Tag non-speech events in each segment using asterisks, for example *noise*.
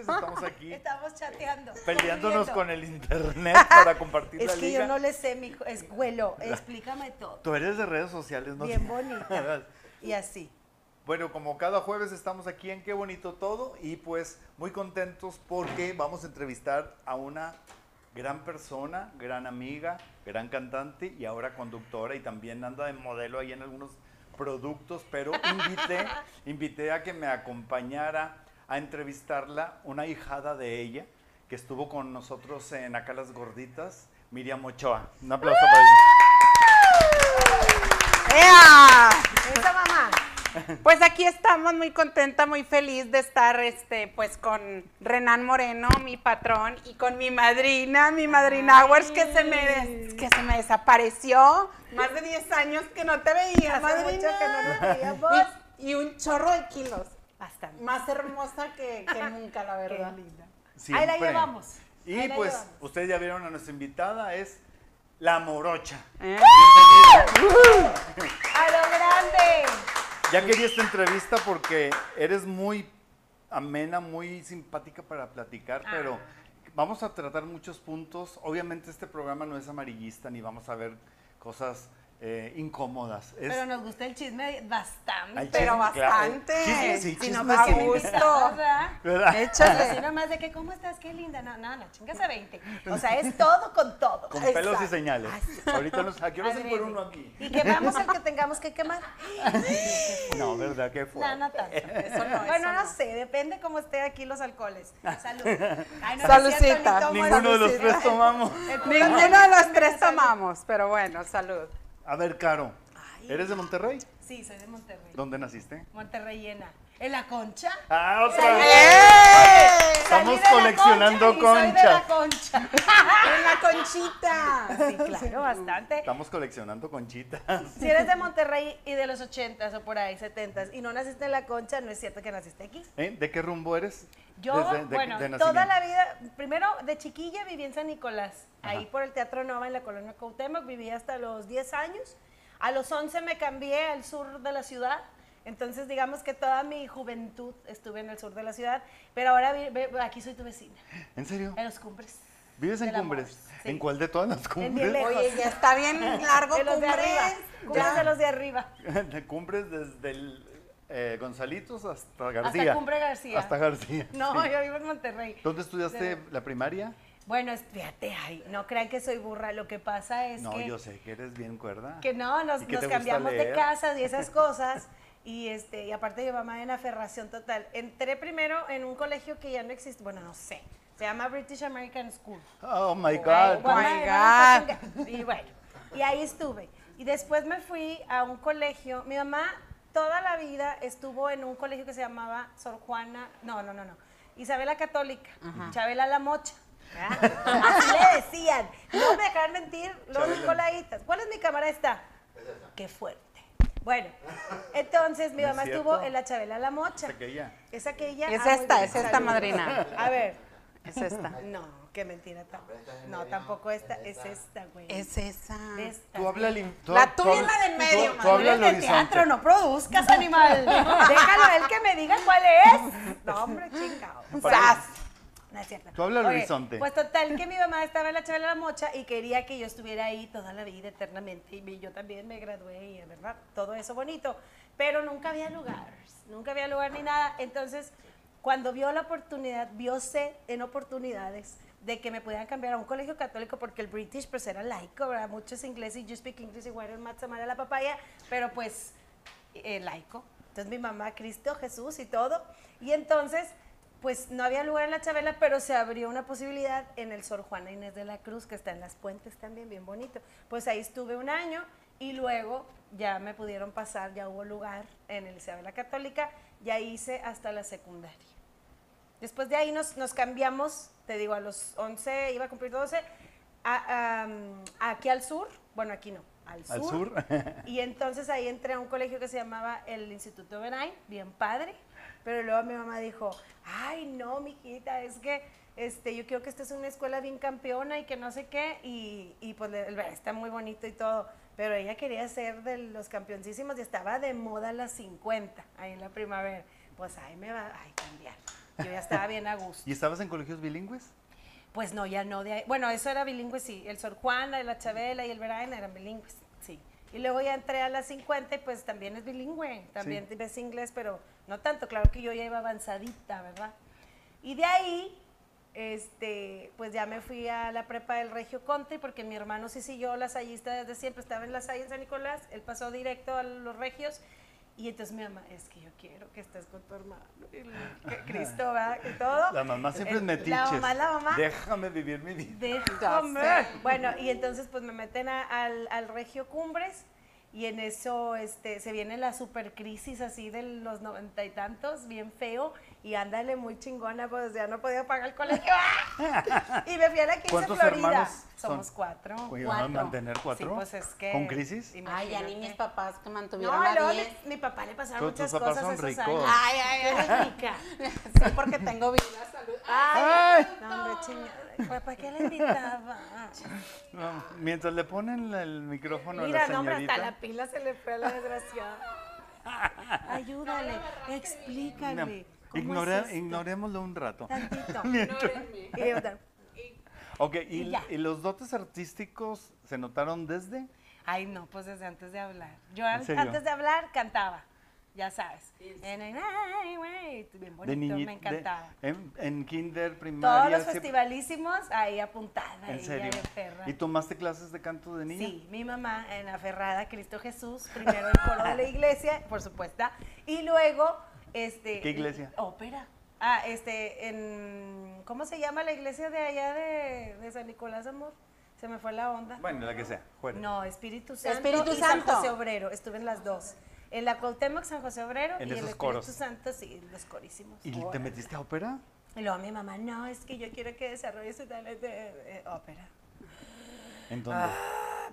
buenas noches. Estamos aquí *laughs* Estamos chateando. peleándonos con el internet para compartir Es la que liga. yo no le sé, mijo. Escuelo, explícame todo. Tú eres de redes sociales, ¿no? Bien bonita. *laughs* Y así. Bueno, como cada jueves estamos aquí en Qué Bonito Todo y pues muy contentos porque vamos a entrevistar a una gran persona, gran amiga, gran cantante y ahora conductora y también anda de modelo ahí en algunos productos, pero invité, *laughs* invité a que me acompañara a entrevistarla una hijada de ella que estuvo con nosotros en Acá las Gorditas, Miriam Ochoa. Un aplauso para ella. ¡Ea! Esa mamá. Pues aquí estamos muy contenta, muy feliz de estar este, pues con Renan Moreno, mi patrón, y con mi madrina, mi madrina Hours, que se me des- que se me desapareció. Más de 10 años que no te veía, Hace madrina. mucho que no nos veíamos. Y, y un chorro de kilos. Bastante. Más hermosa que, que *laughs* nunca, la Qué verdad. linda. Siempre. Ahí la llevamos. Y Ahí pues llevamos. ustedes ya vieron a nuestra invitada, es la morocha. ¿Eh? ¡A lo grande! Ya quería esta entrevista porque eres muy amena, muy simpática para platicar, pero vamos a tratar muchos puntos. Obviamente este programa no es amarillista ni vamos a ver cosas eh, incómodas. Es Pero nos gusta el chisme bastante. Ay, Pero chisme, claro. bastante. Chisme, sí, Si chisme no, ¿para sí. qué me invitabas, verdad? *laughs* ¿Verdad? Échale. Así nomás de que, ¿cómo estás? Qué linda. No, no, no, chingas a 20. O sea, es *laughs* todo con todo. Con pelos y Exacto. señales. Ahorita nos, aquí nos Adrede. por uno aquí. Y quemamos el que tengamos que quemar. *laughs* No, ¿verdad? ¿Qué fue? No, no tanto. Eso no, bueno, eso no. no. sé, depende cómo esté aquí los alcoholes. Salud. Ay, no, Salucita. no Ninguno de los tres tomamos. Ninguno de los tres tomamos, pero bueno, salud. A ver, Caro, Ay. ¿eres de Monterrey? Sí, soy de Monterrey. ¿Dónde naciste? Monterreyena. ¿En la concha? Ah, otra vez. ¡Eh! Estamos coleccionando conchas. concha. *laughs* En la conchita. Sí, claro, bastante. Estamos coleccionando conchitas. Si eres de Monterrey y de los 80s o por ahí, 70s, y no naciste en la concha, no es cierto que naciste aquí. ¿Eh? ¿De qué rumbo eres? Yo, Desde- de- bueno, de toda la vida, primero de chiquilla viví en San Nicolás, ahí por el Teatro Nova en la colonia Cuauhtémoc, viví hasta los 10 años. A los 11 me cambié al sur de la ciudad, entonces digamos que toda mi juventud estuve en el sur de la ciudad, pero ahora vi- ve- aquí soy tu vecina, ¿En serio? en los cumbres. ¿Vives en Cumbres? sí. ¿En cuál de todas las Cumbres? lejos. Oye, ya está bien *laughs* largo De los de cumbres. arriba, cumbres Ya. de los de arriba. *laughs* De Cumbres desde el eh, Gonzalitos hasta García. Hasta Cumbre García. Hasta García. No, sí. yo vivo en Monterrey. ¿Dónde estudiaste De- la primaria? Bueno, fíjate, ay, no crean que soy burra, lo que pasa es No, que... yo sé que eres bien cuerda. Que no, nos, ¿Y que nos cambiamos de leer? casa y esas cosas. *laughs* Y este, y aparte mi mamá en aferración total. Entré primero en un colegio que ya no existe, bueno, no sé. Se llama British American School. Oh my God. bueno, my God. Y bueno, y ahí estuve. Y después me fui a un colegio. Mi mamá toda la vida estuvo en un colegio que se llamaba Sor Juana, no, no, no, no. Isabela Católica, Chabela la Mocha. Así le decían. No me dejaron mentir los Chabela. Nicolaitas. ¿Cuál es mi cámara esta? Qué fuerte. Bueno, entonces mi No es mamá cierto. estuvo en la Chabela la Mocha. Es aquella. Es aquella. Es ah, esta, es esta, madrina. A ver. Es esta. No, qué mentira. No, tampoco esta, es esta, güey. Es esa. esta. Tú tú- La tuya es la del medio, tú- Tú de teatro, no produzcas, animal. *laughs* Déjalo a él que me diga cuál es. No, hombre, chingado. ¡Sas! No es cierto. Tú habla al horizonte. Pues total, que mi mamá estaba en la Chabela la Mocha y quería que yo estuviera ahí toda la vida, eternamente. Y yo también me gradué y, ¿verdad? Todo eso bonito. Pero nunca había lugar, nunca había lugar ni nada. Entonces, cuando vio la oportunidad, vio sed en oportunidades de que me pudieran cambiar a un colegio católico porque el British pues era laico, ¿verdad? Muchos ingleses, you speak English, igual matzah, mara la papaya, pero pues eh, laico. Entonces mi mamá, Cristo, Jesús y todo. Y entonces, pues no había lugar en la Chabela, pero se abrió una posibilidad en el Sor Juana Inés de la Cruz, que está en las puentes también, bien bonito. Pues ahí estuve un año y luego ya me pudieron pasar, ya hubo lugar en el Isabela Católica, ya hice hasta la secundaria. Después de ahí nos, nos cambiamos, te digo, a los 11, iba a cumplir 12, a- a, aquí al sur, bueno, aquí no, al sur. Al sur. *laughs* Y entonces ahí entré a un colegio que se llamaba el Instituto Benay, bien padre, pero luego mi mamá dijo, ay, no, mijita, es que este, yo quiero que esta es una escuela bien campeona y que no sé qué, y, y pues está muy bonito y todo, pero ella quería ser de los campeoncísimos y estaba de moda a las 50, ahí en la primavera. Pues ahí me va a cambiar. Yo ya estaba bien a gusto. *laughs* ¿Y estabas en colegios bilingües? Pues no, ya no. De ahí- Bueno, eso era bilingüe, sí. El Sor Juana, la Chabela y el Veraina eran bilingües, sí. Y luego ya entré a las 50 y pues también es bilingüe. También Sí. ves inglés, pero no tanto. Claro que yo ya iba avanzadita, ¿verdad? Y de ahí, este, pues ya me fui a la prepa del Regio Country porque mi hermano sí siguió la sayista desde siempre. Estaba en la Salle en San Nicolás. Él pasó directo a los Regios. Y entonces mi mamá, es que yo quiero que estés con tu hermano. *laughs* Que Cristo, ¿verdad? Y todo. La mamá siempre es metiche. La mamá, la mamá. Déjame vivir mi vida. Déjame. *laughs* Bueno, y entonces pues me meten a- al, al Regio Cumbres y en eso este, se viene la supercrisis así de los noventa y tantos, bien feo, y ándale muy chingona, pues ya no podía pagar el colegio. *laughs* ¡Ah! Y me fui a la 15 ¿Cuántos Florida. hermanos son? Somos cuatro. Oye, Cuatro. ¿van a mantener cuatro? Sí, pues es que. ¿Con crisis? Ay, ya ni imagínate. mis papás que mantuvieron No, a 10. mi, mi papá le pasaron Tus- tus muchas papás cosas son esos ricos. años. Ay, ay, ay. eres rica. *laughs* Sí, porque tengo vida, salud. Ay, no, hombre, chingada. ¿Para qué le invitaba? *laughs* No, mientras le ponen el micrófono Mira, a la no, hombre, señorita. hasta la pila se le fue a la desgraciada. Ayúdale, explícale. Ignorémoslo un rato. Tantito. *laughs* Ok, Y ¿y, ya. y los dotes artísticos se notaron desde? Ay, no, pues desde antes de hablar. Yo antes de hablar cantaba, ya sabes. En el- ay, güey, bien bonito, niñi- me encantaba. de- en, en kinder, primaria. Todos los siempre- festivalísimos ahí apuntada. ¿En ella serio? de perra. ¿Y tomaste clases de canto de niña? Sí, mi mamá en Aferrada, Cristo Jesús, primero el coro de la *laughs* iglesia, por supuesto, y luego, este... ¿Qué iglesia? Ópera. Ah, este, en... ¿Cómo se llama la iglesia de allá de, de San Nicolás, amor? Se me fue la onda. Bueno, la que sea, fuera. No, Espíritu Santo Espíritu y Santo. San José Obrero, estuve en las dos. En la Cuauhtémoc, San José Obrero En y el esos Espíritu coros. Santo, sí, los corísimos. ¿Y te metiste a ópera? Y luego mi mamá, no, es que yo quiero que desarrolle su talento de ópera. Ah,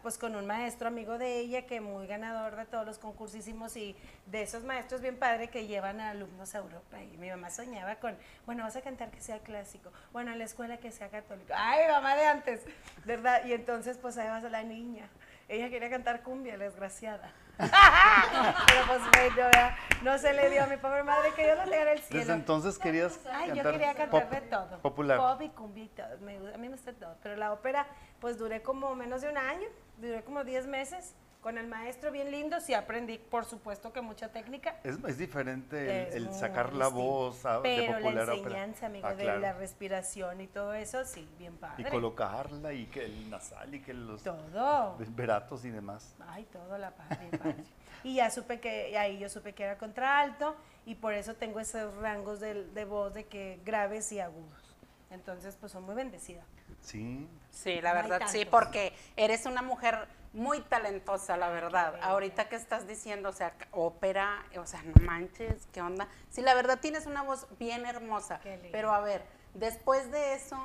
pues con un maestro amigo de ella que muy ganador de todos los concursísimos y de esos maestros bien padre que llevan a alumnos a Europa. Y mi mamá soñaba con, bueno, vas a cantar que sea clásico, bueno, en la escuela que sea católico. Ay, mamá de antes, ¿verdad? Y entonces pues ahí vas a la niña. Ella quería cantar cumbia, la desgraciada. Pero pues ¿verdad? no se le dio a mi pobre madre que yo no le diera el cielo. Desde entonces querías Ay, yo cantar quería cantar pop de todo. Popular. Pop y gusta- a mí me gusta todo. Pero la ópera, pues duré como menos de un año, duré como 10 meses con el maestro bien lindo. Sí aprendí, por supuesto, que mucha técnica. Es, es diferente Es el, sacar la voz a- de Pero popular la a ópera. enseñanza, amigo, Ah, de claro. la respiración y todo eso, sí, bien padre. Y colocarla y que el nasal y que los Todo. veratos y demás. Ay, todo la bien padre. Y ya supe que, ahí yo supe que era contralto y por eso tengo esos rangos de, de voz de que graves y agudos. Entonces, pues soy muy bendecida. Sí. Sí, la No verdad, sí, tantos. porque eres una mujer muy talentosa, la verdad. Ahorita que estás diciendo, o sea, ópera, o sea, no manches, ¿qué onda? Sí, la verdad tienes una voz bien hermosa. Qué lindo. Pero a ver, después de eso,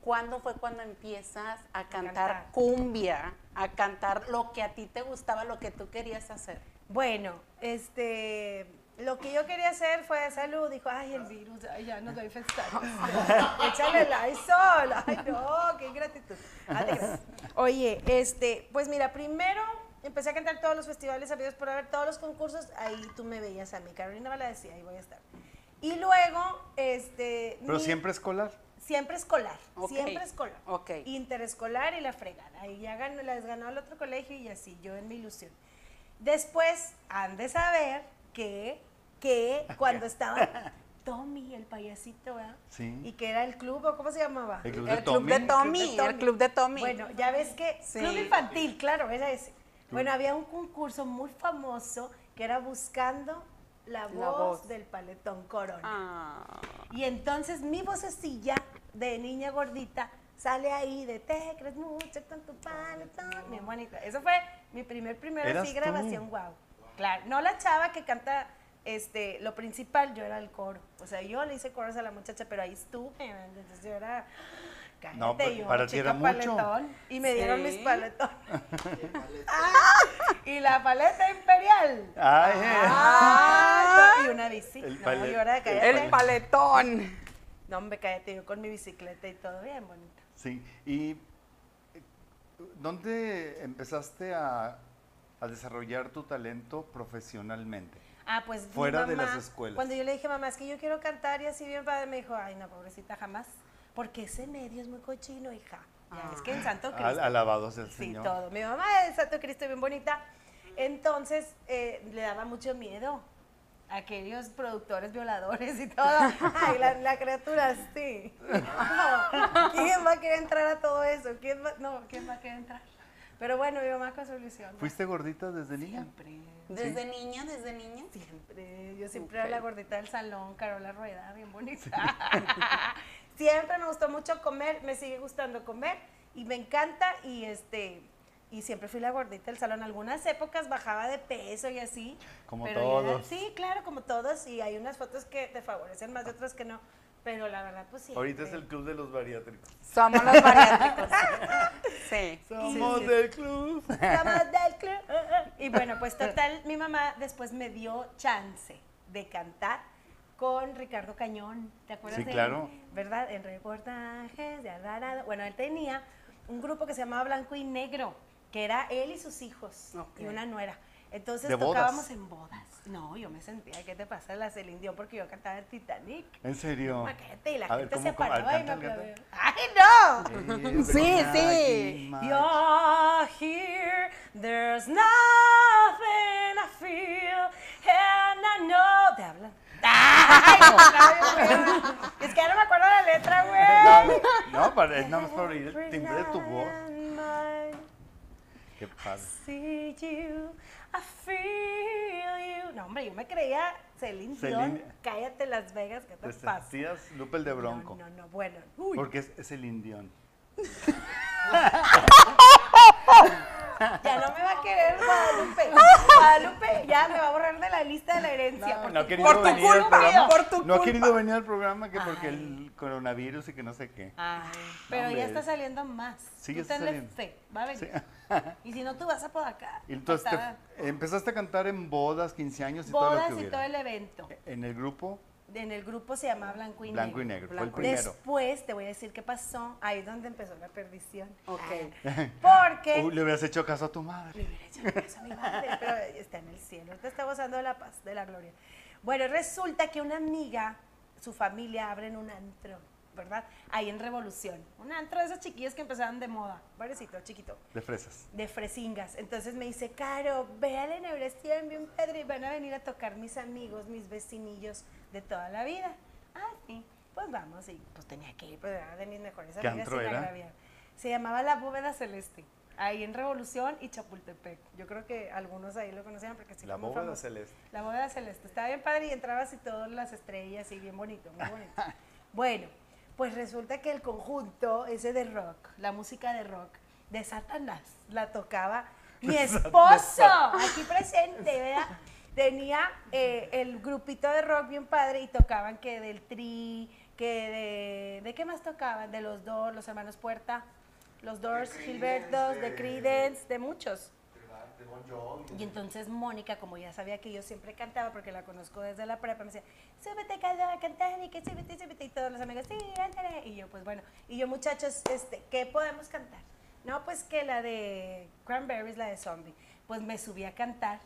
¿cuándo fue cuando empiezas a cantar, cantar. cumbia, a cantar lo que a ti te gustaba, lo que tú querías hacer? Bueno, este, lo que yo quería hacer fue de salud. Dijo, ay, el virus, ay, ya nos va a infectar. *laughs* *laughs* Échale el Lysol. Ay, no, qué gratitud. Te creas. Oye, este, pues mira, primero empecé a cantar todos los festivales habidos por haber, todos los concursos. Ahí tú me veías a mí, Carolina Valadecía, ahí voy a estar. Y luego, este... Pero mi- siempre escolar. Siempre escolar, siempre escolar. ok. Interescolar y la fregada. Ahí ya ganó, las ganó el otro colegio y así, yo en mi ilusión. Después, han de saber que, que cuando *laughs* estaba Tommy, el payasito, ¿verdad? Sí. Y que era el club, ¿o cómo se llamaba? El club El de club Tommy. de Tommy, Tommy. el club de Tommy. Bueno, ya ves que Sí. club infantil, claro, era ese. Bueno, había un concurso muy famoso que era buscando la voz, La voz. del paletón corona. Ah. Y entonces mi vocecilla de niña gordita sale ahí de te crees mucho con tu paletón. Bien bonita. Eso fue mi primer, primera ¿Eras sí, tú? grabación, wow. Claro, no la chava que canta este, lo principal, yo era el coro. O sea, yo le hice coros a la muchacha, pero ahí estuve. Entonces yo era, cállate, No, yo, para ti era mucho. paletón. Y me dieron Sí. mis paletones. Ah, *laughs* *laughs* y la paleta imperial. Ay, Ah, y una bici. El no, palet- yo era el paletón. No, hombre, cállate, yo con mi bicicleta y todo bien bonito. Sí. ¿Y dónde empezaste a, a desarrollar tu talento profesionalmente? Ah, pues Fuera de las escuelas. Cuando yo le dije, mamá, es que yo quiero cantar y así bien padre, me dijo, ay, no, pobrecita, jamás. Porque ese medio es muy cochino, hija. Ya, es que en Santo Cristo. Al- alabado sea el Sí, Señor. todo. Mi mamá es Santo Cristo bien bonita. Entonces eh, le daba mucho miedo a aquellos productores violadores y todo. *laughs* Ay, la, la criatura, sí. *laughs* No, ¿Quién va a querer entrar a todo eso? ¿Quién va, no, ¿quién va a querer entrar? Pero bueno, mi mamá con solución. ¿Fuiste gordita desde niña? Siempre. Desde niña, desde niña. Siempre. Yo siempre era la gordita del salón, Carola Rueda, bien bonita. *laughs* siempre me gustó mucho comer, me sigue gustando comer y me encanta y este y siempre fui la gordita del salón. Algunas épocas bajaba de peso y así. Como pero todos. sí, claro, como todos y hay unas fotos que te favorecen más y otras que no. Pero la verdad, pues sí. Ahorita es el club de los bariátricos. Somos los bariátricos. *laughs* Sí. Somos sí. del club. *laughs* Somos del club. Y bueno, pues total, mi mamá después me dio chance de cantar con Ricardo Cañón. ¿Te acuerdas Sí, de él? claro. ¿Verdad? En reportajes de Arrarado. Bueno, él tenía un grupo que se llamaba Blanco y Negro, que era él y sus hijos y una nuera. Entonces ¿De bodas? tocábamos en bodas. No, yo me sentía, ¿qué te pasa? La Celine Dion porque yo cantaba el Titanic. ¿En serio? Paquete, y la A ver, gente se ver, paraba y me canta. ¡Ay, no! Sí, sí. You're here, there's nothing I feel, and I know. ¿Te hablan? Ay, no, es que ya no me acuerdo la letra, güey. No, para, es nada más oír el timbre de tu voz. Qué padre. See you, I feel you. No, hombre, yo me creía Celine Dion. Celine. Cállate Las Vegas, ¿qué te Te pasa? sentías Lupe el de Bronco. No, no, no, bueno. Uy, Porque es, es el indión. *laughs* ya no me va a querer Guadalupe. *laughs* Guadalupe ya me va a borrar de la lista de la herencia. No, porque no Por tu culpa, programa. por tu no ha culpa. querido venir al programa que porque Ay. el coronavirus y que no sé qué. Ay, pero hombre. ya está saliendo más. Sigue Tú tenle saliendo. fe, va a venir. Sí. *laughs* Y si no, tú vas a por acá. Y entonces te- empezaste a cantar en bodas, 15 años y todo lo bodas que y hubiera. todo el evento. En el grupo En el grupo se llama Blanco y Blanco Negro. y Negro, fue el Blanco y primero. Después te voy a decir qué pasó. Ahí es donde empezó la perdición. Ok. *laughs* Porque. Uy, le hubieras hecho caso a tu madre. Le hubiera hecho caso a mi madre, pero está en el cielo. Ahorita está gozando de la paz, de la gloria. Bueno, resulta que una amiga, su familia, abren un antro, ¿verdad? Ahí en Revolución. Un antro de esos chiquillos que empezaron de moda. Varecito, chiquito. De fresas. De fresingas. Entonces me dice, Caro, ve a la inauguración, bien padre, y van a venir a tocar mis amigos, mis vecinillos de toda la vida. Ah, sí, pues vamos. Y pues tenía que ir, pues era de mis mejores ¿Qué amigas. antro era? Se llamaba La Bóveda Celeste. Ahí en Revolución y Chapultepec. Yo creo que algunos ahí lo conocían porque sí La bóveda famoso. celeste. La bóveda celeste. Estaba bien padre y entrabas y todas las estrellas y bien bonito, muy bonito. *laughs* bueno, pues resulta que el conjunto ese de rock, la música de rock de Satanás, la tocaba mi *laughs* esposo, aquí presente, ¿verdad? Tenía eh, el grupito de rock bien padre y tocaban que del Tri, que de... ¿De qué más tocaban? De los Doors, los hermanos Puerta, los Doors, Gilbertos, de Creedence, de muchos. Y entonces Mónica, como ya sabía que yo siempre cantaba, porque la conozco desde la prepa, me decía, súbete a cantar y que súbete, súbete. Y todos los amigos, sí, ándale. Y yo, pues bueno. Y yo, muchachos, este, ¿qué podemos cantar? No, pues que la de Cranberries, la de Zombie. Pues me subí a cantar.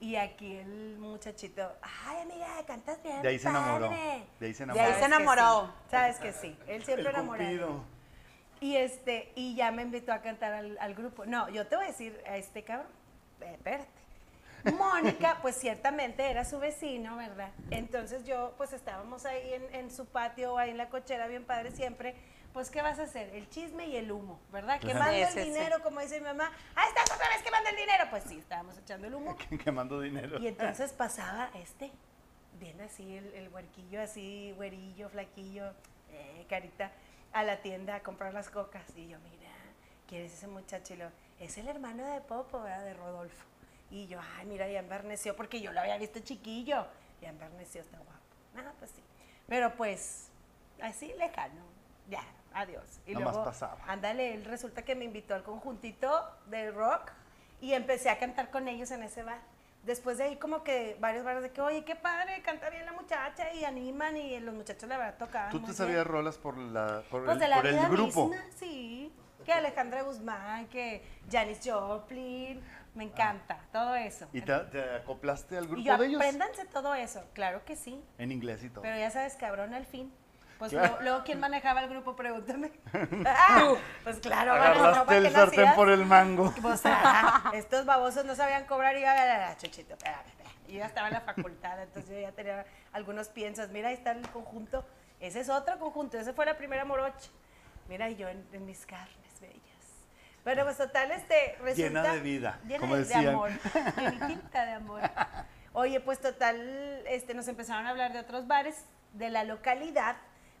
Y aquí el muchachito, ay amiga, cantas bien. De ahí se enamoró. padre". De ahí se De ahí enamoró. se Sabes que enamoró. sí, Sabes que sí. Él siempre El enamorado. Cupido. Y este, y ya me invitó a cantar al, al grupo. No, yo te voy a decir a este cabrón, espérate. Mónica, pues ciertamente era su vecino, ¿verdad? Entonces yo, pues estábamos ahí en, en su patio, ahí en la cochera, bien padre siempre. Pues, ¿qué vas a hacer? El chisme y el humo, ¿verdad? Claro. Quemando Sí, el sí, sí. dinero, como dice mi mamá. ¡Ah, estás otra vez quemando el dinero! Pues sí, estábamos echando el humo. *laughs* Quemando dinero. Y entonces pasaba este, bien así, el, el huerquillo así, güerillo, flaquillo, eh, carita, a la tienda a comprar las cocas. Y yo, mira, ¿quién es ese muchacho? Y lo, es el hermano de Popo, ¿verdad? De Rodolfo. Y yo, ay, mira, ya enverneció, porque yo lo había visto chiquillo. Ya enverneció, está guapo. Ah, pues sí. Pero pues, así lejano, ya, adiós. Y Nomás luego, pasaba. ándale, él resulta que me invitó al conjuntito de rock y empecé a cantar con ellos en ese bar. Después de ahí como que varios bares de que, oye, qué padre, canta bien la muchacha y animan y los muchachos la verdad tocaban ¿Tú te sabías rolas por, la, por, Pues el, de la por el vida grupo? misma, sí. Que Alejandra Guzmán, que Janis Joplin, Me encanta, todo eso. ¿Y te, te acoplaste al grupo Y yo, de ellos? apréndanse todo eso, claro que sí. En inglés y todo. Pero ya sabes, cabrón, al fin. Pues Claro. luego, luego, ¿quién manejaba el grupo? Pregúntame. *laughs* Ah, pues claro, Agarraste ¿para el sartén hacías? por el mango. Pues, ah, estos babosos no sabían cobrar y yo, ah, chuchito, espérame, espérame. Y yo ya estaba en la facultad, entonces yo ya tenía algunos piensos. Mira, ahí está el conjunto. Ese es otro conjunto, ese fue la primera morocha. Mira, y yo en, en mis carnes bellas. Bueno, pues total, este, resulta... *laughs* Llena de vida, llena como de, de decían. amor, llenita de amor. *laughs* Oye, pues total, este, nos empezaron a hablar de otros bares de la localidad,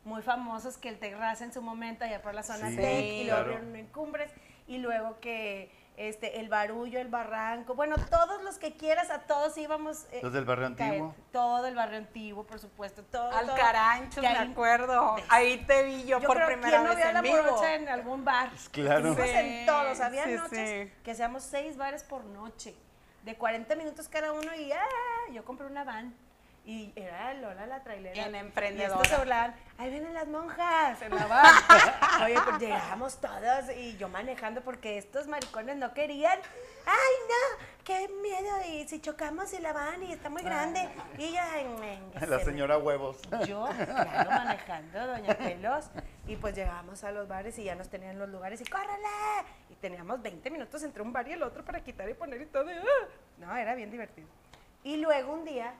muy famosos, que el Terraza en su momento, allá por la zona Sí, Tec, y luego claro. abrieron en Cumbres, y luego que este, el Barullo, el Barranco, bueno, todos los que quieras, a todos íbamos. eh, Los del barrio antiguo. Todo el barrio antiguo, por supuesto, todo. todo. Alcaranchos, Que me ahí- acuerdo. Ahí te vi yo, Yo por creo, primera ¿quién no vez vio a en la vivo. morocha en algún bar? Claro. Estuvimos en Sí, todos. Había sí, noches sí. que hacíamos seis bares por noche, de 40 minutos cada uno y ¡ah! yo compré una van. Y era Lola la trailera. En Y emprendedora. estos se hablaban, ahí vienen las monjas en la van. *laughs* Oye, pues llegamos todos y yo manejando porque estos maricones no querían. ¡Ay, no! ¡Qué miedo! Y si chocamos y la van y está muy grande. Y yo, ay, venga, La se me- señora huevos. *laughs* yo, claro, manejando, doña Pelos, y pues llegábamos a los bares y ya nos tenían los lugares y ¡córrele! Y teníamos 20 minutos entre un bar y el otro para quitar y poner y todo. y, ¡ah! No, era bien divertido. Y luego un día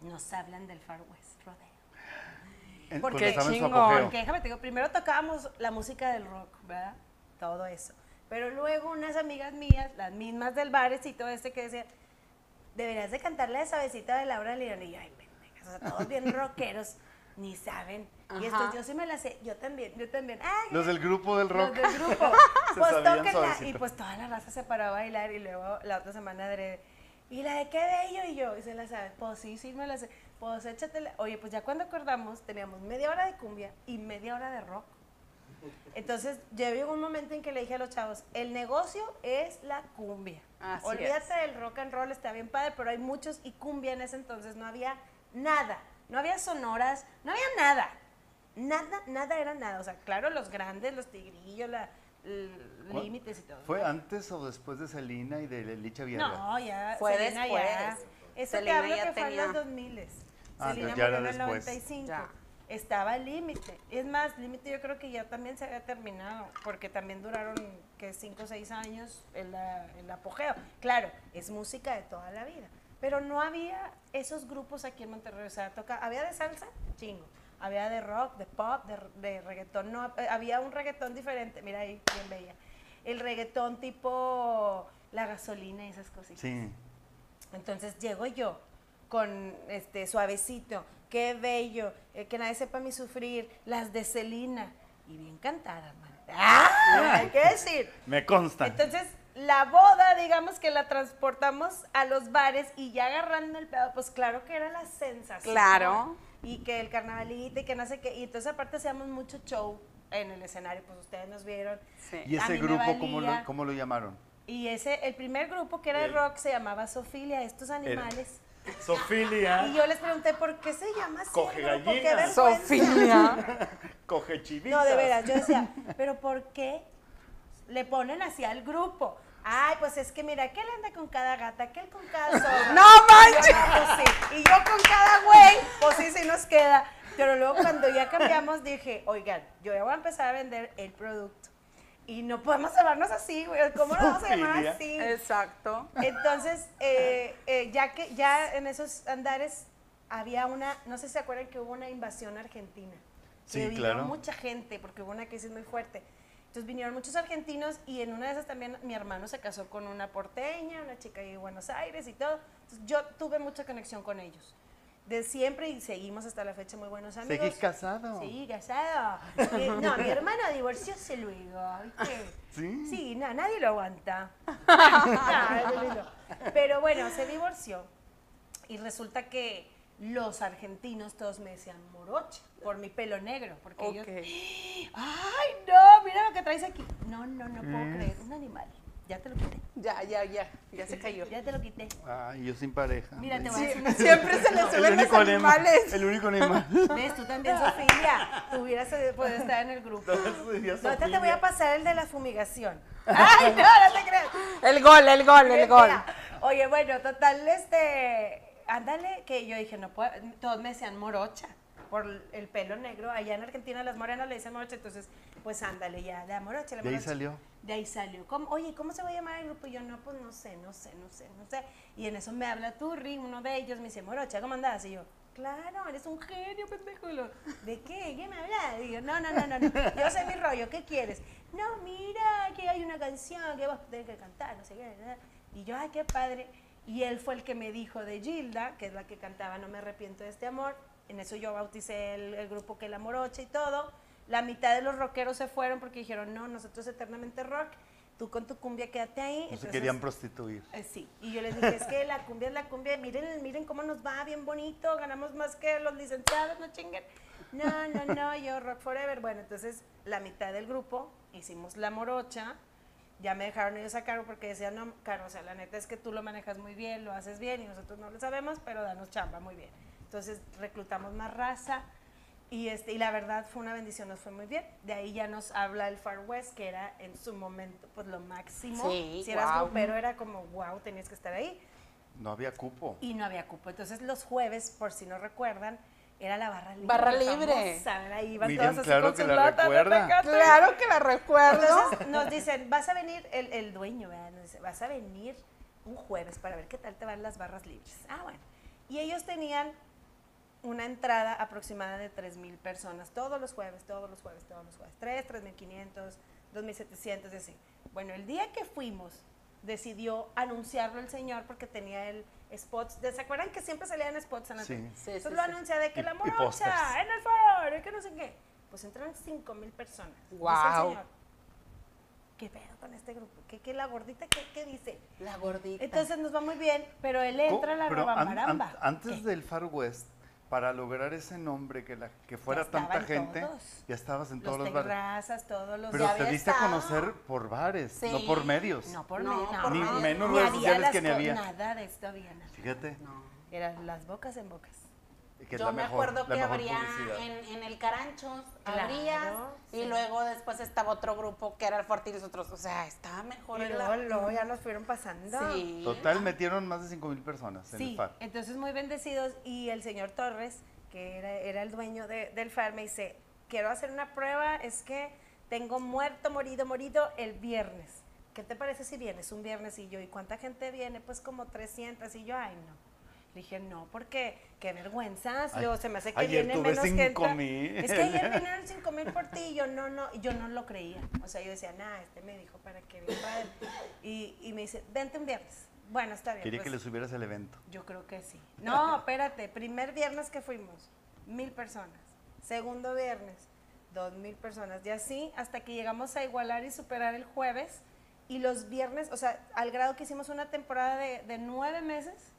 nos hablan del Far West Rodeo. Porque chingón. Porque déjame te digo, primero tocábamos la música del rock, ¿verdad? Todo eso. Pero luego unas amigas mías, las mismas del barecito este que decían, deberías de cantarle esa besita de Laura León. Y yo, ay, pendejas, o sea, todos bien *laughs* rockeros, ni saben. Y Ajá. esto yo sí me la sé, yo también, yo también. Ay, Los del grupo del rock. los del grupo. *laughs* Pues tóquenla. Y pues toda la raza se paró a bailar y luego la otra semana de ¿y la de qué bello? Y yo, y se la sabe, pues sí, sí me la sé. Pues échatela. Oye, pues ya cuando acordamos teníamos media hora de cumbia y media hora de rock. Entonces, yo llegó un momento en que le dije a los chavos, el negocio es la cumbia. Así Olvídate del rock and roll, está bien padre, pero hay muchos y cumbia en ese entonces no había nada. No había sonoras, no había nada. Nada, nada era nada. O sea, claro, los grandes, los tigrillos, la. Límites y todo. ¿Fue antes o después de Selena y de Licha Vierra? No, ya. Fue Selena después. ya. Eso te Selena hablo ya que fue en tenía- los 2000. Ah, Selena ya era en el después. 95. Ya. Estaba el límite. Es más, límite yo creo que ya también se había terminado, porque también duraron que 5 o 6 años el, la- el apogeo. Claro, es música de toda la vida. Pero no había esos grupos aquí en Monterrey. O sea, toca, había de salsa, chingo. Había de rock, de pop, de, de reggaetón. No, eh, había un reggaetón diferente. Mira ahí, bien bella. El reggaetón tipo la gasolina y esas cositas. Sí. Entonces llego yo con este suavecito, qué bello, eh, que nadie sepa mi sufrir, las de Celina, y bien cantadas, man. ¡Ah! Hay que decir. Me consta. Entonces, la boda, digamos que la transportamos a los bares y ya agarrando el pedo, pues claro que era la sensación. Claro. Y que el carnavalito y que no sé qué. Y entonces aparte hacíamos mucho show en el escenario, pues ustedes nos vieron. Sí. ¿Y ese grupo cómo lo, cómo lo llamaron? Y ese, el primer grupo que era de rock se llamaba Sofilia, estos animales. Sofilia. Y yo les pregunté, ¿por qué se llama así? Coge el grupo? ¡Qué gallinas. vergüenza! Sofía. *laughs* Coge chivitas. No, de veras, yo decía, ¿pero por qué le ponen así al grupo? Ay, pues es que mira, aquel anda con cada gata, aquel con cada *laughs* zorra. ¡No Y yo, manches! "No, pues sí". Y yo con cada güey, pues sí, sí nos queda. Pero luego cuando ya cambiamos dije, oigan, yo ya voy a empezar a vender el producto. Y no podemos llamarnos así, güey. ¿Cómo lo vamos a llamar así? Exacto. Entonces, eh, eh, ya que ya en esos andares había una, no sé si se acuerdan que hubo una invasión argentina. Sí, que vino claro. mucha gente, porque hubo una crisis muy fuerte. Entonces vinieron muchos argentinos y en una de esas también mi hermano se casó con una porteña, una chica de Buenos Aires y todo. Entonces yo tuve mucha conexión con ellos. De siempre y seguimos hasta la fecha muy buenos amigos. ¿Seguís casado? Sí, casado. Eh, no, mi hermano divorcióse luego, ¿viste? ¿Sí? Sí, no, nadie lo aguanta. *laughs* No. Pero bueno, se divorció y resulta que los argentinos todos me decían morocha por mi pelo negro, porque ellos, Ok. ay, no, mira lo que traes aquí. No, no, no puedo Mm. creer, un animal. Ya te lo quité. Ya, ya, ya, ya se cayó. *laughs* Ya te lo quité. Ay, yo sin pareja. Mira, te voy a decir una Siempre se le El suben los animales. El único animal. *laughs* ¿Ves? Tú también, Sofía. Tú hubieras podido estar en el grupo. Ahorita te voy a pasar el de la fumigación. *laughs* Ay, no, no te creas. El gol, el gol, el gol. Oye, bueno, total, este, ándale, que yo dije, no puedo, todos me decían morocha por el pelo negro. Allá en Argentina las morenas le dicen morocha, entonces, pues ándale ya, de morocha, la De ahí morocha. salió. De ahí salió. ¿Cómo? Oye, ¿cómo se va a llamar el grupo? Y yo, no, pues no sé, no sé, no sé, no sé. Y en eso me habla Turri, uno de ellos, me dice, Morocha, ¿cómo andás? Y yo, claro, eres un genio, pendejo. ¿De qué? ¿Qué me hablas? Y yo, no, no, no, no, no. Yo sé mi rollo, ¿qué quieres? No, mira, que hay una canción que vas a tener que cantar, no sé qué. Y yo, ay, qué padre. Y él fue el que me dijo de Gilda, que es la que cantaba No me arrepiento de este amor. En eso yo bauticé el, el grupo que la morocha y todo. La mitad de los rockeros se fueron porque dijeron, no, nosotros eternamente rock. Tú con tu cumbia quédate ahí. No se querían prostituir. eh, sí, y yo les dije, es que la cumbia es la cumbia, miren, miren cómo nos va, bien bonito, ganamos más que los licenciados, no chinguen. No, no, no, yo rock forever. Bueno, entonces la mitad del grupo hicimos la morocha, ya me dejaron ellos a cargo porque decían, no, Caro, o sea, la neta es que tú lo manejas muy bien, lo haces bien y nosotros no lo sabemos, pero danos chamba muy bien. Entonces reclutamos más raza y, este, y la verdad fue una bendición, nos fue muy bien. De ahí ya nos habla el Far West, que era en su momento pues lo máximo. Sí, si eras guau. grupero era como, wow, tenías que estar ahí. No había cupo. Y no había cupo. Entonces los jueves, por si no recuerdan, era la barra libre. Barra libre. famosa, iban Miriam, todos así claro con que la latas de recuerda. Claro que la recuerdo. Entonces nos dicen, vas a venir, el, el dueño, ¿verdad? Nos dice, vas a venir un jueves para ver qué tal te van las barras libres. Ah, bueno. Y ellos tenían una entrada aproximada de 3.000 personas todos los jueves, todos los jueves, todos los jueves. 3, 3.500, 2.700 y así. Bueno, el día que fuimos, decidió anunciarlo el señor porque tenía el spots. ¿Se acuerdan que siempre salían spots en la Sí. tele? Sí, Entonces sí, lo sí. anuncia de que Y- la morocha, en el foro, y que no sé qué. Pues entraron 5.000 personas. Dice el Guau. señor, ¿Qué pedo con este grupo? ¿Qué, qué la gordita qué, qué dice? La gordita. Entonces nos va muy bien, pero él entra a la Pero an- an- antes ¿Qué? del Far West, para lograr ese nombre, que, la, que fuera tanta gente, todos. ya estabas en los todos los bares. terrazas, todos los Pero Ya te había diste a conocer por bares, Sí. no por medios. No, por No, medio, por Ni medios. menos redes sociales que ni había. Nada de esto había. nada. Fíjate, No. Eran las bocas en bocas. Que es Yo la me mejor, acuerdo la que abría en, en el Caranchos, Claro, abrías sí. y luego después estaba otro grupo que era el Forti y los otros. O sea, estaba mejor Y el luego, luego ya nos fueron pasando. Sí. Total, metieron más de 5 mil personas en Sí, el FAR. entonces muy bendecidos y el señor Torres, que era, era el dueño de- del FAR, me dice, quiero hacer una prueba, es que tengo muerto, morido, morido el viernes. ¿Qué te parece si vienes un viernes? Y yo, ¿y cuánta gente viene? Pues como 300 y yo, ay no. Le dije, no, porque qué vergüenza, Ay, luego se me hace que ayer viene tuve menos cinco gente. mil. Es que ayer *laughs* vinieron 5 mil por ti y yo no, no, yo no lo creía. O sea, yo decía, nah, este me dijo para que padre". Y, y me dice, vente un viernes. Bueno, está bien. Quería pues, que le subieras el evento. yo creo que sí. No, *laughs* espérate. Primer viernes que fuimos, mil personas. Segundo viernes, dos mil personas. Y así hasta que llegamos a igualar y superar el jueves. Y los viernes, o sea, al grado que hicimos una temporada de, de nueve meses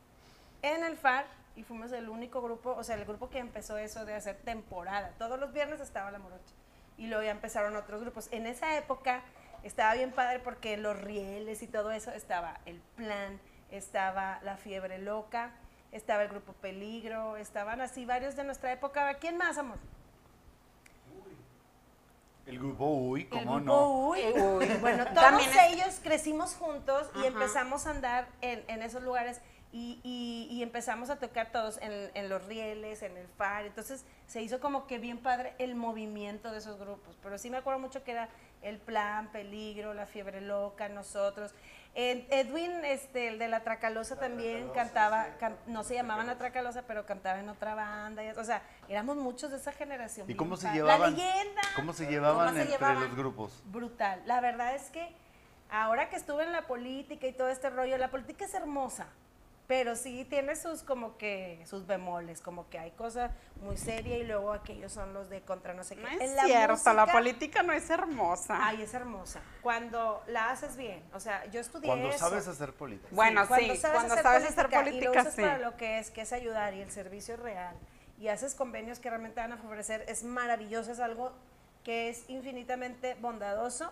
en el FAR y fuimos el único grupo, o sea, el grupo que empezó eso de hacer temporada. Todos los viernes estaba la morocha. Y luego ya empezaron otros grupos. En esa época estaba bien padre porque los rieles y todo eso estaba el plan, estaba la fiebre loca, estaba el grupo Peligro, estaban así varios de nuestra época. ¿Quién más, amor? El grupo Uy, El ¿cómo grupo no? Uy. Uy. Bueno, todos También es- ellos crecimos juntos y Ajá. empezamos a andar en, en esos lugares y, y- y empezamos a tocar todos en, en los rieles, en el far. Entonces se hizo como que bien padre el movimiento de esos grupos. Pero sí me acuerdo mucho que era el plan, peligro, la fiebre loca, nosotros. Edwin, este, el de la Tracalosa también cantaba, can- no se llamaban la Tracalosa, pero cantaba en otra banda. y- o sea, éramos muchos de esa generación. ¿Y cómo se padre. llevaban? La leyenda ¿Cómo se llevaban ¿Cómo se entre llevaban? los grupos? brutal. La verdad es que ahora que estuve en la política y todo este rollo, la política es hermosa, pero sí tiene sus como que sus bemoles, como que hay cosas muy serias y luego aquellos son los de contra no sé qué. No es En cierto, la música, política no es hermosa. Ay, es hermosa. Cuando la haces bien, o sea, yo estudié Cuando eso. sabes hacer política. Bueno, cuando sí, sabes cuando hacer sabes hacer política y lo política, usas sí. para lo que es, que es ayudar y el servicio es real y haces convenios que realmente van a favorecer, es maravilloso, es algo que es infinitamente bondadoso.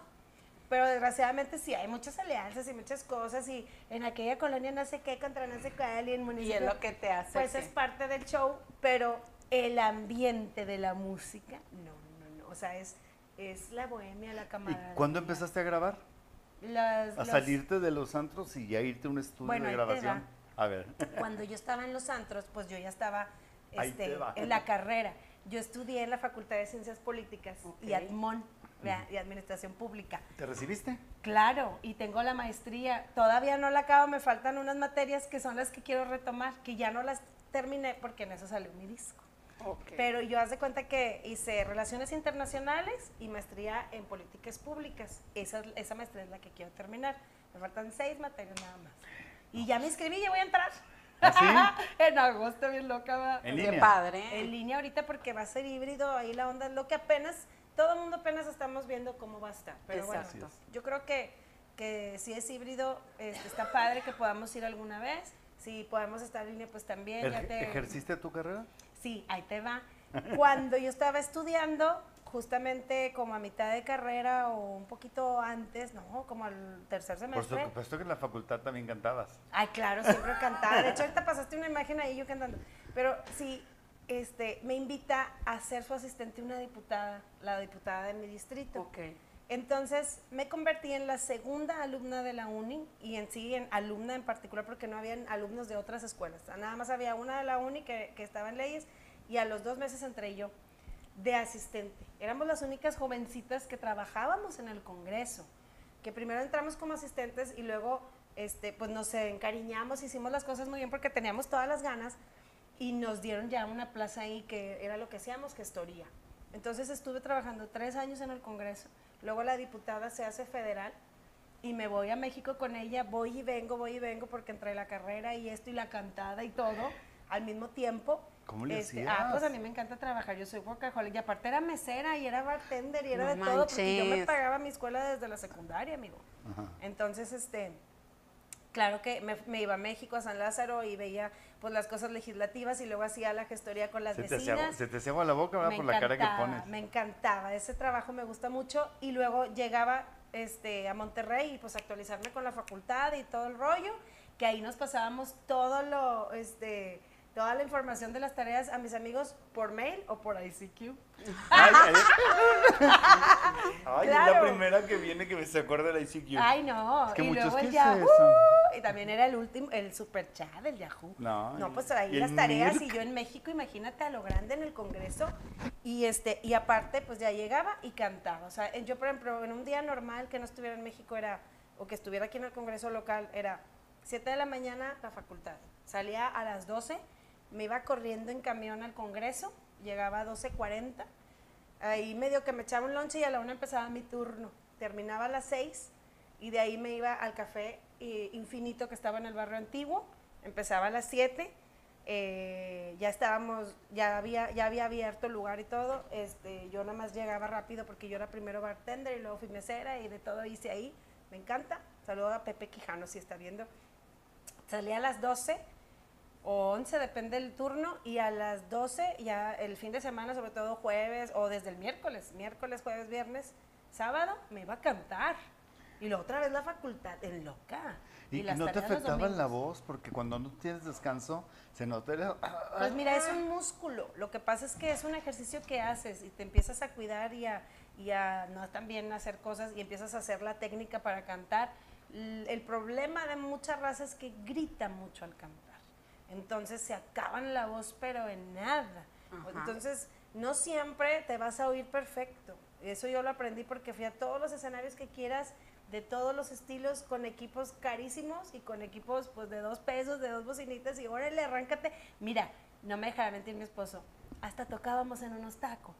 Pero desgraciadamente sí, hay muchas alianzas y muchas cosas y en aquella colonia no sé qué contra no sé cuál y en Y municipio. es lo que te hace. Pues es parte del show, pero el ambiente de la música, no, no, no. O sea, es, es la bohemia, la ¿Y camaradería. cuándo empezaste a grabar? Las- A los- salirte de los antros y ya irte a un estudio Bueno, de grabación. A ver. *laughs* Cuando yo estaba en los antros, pues yo ya estaba este, en la carrera. Yo estudié en la Facultad de Ciencias Políticas y Ok. ¿Verdad? y Administración Pública. ¿Te recibiste? Claro, y tengo la maestría. Todavía no la acabo, me faltan unas materias que son las que quiero retomar, que ya no las terminé porque en eso salió mi disco. Ok. Pero yo haz de cuenta que hice Relaciones Internacionales y maestría en Políticas Públicas. Esa, esa maestría es la que quiero terminar. Me faltan seis materias nada más. Y ya me inscribí, ya voy a entrar. ¿Ah, *laughs* en agosto, bien loca. va. En Qué línea. padre. En línea ahorita porque va a ser híbrido, ahí la onda es lo que apenas, todo el mundo apenas estamos viendo cómo va a estar. Pero Exacto. bueno, yo creo que, que si es híbrido, este, está padre que podamos ir alguna vez. Si podemos estar en línea, pues también. ya te- ¿Ejerciste tu carrera? Sí, ahí te va. Cuando yo estaba estudiando, justamente como a mitad de carrera o un poquito antes, no, como al tercer Por semestre. supuesto que en la facultad también cantabas. Ay, claro, siempre cantaba. De hecho, ahorita pasaste una imagen ahí yo cantando. Pero sí, este, me invita a ser su asistente una diputada, la diputada de mi distrito. Entonces me convertí en la segunda alumna de la uni y en sí en alumna en particular porque no habían alumnos de otras escuelas. Nada más había una de la uni que, que estaba en leyes y a los dos meses entré yo de asistente. Éramos las únicas jovencitas que trabajábamos en el Congreso, que primero entramos como asistentes y luego este, pues nos encariñamos, hicimos las cosas muy bien porque teníamos todas las ganas y nos dieron ya una plaza ahí que era lo que hacíamos, gestoría. Entonces estuve trabajando tres años en el Congreso, luego la diputada se hace federal y me voy a México con ella, voy y vengo, voy y vengo porque entre la carrera y esto y la cantada y todo al mismo tiempo. ¿Cómo le este, Ah, pues hacías? a mí me encanta trabajar, yo soy workaholic y aparte era mesera y era bartender y era No de todo porque yo me manches. pagaba mi escuela desde la secundaria, amigo. Ajá. Entonces, este, claro que me, me iba a México, a San Lázaro y veía pues las cosas legislativas y luego hacía la gestoría con las Se te, hacía, vecinas. se te hacía agua la boca, ¿verdad? Me Por la cara que encantaba, pones. Me encantaba, ese trabajo me gusta mucho y luego llegaba este, a Monterrey y pues actualizarme con la facultad y todo el rollo, que ahí nos pasábamos todo lo, este, toda la información de las tareas a mis amigos por mail o por ICQ. Ay, ay, Ay, es la Claro. primera que viene que me se acuerda de la ICQ. Ay, no. Es que y muchos, luego ¿qué el Yahoo. eso? Y también era el último, el super chat del Yahoo. No, No, y- pues ahí las tareas Mirk. y yo en México, imagínate a lo grande en el Congreso. Y este, y aparte, pues ya llegaba y cantaba. O sea, yo, por ejemplo, en un día normal que no estuviera en México era, o que estuviera aquí en el Congreso local, era 7 de la mañana la facultad. Salía a las 12, me iba corriendo en camión al Congreso, llegaba a 12.40. Ahí medio que me echaba un lonche y a la una empezaba mi turno. Terminaba a las 6 y de ahí me iba al café eh, Infinito que estaba en el barrio antiguo. Empezaba a las 7. eh, ya estábamos, ya había, ya había abierto el lugar y todo. Este, yo nada más llegaba rápido porque yo era primero bartender y luego fui mesera y de todo hice ahí. Me encanta. Saludo a Pepe Quijano si está viendo. Salía a las 12 o 11, depende del turno, y a las 12 ya el fin de semana, sobre todo jueves o desde el miércoles, miércoles, jueves, viernes, sábado, me iba a cantar. Y luego otra vez la facultad, en loca. ¿Y, las no te afectaba la domingos. voz? Porque cuando no tienes descanso, se nota el- Pues mira, es un músculo. Lo que pasa es que es un ejercicio que haces y te empiezas a cuidar y a, y a no también hacer cosas y empiezas a hacer la técnica para cantar. El problema de muchas razas es que grita mucho al cantar. Entonces se acaban la voz, pero en nada. Ajá. Entonces no siempre te vas a oír perfecto. Eso yo lo aprendí porque fui a todos los escenarios que quieras, de todos los estilos, con equipos carísimos y con equipos pues de dos pesos, de dos bocinitas y órale, arráncate. Mira, no me dejaba mentir mi esposo, hasta tocábamos en unos tacos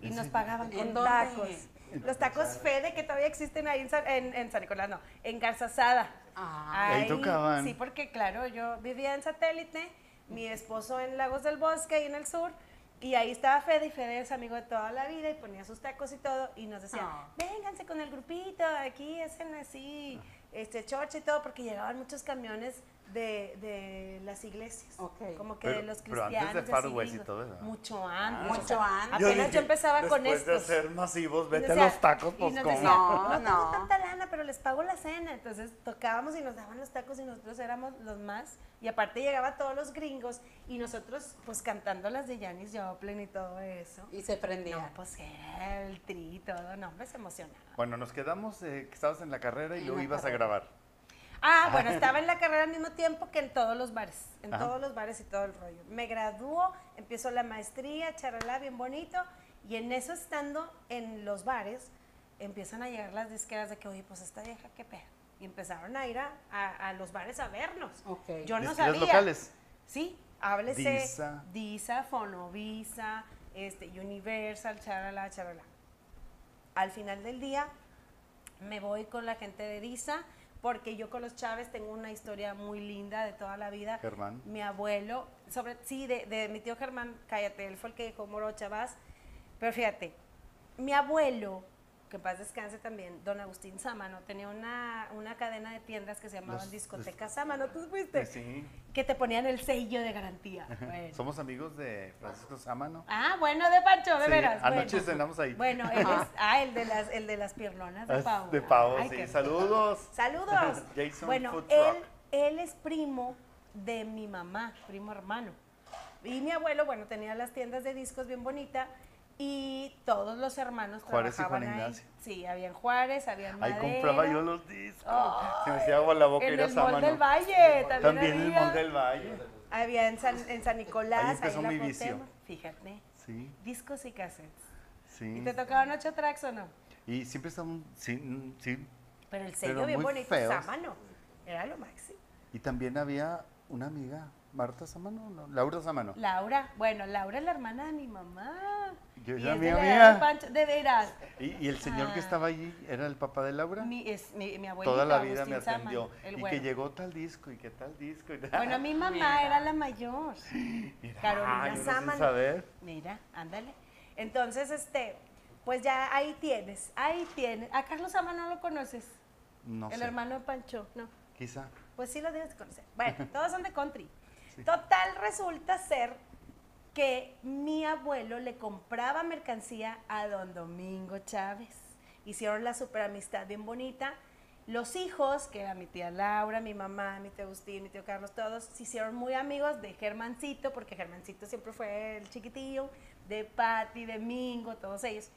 y nos pagaban ¿En con dónde? tacos. Los tacos Fede que todavía existen ahí en San, en, en San Nicolás, no, en Garzazada. Ah, Ahí tocaban. Sí, porque claro, yo vivía en satélite, mi esposo en Lagos del Bosque, ahí en el sur, y ahí estaba Fede, y Fede es amigo de toda la vida, y ponía sus tacos y todo, y nos decía, Ah. vénganse con el grupito, aquí hacen así, este, chorcha y todo, porque llegaban muchos camiones de, de las iglesias. Ok. Como que Pero- de los pero cristianos. antes de Far West y todo eso, ¿no? Mucho antes. Mucho antes. Apenas dije, yo empezaba con después de estos. ser masivos, vete nos a los decía- tacos, pues ¿cómo? decía, No, no, tengo no. tanta lana, pero les pago la cena. Entonces tocábamos y nos daban los tacos y nosotros éramos los más. Y aparte llegaba todos los gringos y nosotros pues cantando las de Janis Joplin y todo eso. Y se prendía. No, pues era el tri y todo, no, me se emocionaba. Bueno, nos quedamos eh, que estabas en la carrera y En luego ibas a carrera. grabar. Ah, bueno, estaba en la carrera al mismo tiempo que en todos los bares, en Ajá. todos los bares y todo el rollo. Me graduó, empiezo la maestría, charalá, bien bonito, y en eso estando en los bares, empiezan a llegar las disqueras de que, oye, pues esta vieja, qué pedo. Y empezaron a ir a, a- a los bares a vernos. Ok. Yo no sabía. locales. Sí, háblese. Disa. Disa, Fonovisa, este, Universal, charala, charala. Al final del día me voy con la gente de Disa porque yo con los Chávez tengo una historia muy linda de toda la vida. Germán. Mi abuelo, sobre sí, de, de mi tío Germán, cállate, él fue el que dijo Morocha, vas. Pero fíjate, mi abuelo, que en paz descanse también, don Agustín Sámano, tenía una, una cadena de tiendas que se llamaban Los- Discoteca Sámano, ¿tú fuiste? Sí. que te ponían el sello de garantía. Bueno. Somos amigos de Francisco Sámano. Ah, bueno, de Pancho, de Sí, veras. anoche bueno. cenamos ahí. Bueno, él es, ah, el de las, el de las piernonas de pavo. De Ay, sí. qué- Saludos. Saludos. *laughs* Jason bueno, Food él, él es primo de mi mamá, primo hermano. Y mi abuelo, bueno, tenía las tiendas de discos bien bonita y todos los hermanos Juárez y trabajaban Juan ahí. Ignacio. Sí, había en Juárez, había en Ahí compraba yo los discos. Oh, Se me hacía agua la boca en ir a el Mall del Valle también, También en el había. Mall del Valle. Había en San, en San Nicolás, Ahí empezó en la mi vicio. Cuauhtémoc. Fíjate, Sí, discos y cassettes. sí. ¿Y te tocaban ocho tracks o no? Y siempre estaban, sí, mm, sí. Pero el sello Pero bien muy bonito. Sámano. Era lo máximo. Y también había una amiga, Marta Sámano, no, Laura Sámano. Laura, bueno, Laura es la hermana de mi mamá. Yo Y de la edad amiga. de Pancho, de veras. Y, y el señor que Ah. estaba allí era el papá de Laura. Mi, es, mi, mi abuelito, Toda la vida me Agustín atendió. Sámano, el Y que llegó tal disco y que tal disco. y- *laughs* Bueno, mi mamá Mira. era la mayor. *gasps* Mira, Carolina yo no sin Sámano. saber. Mira, ándale. Entonces, este, pues ya ahí tienes, ahí tienes. A Carlos Sámano no lo conoces. No el sé, hermano de Pancho, no. quizá. Pues sí lo debes de conocer. Bueno, *laughs* todos son de country. Total, resulta ser que mi abuelo le compraba mercancía a don Domingo Chávez. Hicieron la super amistad bien bonita. Los hijos, que era mi tía Laura, mi mamá, mi tío Agustín, mi tío Carlos, todos se hicieron muy amigos de Germancito, porque Germancito siempre fue el chiquitillo, de Patti, de Mingo, todos ellos.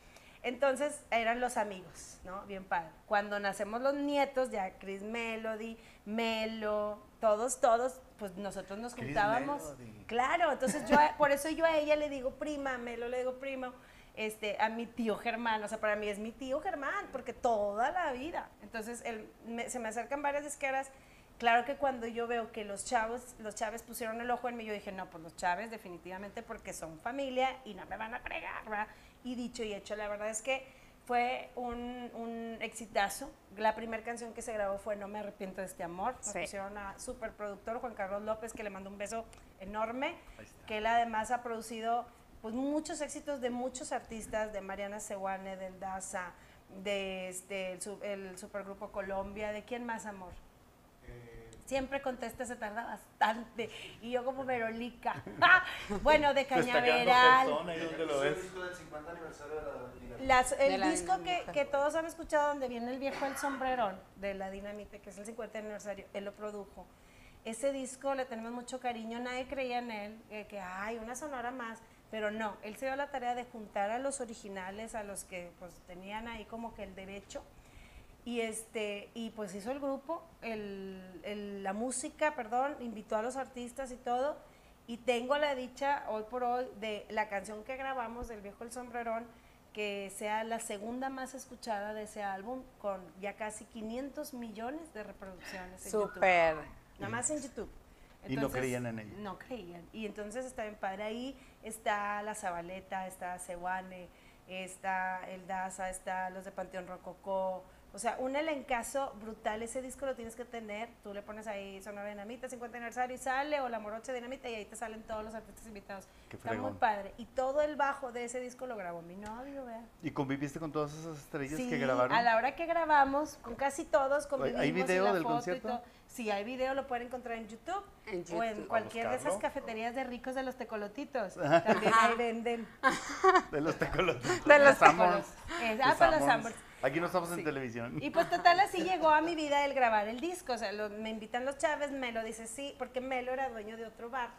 Entonces eran los amigos, ¿no? Bien padre. Cuando nacemos los nietos, ya Chris Melody, Melo, todos, todos, pues nosotros nos juntábamos. Claro, entonces yo, por eso yo a ella le digo prima, a Melo le digo primo, este, a mi tío Germán, o sea, para mí es mi tío Germán, porque toda la vida. Entonces él, me- se me acercan varias disqueras. Claro que cuando yo veo que los chavos, los Chávez pusieron el ojo en mí, yo dije, no, pues los Chávez definitivamente porque son familia y no me van a fregar, ¿verdad? Y dicho y hecho, la verdad es que fue un, un exitazo. La primera canción que se grabó fue No me arrepiento de este amor. Nos Sí. pusieron a super productor Juan Carlos López, que le mando un beso enorme, que él además ha producido pues muchos éxitos de muchos artistas, de Mariana Seguane, del Daza, de este, el supergrupo Colombia, ¿de quién más, amor? Siempre contesta, se tarda bastante. Y yo como Verolica. *laughs* bueno, de Cañaveral. ahí donde lo ves. disco del 50 aniversario de la dinastía. Las- De el disco que, Dinamita. que todos han escuchado donde viene el viejo El Sombrerón de la Dinamite, que es el 50 aniversario, él lo produjo. Ese disco le tenemos mucho cariño, nadie creía en él, eh, que hay una sonora más, pero no, él se dio la tarea de juntar a los originales, a los que pues tenían ahí como que el derecho, y este y pues hizo el grupo el- el- la música perdón invitó a los artistas y todo y tengo la dicha hoy por hoy de la canción que grabamos del viejo el sombrerón que sea la segunda más escuchada de ese álbum con ya casi 500 millones de reproducciones en YouTube. Súper. nada más en YouTube Y no creían en ella. no creían y entonces está bien padre ahí está la Zabaleta está Ceguane está el Daza está los de Panteón Rococó O sea, un elencazo brutal. Ese disco lo tienes que tener. Tú le pones ahí Sonora Dinamita, 50 aniversario y sale, o La Morocha Dinamita, y ahí te salen todos los artistas invitados. Qué Está muy padre. Y todo el bajo de ese disco lo grabó mi novio, vea. ¿Y conviviste con todas esas estrellas Sí, que grabaron? a la hora que grabamos, con casi todos convivimos. ¿Hay y video la del foto y concierto? todo. Sí, hay video, lo pueden encontrar en YouTube, En o en YouTube. cualquier de esas cafeterías de ricos de los tecolotitos. *laughs* También ahí venden. De los tecolotitos. De los De ah, para los Sanborns. Aquí no estamos en televisión. Y pues total así llegó a mi vida el grabar el disco. O sea, lo- me invitan los Chávez, Melo dice sí, porque Melo era dueño de otro bar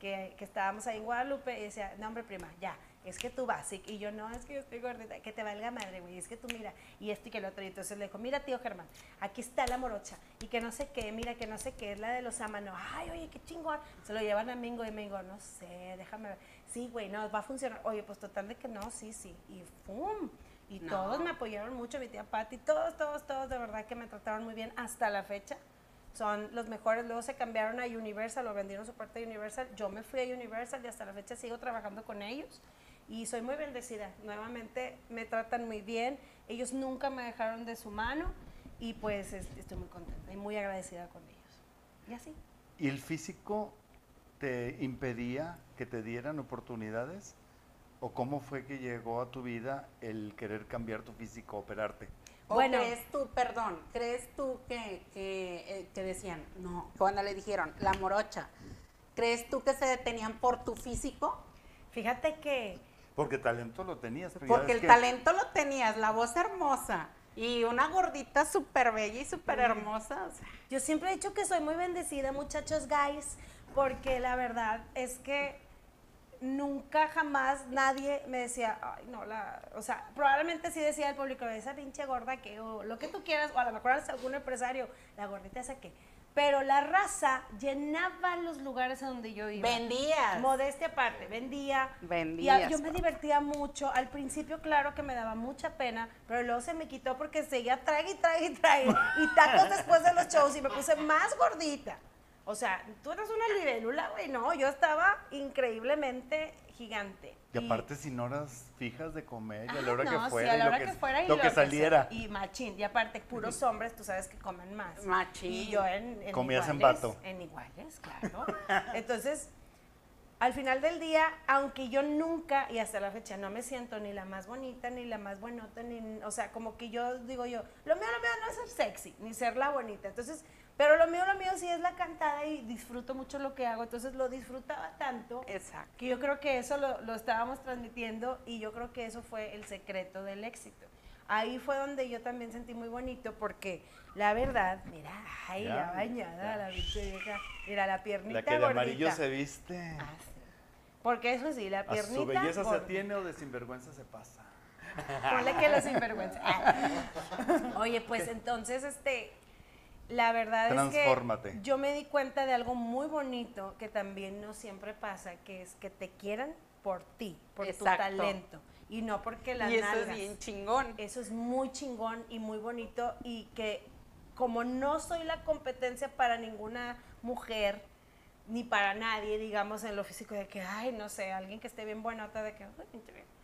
que, que estábamos ahí en Guadalupe y decía, no hombre prima, ya, es que tú vas. Y, y yo, no, es que yo estoy gordita, que te valga madre, güey, es que tú mira, y esto y que lo otro. Y entonces le dijo, mira tío Germán, aquí está la morocha, y que no sé qué, mira que no sé qué, es la de los amanos. Ay, oye, qué chingón. Se lo llevan a Mingo y Mingo, no sé, déjame ver. Sí, güey, no, va a funcionar. Oye, pues total de que no, sí, sí. Y ¡pum! Y No. todos me apoyaron mucho, mi tía Patti, todos, todos, todos, de verdad que me trataron muy bien hasta la fecha. Son los mejores. Luego se cambiaron a Universal, o vendieron su parte de Universal. Yo me fui a Universal y hasta la fecha sigo trabajando con ellos. Y soy muy bendecida. Nuevamente me tratan muy bien. Ellos nunca me dejaron de su mano. Y pues es- estoy muy contenta y muy agradecida con ellos. Y así. ¿Y el físico te impedía que te dieran oportunidades? ¿O cómo fue que llegó a tu vida el querer cambiar tu físico, operarte? ¿O Bueno. crees tú, perdón, crees tú que, que, eh, que decían, no, cuando le dijeron, la morocha, ¿crees tú que se detenían por tu físico? Fíjate que Porque talento lo tenías. pero ya Porque el que- talento lo tenías, la voz hermosa y una gordita súper bella y súper hermosa. o sea, Yo siempre he dicho que soy muy bendecida, muchachos, guys, porque la verdad es que nunca jamás nadie me decía, ay, no, la, o sea, probablemente sí decía el público, esa pinche gorda que, o lo que tú quieras, o a lo mejor hasta algún empresario, la gordita esa que, pero la raza llenaba los lugares a donde yo iba. vendías. Modestia aparte, vendía. Vendías, Y a- yo me divertía mucho. Al principio, claro que me daba mucha pena, pero luego se me quitó porque seguía trague y trague y trague. Y tacos después de los shows y me puse más gordita. O sea, tú eres una libélula, güey. No, yo estaba increíblemente gigante. Y aparte sin horas fijas de comer, y a la Ah, hora no, que sí, fuera, a y la lo hora que, que fuera y lo que saliera. Y machín. Y aparte, puros hombres, tú sabes que comen más. Machín. Y yo en, en Comías en vato. En iguales, claro. Entonces, al final del día, aunque yo nunca, y hasta la fecha, no me siento ni la más bonita, ni la más buenota, ni, o sea, como que yo digo yo, lo mío, lo mío no es ser sexy, ni ser la bonita. Entonces, pero lo mío, lo mío sí es la cantada y disfruto mucho lo que hago. Entonces, lo disfrutaba tanto Exacto. que yo creo que eso lo, lo estábamos transmitiendo y yo creo que eso fue el secreto del éxito. Ahí fue donde yo también sentí muy bonito porque la verdad, mira, ay, ya, Ya, bañada ya. la pinche vieja, mira la piernita La que de amarillo se viste. Ah, sí. Porque eso sí, la ¿A piernita su belleza se atiene o de sinvergüenza se pasa? Ponle que los sinvergüenza. *laughs* Oye, pues entonces, este, la verdad es que yo me di cuenta de algo muy bonito que también no siempre pasa, que es que te quieran por ti, por tu talento y no porque las y eso es bien chingón. Eso es muy chingón y muy bonito y que como no soy la competencia para ninguna mujer ni para nadie, digamos, en lo físico de que, ay, no sé, alguien que esté bien buenota de que, "Ay, pinche vieja". o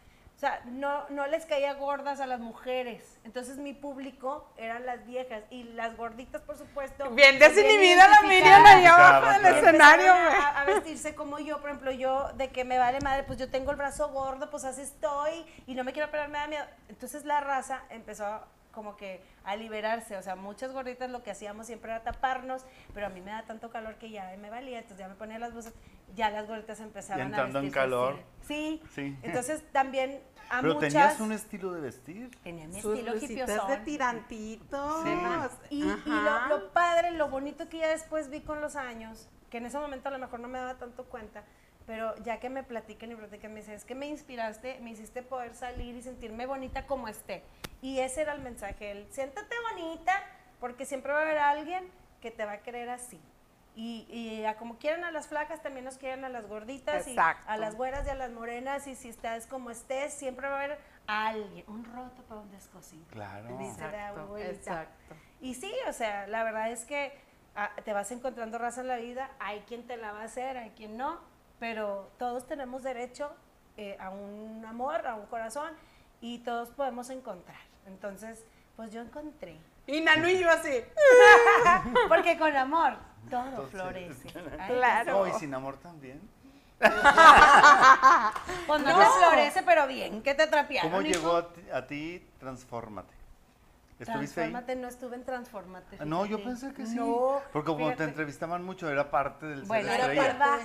sea, no, no les caía gordas a las mujeres. Entonces mi público eran las viejas y las gorditas, por supuesto. Bien desinhibida la Miriam ahí abajo del escenario, a, a vestirse como yo, por ejemplo, yo de que me vale madre, pues yo tengo el brazo gordo, pues así estoy y no me quiero operar, me da miedo. Entonces la raza empezó como que a liberarse, o sea, muchas gorditas lo que hacíamos siempre era taparnos, pero a mí me da tanto calor que ya me valía, entonces ya me ponía las blusas, ya las gorditas empezaban entrando a en vestirse calor. así. Sí, Sí. entonces también a Pero muchas... tenías un estilo de vestir. tenía mi Sus estilo hipiosón. de tirantitos. Sí. Y, y lo padre, lo bonito que ya después vi con los años, que en ese momento a lo mejor no me daba tanto cuenta, pero ya que me platican y platican, me dicen, es que me inspiraste, me hiciste poder salir y sentirme bonita como esté. Y ese era el mensaje, el siéntate bonita, porque siempre va a haber alguien que te va a querer así. Y, y a como quieren a las flacas, también nos quieren a las gorditas, y Exacto. a las güeras y a las morenas, y si estás como estés, siempre va a haber alguien, un roto para un descosido. Claro. Dice la Exacto, abuelita. exacto. Y sí, o sea, la verdad es que ah, te vas encontrando raza en la vida, hay quien te la va a hacer, hay quien no, pero todos tenemos derecho eh, a un amor, a un corazón y todos podemos encontrar. Entonces, Pues yo encontré. Y Nanu y yo así. *laughs* Porque con amor todo Entonces, florece. *laughs* Ay, Claro. No, y sin amor también. *laughs* Pues no, te florece, pero bien, que te trapearon. ¿Cómo hijo? llegó a ti, a ti Transfórmate? ¿Estuviste ahí? Transfórmate, no estuve en Transfórmate. Ah, No, yo pensé que sí. No, Porque como te entrevistaban mucho, era parte del Bueno, ser era verdad.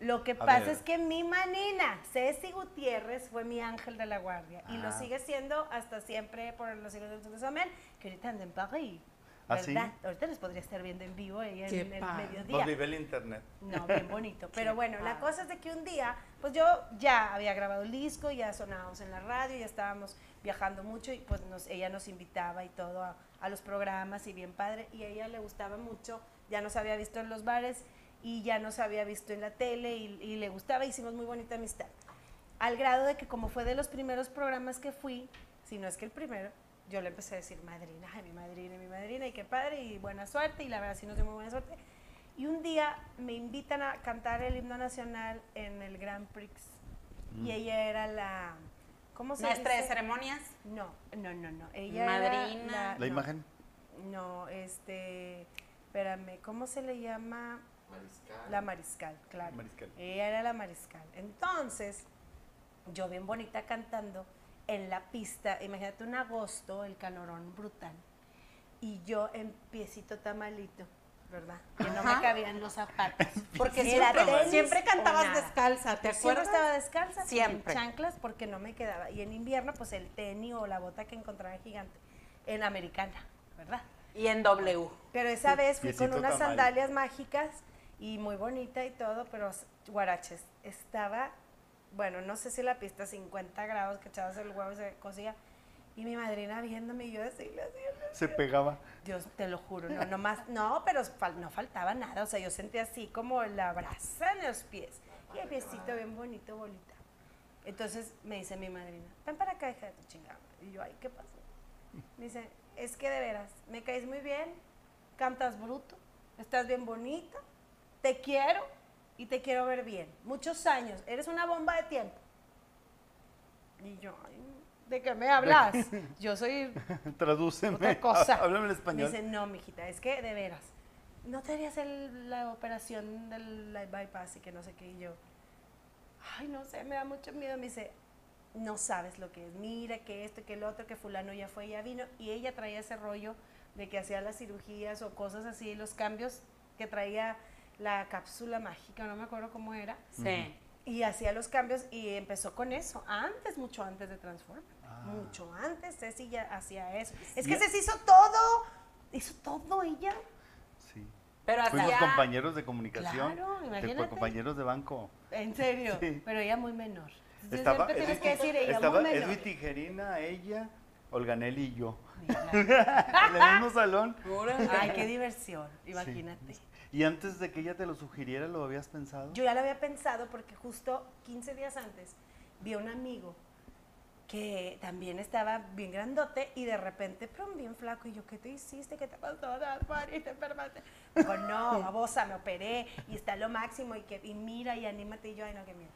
Lo que A pasa ver. es que mi manina, Ceci Gutiérrez, fue mi ángel de la guardia. Y lo Ah. sigue siendo hasta siempre por los siglos de amén, que ahorita anda en París. ¿Ah. Ahorita les podría estar viendo en vivo ella Qué en el mediodía. Nos vive el internet. No, bien bonito. Pero bueno, la padre. cosa es de que un día, pues yo ya había grabado el disco, ya sonábamos en la radio, ya estábamos viajando mucho y pues nos, ella nos invitaba y todo a, a los programas y bien padre. Y a ella le gustaba mucho, ya nos había visto en los bares y ya nos había visto en la tele y, y le gustaba, hicimos muy bonita amistad. Al grado de que como fue de los primeros programas que fui, si no es que el primero, yo le empecé a decir madrina, ay, mi madrina, mi madrina, y qué padre, y buena suerte, y la verdad sí nos dio muy buena suerte. Y un día me invitan a cantar el himno nacional en el Grand Prix. Mm. Y ella era la. ¿Cómo se Maestra de dice? ceremonias. No, no, no, no. Ella Madrina. Era ¿La no, imagen? No, este. Espérame, ¿cómo se le llama? Mariscal. La mariscal, claro. Mariscal. Ella era la mariscal. Entonces, yo bien bonita cantando en la pista, imagínate un agosto, el calorón brutal, y yo en piecito tamalito, ¿verdad? Que no me cabían los zapatos. *laughs* Porque siempre, tenis siempre cantabas descalza, ¿te Siempre acuerdas? estaba descalza, Siempre. en chanclas, porque no me quedaba. Y en invierno, pues el tenis o la bota que encontraba gigante, en americana, ¿verdad? Y en W. Pero esa vez fui con unas tamal. sandalias mágicas y muy bonita y todo, pero guaraches, estaba, bueno, no sé si la pista 50 grados que echabas el huevo y se cosía. Y mi madrina viéndome y yo así, le Se pegaba. Dios, te lo juro, no, no más, no, pero fal- no faltaba nada, o sea, yo sentía así como la brasa en los pies y el piecito bien bonito, bolita. Entonces me dice mi madrina, ven para acá, hija de tu chingada. Y yo, ay, ¿qué pasó? Me dice, es que de veras, me caes muy bien, cantas bruto, estás bien bonita, te quiero y te quiero ver bien. Muchos años, eres una bomba de tiempo. Y yo, ay, ¿de qué me hablas? *laughs* Yo soy Tradúceme. otra cosa. *laughs* Háblame en español. Me dice, no, mijita, es que de veras, no te harías el- la operación del la bypass y que no sé qué. Y yo, ay, no sé, me da mucho miedo. Me dice, no sabes lo que es. Mira que esto, que el otro, que fulano ya fue, ya vino. Y ella traía ese rollo de que hacía las cirugías o cosas así, los cambios que traía la cápsula mágica, no me acuerdo cómo era. Sí. Y hacía los cambios y empezó con eso, antes, mucho antes de Transform. Ah. Mucho antes, Ceci ya hacía eso. Es que Ceci hizo todo, hizo todo ella. Sí. Pero Fuimos hacía... compañeros de comunicación. Claro, de- imagínate. compañeros de banco. En serio, Sí. pero ella muy menor. Entonces, Estaba, siempre tienes Edwin- que decir ella estaba muy menor. Edwin Tijerina, ella, Olganel y yo. *laughs* En el mismo salón. Ay, qué diversión, imagínate. Y antes de que ella te lo sugiriera, ¿lo habías pensado? Yo ya lo había pensado porque justo 15 días antes vi a un amigo que también estaba bien grandote y de repente, prum, bien flaco. Y yo, ¿qué te hiciste? ¿Qué te pasó? ¿Te enfermaste? Dijo, no, *laughs* babosa, me operé y está lo máximo y, que, y mira y anímate. Y yo, ay, no, qué miedo.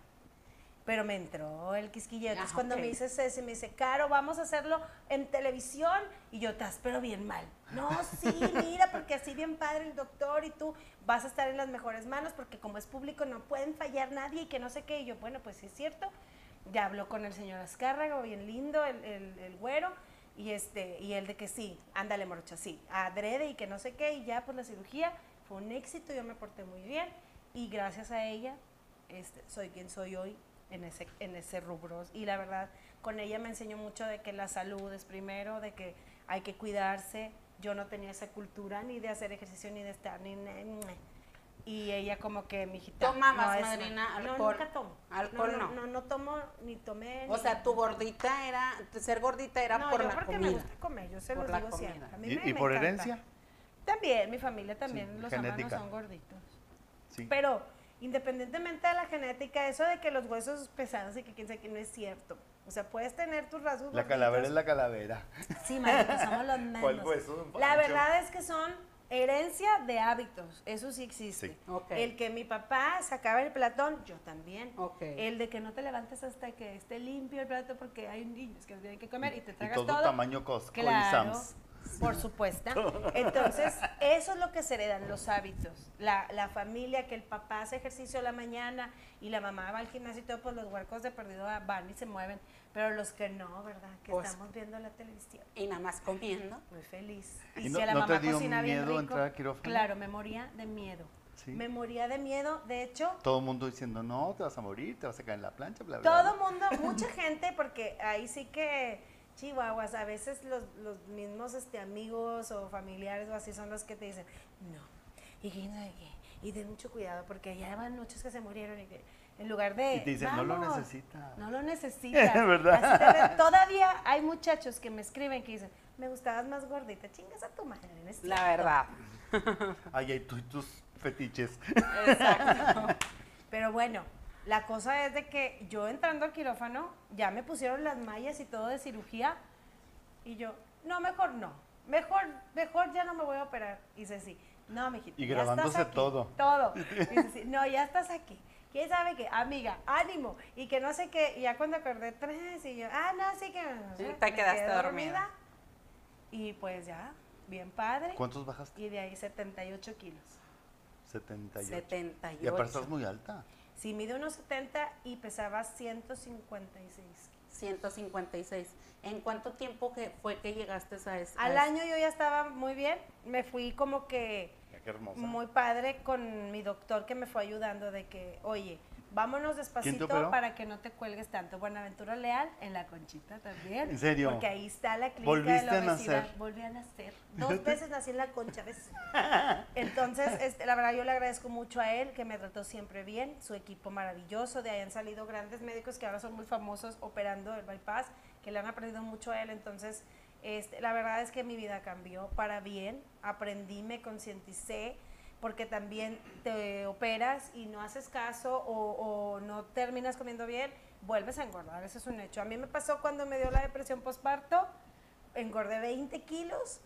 Pero me entró el quisquillo. Entonces, Ah, cuando ok. me dice Ceci, me dice, Caro, vamos a hacerlo en televisión. Y yo, estás, pero bien mal. No, sí, mira, porque así bien padre el doctor y tú vas a estar en las mejores manos porque como es público no pueden fallar nadie y que no sé qué. Y yo, bueno, pues sí es cierto. Ya habló con el señor Azcárraga, bien lindo, el, el, el güero. Y, este, y él de que sí, ándale, morocha, sí, adrede y que no sé qué. Y ya, pues la cirugía fue un éxito, yo me porté muy bien. Y gracias a ella, este, soy quien soy hoy en ese, en ese rubro. Y la verdad, con ella me enseñó mucho de que la salud es primero, de que hay que cuidarse. Yo no tenía esa cultura ni de hacer ejercicio ni de estar ni... ni- ni- Y ella como que, mi hijita... ¿Tomabas, es- madrina, No, alcohol? nunca tomo. Alcohol no. no. No, no tomo, ni tomé... O ni- sea, tu gordita era, ser gordita era no, por yo la porque comida. me gusta comer, yo se Por los digo comida. siempre. A mí ¿Y, me- y me por encanta. herencia? También, mi familia también, Sí, los genética. hermanos son gorditos. Sí. Pero independientemente de la genética, eso de que los huesos pesados y que quién sabe que no es cierto. O sea, puedes tener tus rasgos La calavera es la calavera. Sí, marico, somos los *laughs* menos. ¿Cuál hueso, La verdad es que son Herencia de hábitos, eso sí existe. Sí. El que mi papá sacaba el platón, yo también. El de que no te levantes hasta que esté limpio el plato porque hay niños que tienen que comer y te Y tragas todo, todo. tamaño Costco y Claro, Sam's. Por supuesto. Entonces, eso es lo que se heredan, los hábitos. La, la familia, que el papá hace ejercicio a la mañana y la mamá va al gimnasio y todo, pues los huercos de perdido van y se mueven. Pero los que no, ¿verdad? Que Pues- estamos viendo la televisión. Y nada más comiendo. Muy feliz. ¿Y Y, no- si a la no te mamá dio cocina bien miedo rico, entrar a quirófano? Claro, me moría de miedo. Sí. Me moría de miedo. De hecho, Todo el mundo diciendo, no, te vas a morir, te vas a caer en la plancha, bla, bla. todo bla. mundo, mucha gente, porque ahí sí que chihuahuas, a veces los, los mismos este, amigos o familiares o así son los que te dicen, no, y que no sé qué, y ten mucho cuidado, porque ya van muchos que se murieron y que en lugar de... Y te dicen, no lo "Vamos, necesita. No lo necesitas. *laughs* ¿Verdad? Así te ves. Todavía hay muchachos que me escriben que dicen, me gustabas más gordita, chingas a tu madre. no es La cierto". verdad. Ay, ay, tú y tus fetiches. Exacto. *laughs* Pero bueno, la cosa es de que yo entrando al quirófano, ya me pusieron las mallas y todo de cirugía, y yo, no, mejor no, mejor, mejor ya no me voy a operar. Y dice, sí, no, mijito. Y ya grabándose estás aquí". todo. Todo. *laughs* Dice, sí, no, ya estás aquí. ¿Quién sabe qué? Amiga, ánimo. Y que no sé qué, y ya cuando acordé tres, y yo, ah, no, sí que... sé, Te me quedaste quedé dormida. Y pues ya, bien padre. ¿Cuántos bajaste? Y de ahí 78 kilos. 78. 78. Y aparte estás muy alta. Sí, mide unos 70 y pesaba 156. 156. ¿En cuánto tiempo que fue que llegaste a ese? Al a año yo ya estaba muy bien. Me fui como que Qué hermosa. muy padre con mi doctor que me fue ayudando de que, oye, vámonos despacito para que no te cuelgues tanto. Buenaventura Leal en la conchita también. ¿En serio? Porque ahí está la clínica ¿Volviste de la a obesidad. nacer? Volví a nacer. *laughs* Dos veces nací en la concha, ¿ves? *laughs* Entonces, este, la verdad yo le agradezco mucho a él que me trató siempre bien, su equipo maravilloso, de ahí han salido grandes médicos que ahora son muy famosos operando el bypass, que le han aprendido mucho a él, entonces este, la verdad es que mi vida cambió para bien, aprendí, me concienticé, porque también te operas y no haces caso o, o no terminas comiendo bien, vuelves a engordar, eso es un hecho. A mí me pasó cuando me dio la depresión postparto, engordé 20 kilos,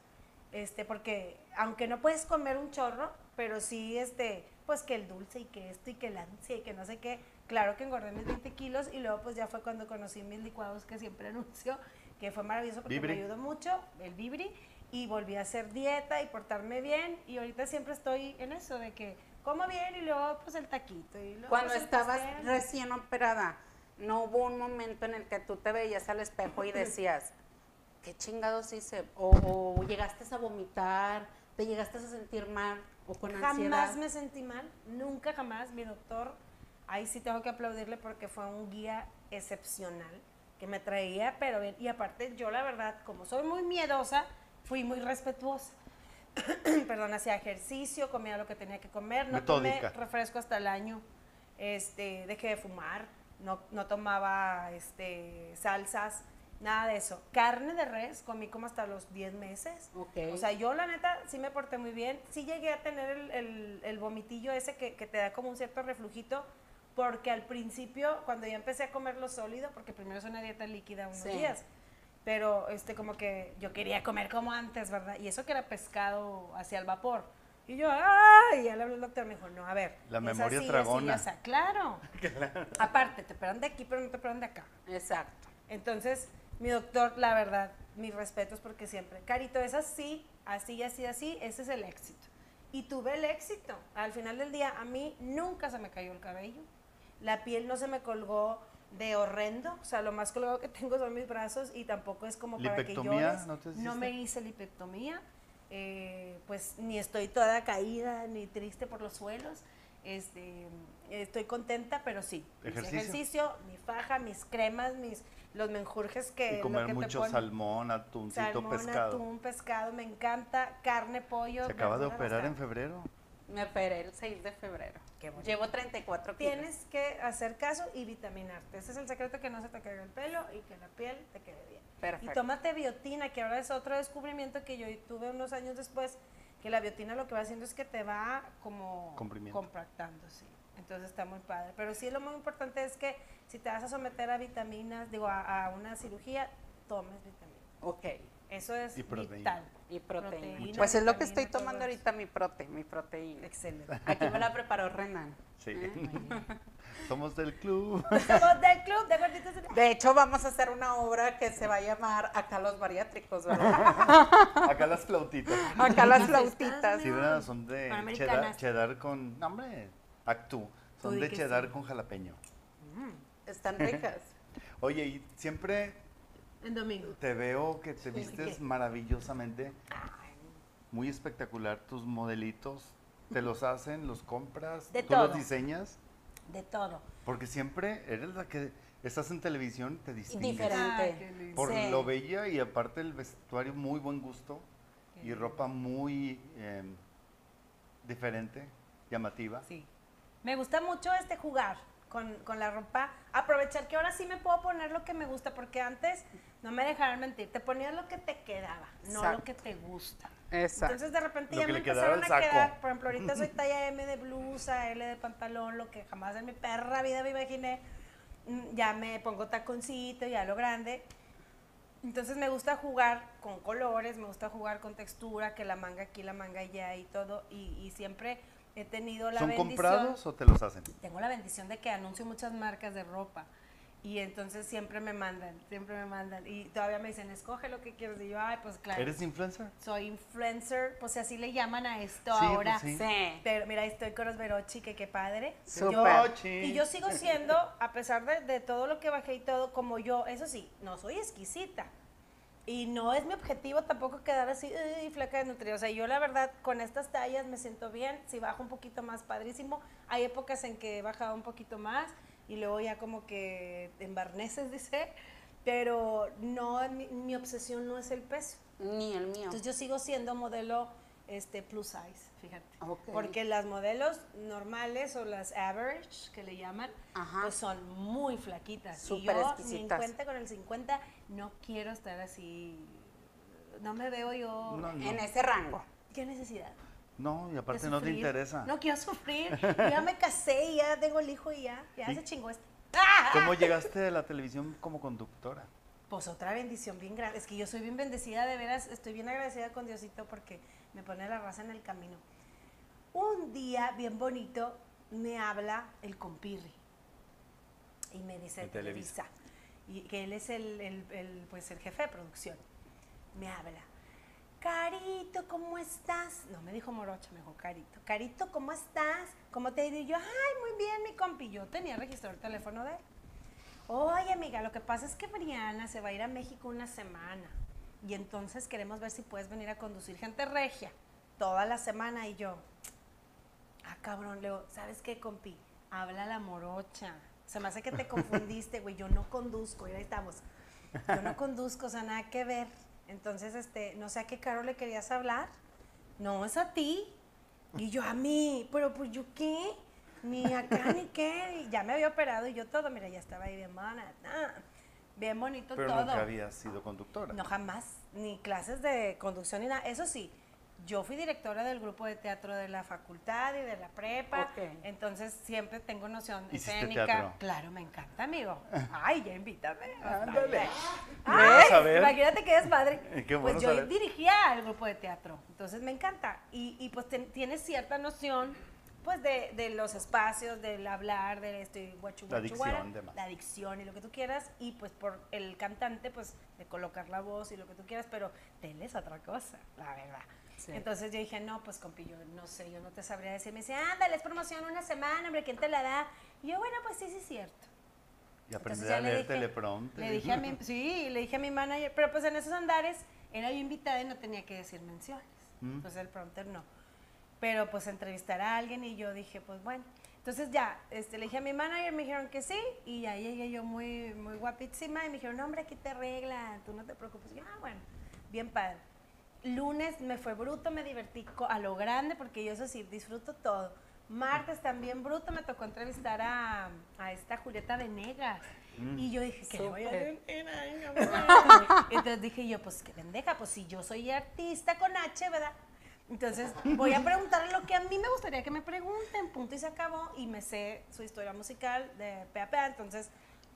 este, porque aunque no puedes comer un chorro, pero sí, este, pues que el dulce y que esto y que la ansia y que no sé qué, claro que engordé mis 20 kilos y luego pues ya fue cuando conocí mis licuados que siempre *laughs* anuncio, que fue maravilloso porque Vibri. me ayudó mucho, el Vibri, y volví a hacer dieta y portarme bien y ahorita siempre estoy en eso de que como bien y luego pues el taquito y luego Cuando pues, estabas pastel. recién operada, ¿no hubo un momento en el que tú te veías al espejo y *clears throat* decías, qué chingados hice? O, o llegaste a vomitar, te llegaste a sentir mal o con ansiedad. Jamás me sentí mal, nunca jamás. Mi doctor, ahí sí tengo que aplaudirle porque fue un guía excepcional que me traía, pero bien. Y aparte, yo la verdad, como soy muy miedosa, fui muy respetuosa. *clears throat* Perdón, hacía ejercicio, comía lo que tenía que comer, no Metódica. tomé refresco hasta el año, este, dejé de fumar, no, no tomaba este, salsas, nada de eso. Carne de res comí como hasta los 10 meses. Ok. O sea, yo la neta sí me porté muy bien. Sí llegué a tener el, el- el vomitillo ese que, que te da como un cierto reflujito, porque al principio, cuando ya empecé a comer lo sólido, porque primero es una dieta líquida unos Sí. días, pero este como que yo quería comer como antes, ¿verdad? Y eso que era pescado hacia el vapor. Y yo, ¡ay! Y ya le hablé al doctor, me dijo, no, a ver. La memoria así, tragona. así, así". *laughs* claro. Aparte, te operan de aquí, pero no te operan de acá. Exacto. Entonces, mi doctor, la verdad, mis respetos porque siempre, Carito, es así, así, así, así, ese es el éxito. Y tuve el éxito. Al final del día, a mí nunca se me cayó el cabello. La piel no se me colgó de horrendo. O sea, lo más colgado que tengo son mis brazos y tampoco es como para que ¿Lipectomía? llores. ¿No te no me hice lipectomía. eh, pues ni estoy toda caída ni triste por los suelos. Este, estoy contenta, pero sí. ¿Ejercicio? ejercicio, mi faja, mis cremas, mis los menjurjes que Y lo comer que mucho ponen. salmón, atuncito, Salmón, pescado. atún, pescado, me encanta, carne, pollo. Se acaba de operar en febrero. Me operé el 6 de febrero. Qué bonito. Llevo 34 kilos. Tienes que hacer caso y vitaminarte. Ese es el secreto que no se te caiga el pelo y que la piel te quede bien. Perfecto. Y tómate biotina, que ahora es otro descubrimiento que yo tuve unos años después, que la biotina lo que va haciendo es que te va como Comprimiendo. compactando, sí. Entonces está muy padre. Pero sí lo muy importante es que si te vas a someter a vitaminas, digo, a, a una cirugía, tomes vitaminas. Ok. Eso es Y vital. Y proteína. Proteína, Pues es lo que estoy tomando ahorita, mi prote, mi proteína. Excelente. Aquí me la preparó Renan. Sí. ¿Eh? *laughs* Somos del club. *laughs* Somos del club de gorditos. de- hecho, vamos a hacer una obra que se va a llamar Acá los bariátricos, ¿verdad? *laughs* Acá las flautitas. Acá las flautitas. Sí, ¿verdad? Son de cheddar, con. No, hombre, actú. Son de cheddar sí. con jalapeño. Están ricas. Oye, y siempre En domingo. te veo que te vistes ¿Qué? maravillosamente. Muy espectacular. Tus modelitos, ¿te los hacen, los compras? De ¿Tú los diseñas? De todo. Porque siempre eres la que estás en televisión, te distingues. Diferente. Ay. Por Sí. lo bella y aparte el vestuario muy buen gusto y ropa muy eh, diferente, llamativa. Sí. Me gusta mucho este jugar con, con la ropa. Aprovechar que ahora sí me puedo poner lo que me gusta, porque antes, no me dejaron mentir, te ponías lo que te quedaba, no lo que te gusta. Exacto. Entonces de repente Lo ya que me empezaron a saco. quedar, por ejemplo, ahorita soy *laughs* talla M de blusa, L de pantalón, lo que jamás en mi perra vida me imaginé. Mm, Ya me pongo taconcito, ya lo grande. Entonces me gusta jugar con colores, me gusta jugar con textura, que la manga aquí, la manga allá y todo. Y, y siempre he tenido la ¿Son bendición. comprados o te los hacen? Tengo la bendición de que anuncio muchas marcas de ropa. Y entonces siempre me mandan, siempre me mandan. Y todavía me dicen, escoge lo que quieres. Y yo, ay, pues claro. ¿Eres influencer? Soy influencer, pues así le llaman a esto Sí, pues ahora. sí. Sí. Pero mira, ahí estoy con los Verochi, que qué padre. Yo- Verochi. y yo sigo siendo, a pesar de, de todo lo que bajé y todo, como yo, eso sí, no soy exquisita. Y no es mi objetivo tampoco quedar así, y flaca de nutrida. O sea, yo la verdad, con estas tallas me siento bien. Si bajo un poquito más, padrísimo. Hay épocas en que he bajado un poquito más y luego ya como que en barneses, *laughs* dice. Pero no, mi, mi obsesión no es el peso. Ni el mío. Entonces yo sigo siendo modelo este plus size, fíjate. Porque las modelos normales o las average que le llaman, Ajá. pues son muy flaquitas. Súper y yo exquisitas. 50 con el 50 no quiero estar así. No me veo yo. No, no. En ese rango. ¿Qué necesidad? No, y aparte no te interesa. No quiero sufrir. *laughs* Yo ya me casé y ya tengo el hijo y ya, ya ¿Y? se chingó este. ¿Cómo *laughs* llegaste a la televisión como conductora? Pues otra bendición bien grande. Es que yo soy bien bendecida, de veras, estoy bien agradecida con Diosito porque me pone la raza en el camino. Un día, bien bonito, me habla el compirri y me dice Televisa. Televisa. Y que él es el, el- el, pues, el jefe de producción. Me habla. Carito, ¿cómo estás? No me dijo Morocha, me dijo Carito. Carito, ¿cómo estás? ¿Cómo te ha ido? Y yo, ay, muy bien, mi compi. Yo tenía registrado el teléfono de él. Oye, amiga, lo que pasa es que Briana se va a ir a México una semana. Y entonces queremos ver si puedes venir a conducir gente regia toda la semana. Y yo, ah, cabrón, Leo, ¿sabes qué, compi? Habla la morocha. Se me hace que te *laughs* confundiste, güey. Yo no conduzco, y ahí estamos. Yo no conduzco, o sea, nada que ver. Entonces, este, no sé a qué caro le querías hablar. No, es a ti. Y yo a mí, pero pues yo qué, ni acá ni qué. Y ya me había operado y yo todo, mira, ya estaba ahí bien ah, bien bonito Pero todo. nunca habías sido conductora. No, jamás, ni clases de conducción ni nada. Eso sí, yo fui directora del grupo de teatro de la facultad y de la prepa, Ok. entonces siempre tengo noción ¿Hiciste escénica. teatro? Claro, me encanta, amigo. *laughs* Ay, ya invítame. Ándale. Ay, Vamos a ver. imagínate que es padre. Eh, *laughs* qué bueno pues yo saber. dirigía el grupo de teatro, entonces me encanta. Y, y pues ten- tienes cierta noción pues de, de los espacios, del hablar, de esto y guachu, La guachu, guara, dicción, demás. la dicción y lo que tú quieras. Y pues por el cantante, pues de colocar la voz y lo que tú quieras, pero tele es otra cosa, la verdad. Sí. Entonces yo dije, no, pues compi, yo no sé, yo no te sabría decir. Me dice, ándale, es promoción una semana, hombre, ¿quién te la da? Y yo, bueno, pues sí, sí es cierto. Y Entonces ya a le leer dije- teleprompter. Le dije a mi, sí, le dije a mi manager, pero pues en esos andares era yo invitada y no tenía que decir menciones. Mm. Pues el prompter no. Pero pues entrevistar a alguien y yo dije, pues bueno. Entonces ya, este, le dije a mi manager, me dijeron que sí, y ahí llegué yo muy, muy guapísima y me dijeron, no, hombre, aquí te arregla, tú no te preocupes. Y yo, ah, bueno, bien padre. Lunes me fue bruto, me divertí a lo grande, porque yo eso sí, disfruto todo. Martes también bruto, me tocó entrevistar a, a esta Julieta Venegas. Y yo dije, que le voy a no. Entonces dije yo, pues qué pendeja, pues si yo soy artista con H, ¿verdad? Entonces voy a preguntarle lo que a mí me gustaría que me pregunten, punto y se acabó. Y me sé su historia musical de pe a pe, entonces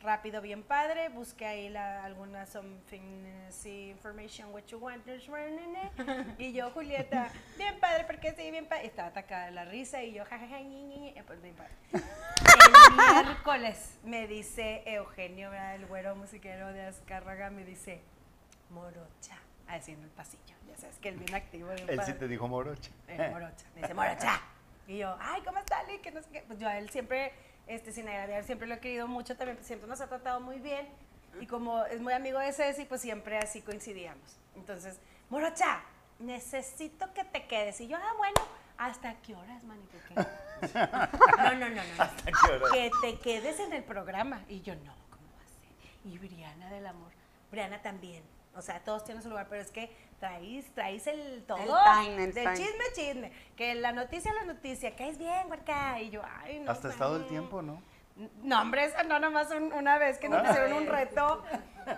rápido, bien padre. Busqué ahí la, alguna something, eh, sí, information, what you want. *laughs* Y yo, Julieta, bien padre, porque sí, bien padre. Estaba atacada de la risa y yo, jajaja, ñi, pues bien padre. *laughs* El miércoles me dice Eugenio, ¿verdad? el güero musiquero de Azcárraga, me dice, morocha, así en el pasillo. Ya sabes que él bien activo, bien Él padre. sí te dijo morocha. Eh, morocha. Me dice, morocha. Y yo, ay, ¿cómo está, Lee? Que no sé qué. Pues yo a él siempre, este, sin agradecer, siempre lo he querido mucho también, pues siempre nos ha tratado muy bien. Y como es muy amigo de Ceci, pues siempre así coincidíamos. Entonces, morocha, necesito que te quedes. Y yo, ah, bueno, ¿hasta qué horas, manito? ¿Qué? *laughs* No, no, no, no. ¿Hasta qué hora? Que te quedes en el programa. Y yo, no, ¿cómo va a ser? Y Briana del amor. Briana también. O sea, todos tienen su lugar, pero es que traís, traís el todo. time, el de time. chisme, chisme. Que la noticia, la noticia. Caes bien, huerca. Y yo, ay, no. Hasta estado el tiempo, ¿no? No, hombre, eso no, nomás un- una vez que nos Ah. hicieron un reto.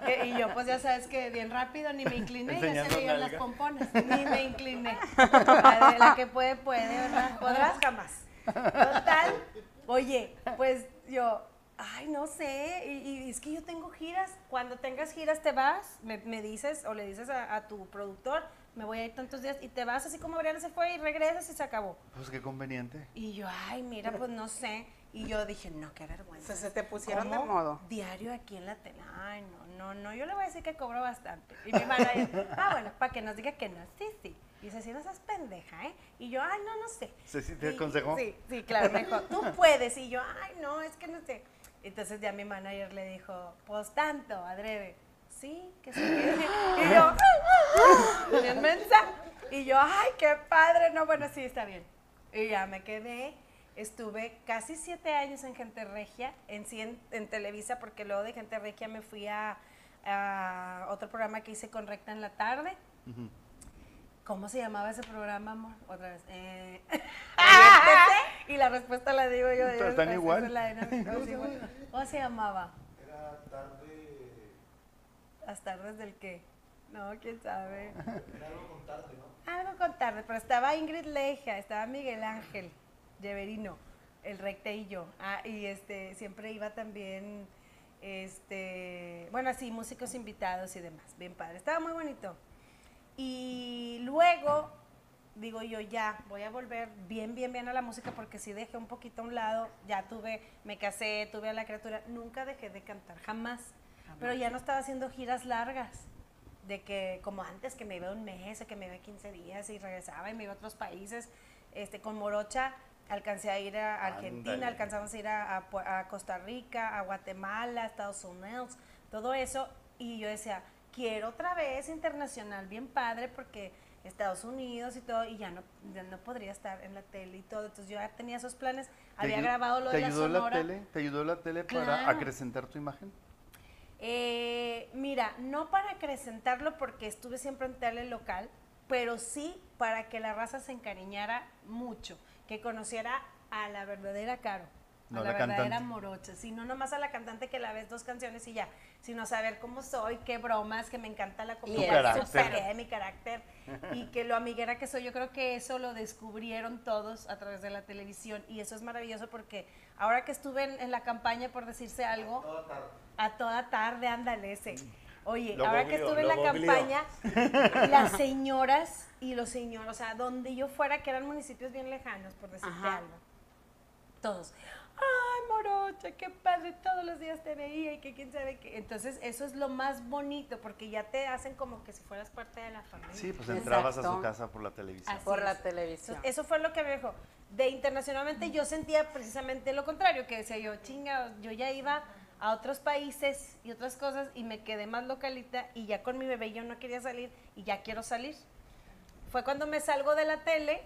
que- y yo, pues ya sabes que bien rápido, ni me incliné, ya se veían las pomponas. Ni me incliné. La, de- la que puede, puede, ¿verdad? Podrás jamás. Total. Oye, pues yo, ay, no sé. Y, y es que yo tengo giras. Cuando tengas giras, te vas, me, me dices o le dices a, a tu productor, me voy a ir tantos días y te vas así como Briana se fue y regresas y se acabó. Pues qué conveniente. Y yo, ay, mira, pues no sé. Y yo dije, no, qué vergüenza. Se, se te pusieron de modo. Diario aquí en la tele. Ay, no, no, no. Yo le voy a decir que cobro bastante. Y mi manager, ah, bueno, para que nos diga que no. Sí, sí. Y dice, sí, no seas pendeja, ¿eh? Y yo, ay, no, no sé. ¿Ceci te Y- aconsejó? Sí, sí, claro. *laughs* Me dijo, tú puedes. Y yo, ay, no, es que no sé. Entonces ya mi manager le dijo, pues tanto, adrede. Sí, que se quede. *laughs* Y yo, *laughs* bien mensa. Y yo, ay, qué padre. No, bueno, sí, está bien. Y ya me quedé. Estuve casi siete años en Gente Regia, en, sí en, en Televisa, porque luego de Gente Regia me fui a, a otro programa que hice con Recta en la tarde. Ujú. ¿Cómo se llamaba ese programa, amor? Otra vez. Eh, *laughs* diviértete. y la respuesta la digo yo. Pero están esa igual. la dinámica, *laughs* igual. ¿Cómo se llamaba? Era tarde. Las tardes del qué. No, quién sabe. Era algo con tarde, ¿no? Algo con tarde, pero estaba Ingrid Leja, estaba Miguel Ángel Lleverino, el recte y yo. Ah, y este, siempre iba también, este, bueno, así, músicos invitados y demás, bien padre. Estaba muy bonito. Y luego, digo yo, ya, voy a volver bien, bien, bien a la música porque sí dejé un poquito a un lado, ya tuve, me casé, tuve a la criatura, nunca dejé de cantar, jamás. Pero ya no estaba haciendo giras largas de que como antes que me iba un mes o que me iba 15 días y regresaba y me iba a otros países. Este, con Morocha alcancé a ir a Argentina, Ándale. alcanzamos a ir a, a Costa Rica, a Guatemala, a Estados Unidos, todo eso. Y yo decía, quiero otra vez internacional, bien padre, porque Estados Unidos y todo, y ya no, ya no podría estar en la tele y todo. Entonces yo ya tenía esos planes, ¿Te había grabado lo ¿Te de la ayudó Sonora. la tele? ¿Te ayudó la tele para Claro. acrecentar tu imagen? Eh, mira, no para acrecentarlo porque estuve siempre en tele local, pero sí para que la raza se encariñara mucho, que conociera a la verdadera Caro, No a la la, verdadera cantante. morocha, sí, no nomás a la cantante que la ves dos canciones y ya, sino saber cómo soy, qué bromas, que me encanta la comida, mi carácter y que lo amiguera que soy, yo creo que eso lo descubrieron todos a través de la televisión y eso es maravilloso porque ahora que estuve en, en la campaña, por decirse algo, Toda tarde. a toda tarde, ándale ese. Oye, Lo ahora que estuve en la campaña, *laughs* las señoras y los señores, o sea, donde yo fuera, que eran municipios bien lejanos, por decirte Ajá. algo, todos, ay, morocha, qué padre, todos los días te veía y que quién sabe qué. Entonces, eso es lo más bonito, porque ya te hacen como que si fueras parte de la familia. Sí, pues Exacto. entrabas a su casa por la televisión. Así Por la es. televisión. Entonces, eso fue lo que me dijo. De internacionalmente yo sentía precisamente lo contrario, que decía yo, chinga, yo ya iba a otros países y otras cosas y me quedé más localita y ya con mi bebé yo no quería salir y ya quiero salir. Fue cuando me salgo de la tele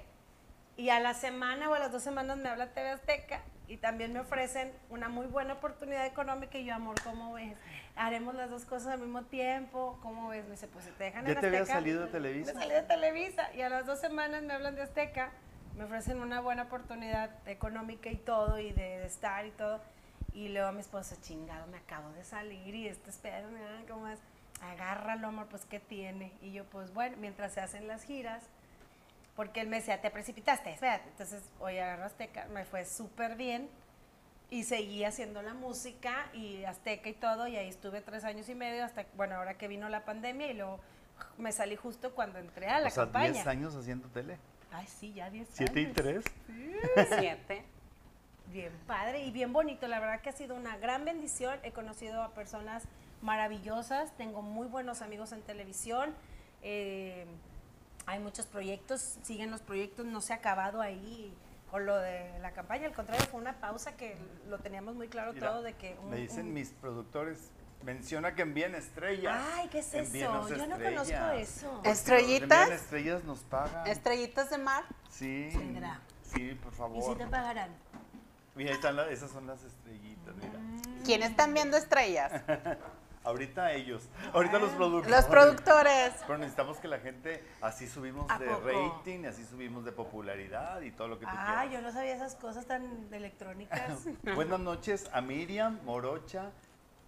y a la semana o a las dos semanas me habla TV Azteca y también me ofrecen una muy buena oportunidad económica y yo, amor, ¿cómo ves? Haremos las dos cosas al mismo tiempo, ¿cómo ves? Me dice, pues si te dejan ¿Ya en te Azteca, salido de Televisa? me salí de Televisa y a las dos semanas me hablan de Azteca, me ofrecen una buena oportunidad económica y todo, y de, de estar y todo. Y luego mi esposo, chingado, me acabo de salir y este espera, ¿cómo es? Agárralo, amor, pues ¿qué tiene? Y yo, pues bueno, mientras se hacen las giras, porque él me decía, te precipitaste, espérate. Entonces, hoy agarro Azteca, me fue súper bien. y seguí haciendo la música y Azteca y todo, y ahí estuve tres años y medio hasta, bueno, ahora que vino la pandemia y luego me salí justo cuando entré a la o sea, campaña. 10 años haciendo tele. Ay, sí, ya 10 años. 7 y 3. Siete. Bien padre y bien bonito. La verdad que ha sido una gran bendición. He conocido a personas maravillosas. Tengo muy buenos amigos en televisión. Eh, hay muchos proyectos. Siguen los proyectos. No se ha acabado ahí con lo de la campaña. Al contrario, fue una pausa que lo teníamos muy claro Mira, todo de que... un- me dicen un- mis productores, menciona que envíen estrellas. Ay, ¿qué es eso? Yo no conozco eso. ¿Estrellitas? envían estrellas nos pagan. Estrellitas de mar. Sí. Tendrá. Sí, por ¿Y favor. si te pagarán? Mira, están las- esas son las estrellitas, mira. ¿Quiénes están viendo estrellas? *laughs* Ahorita ellos. Ahorita los productores. Los productores. Pero necesitamos que la gente, así subimos ¿A de poco? rating, y así subimos de popularidad y todo lo que tú Ah, quieras. yo no sabía esas cosas tan electrónicas. *laughs* Buenas noches a Miriam, Morocha,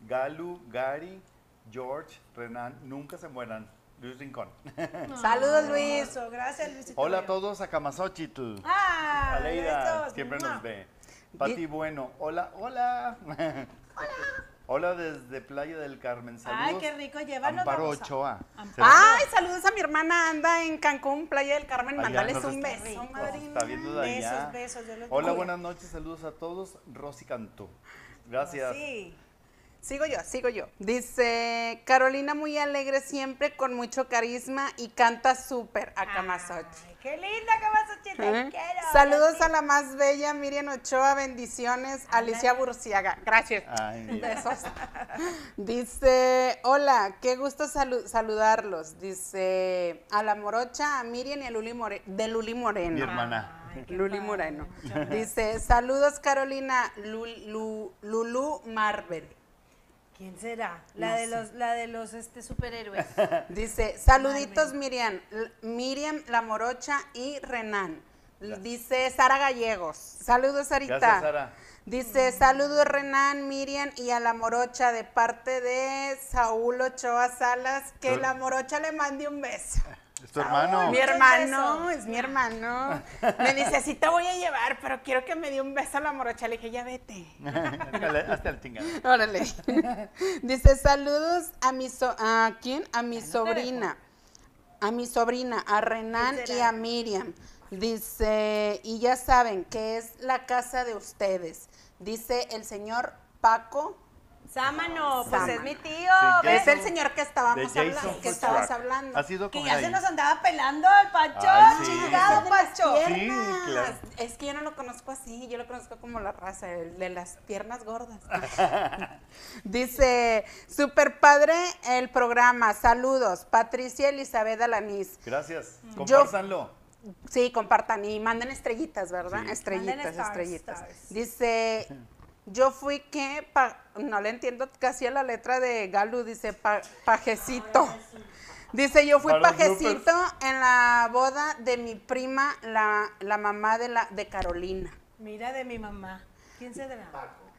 Galu, Gary, George, Renan. Nunca se mueran. Luis Rincón. *laughs* Saludos, Luis. Gracias, Luisito. Hola a todos a Camasochitl. Ah, Aleida, siempre nos ve. Pati Bueno, hola, hola. *laughs* Hola desde Playa del Carmen. Saludos. Ay, qué rico, llévanos, Amparo vamos a- Ochoa. Ay, saludos a mi hermana, anda en Cancún, Playa del Carmen. Allá Mándales un beso, Rico. madrina. Está viendo de allá. Besos, besos, Hola, buenas noches, saludos a todos. Rosy Cantú. Gracias. Sí. Sigo yo, sigo yo. Dice, Carolina muy alegre siempre, con mucho carisma y canta súper a Camasochi. Qué linda Camasochi, te ¿Eh? quiero. Saludos a la más bella Miriam Ochoa, bendiciones. Alicia Burciaga, gracias. Ay. *laughs* Besos. *laughs* Dice, hola, qué gusto salu- saludarlos. Dice, a la morocha, a Miriam y a Luli More- de Luli Moreno. Mi hermana. Ay, Luli padre, Moreno. *laughs* Dice, saludos Carolina, Lu- Lu- Lulu Marvel. ¿Quién será? La No de sé. los, la de los este, superhéroes. *laughs* Dice, saluditos Miriam, Miriam La Morocha y Renan. Dice Sara Gallegos. Saludos, Sarita. Gracias, Sara. Dice, saludos Renan, Miriam y a la Morocha de parte de Saúl Ochoa Salas, que la Morocha le mande un beso. *laughs* Es tu hermano. Mi Muchos hermano, es mi hermano. *laughs* Me dice, sí te voy a llevar, pero quiero que me dé un beso a la Morocha. Le dije, ya vete. *laughs* Hasta el tingado. Órale. *laughs* Dice, saludos a mi so- a quién? A mi sobrina. A mi sobrina, a Renan ¿Quién y a Miriam. Dice, y ya saben que es la casa de ustedes. Dice el señor Paco. Sámano, pues Sámano. es mi tío. Sí. Es el señor que estábamos hablando. Que estabas hablando. ¿Has ido Que ya se nos andaba pelando el Pancho. Ay, sí. Chingado, Pancho. Sí, piernas. claro. Es que yo no lo conozco así, yo lo conozco como la raza, el de las piernas gordas. *laughs* Dice, super padre el programa, saludos, Patricia Elizabeth Alaniz. Gracias. Yo- Compártanlo. Sí, compartan y manden estrellitas, ¿verdad? Sí. Estrellitas, stars, estrellitas. stars. Dice, yo fui que, pa- no le entiendo casi a la letra de Galu, dice pa- pajecito. Dice, yo fui pajecito en la boda de mi prima, la, la mamá de, la, de Carolina. Mira de mi mamá. ¿Quién se dará?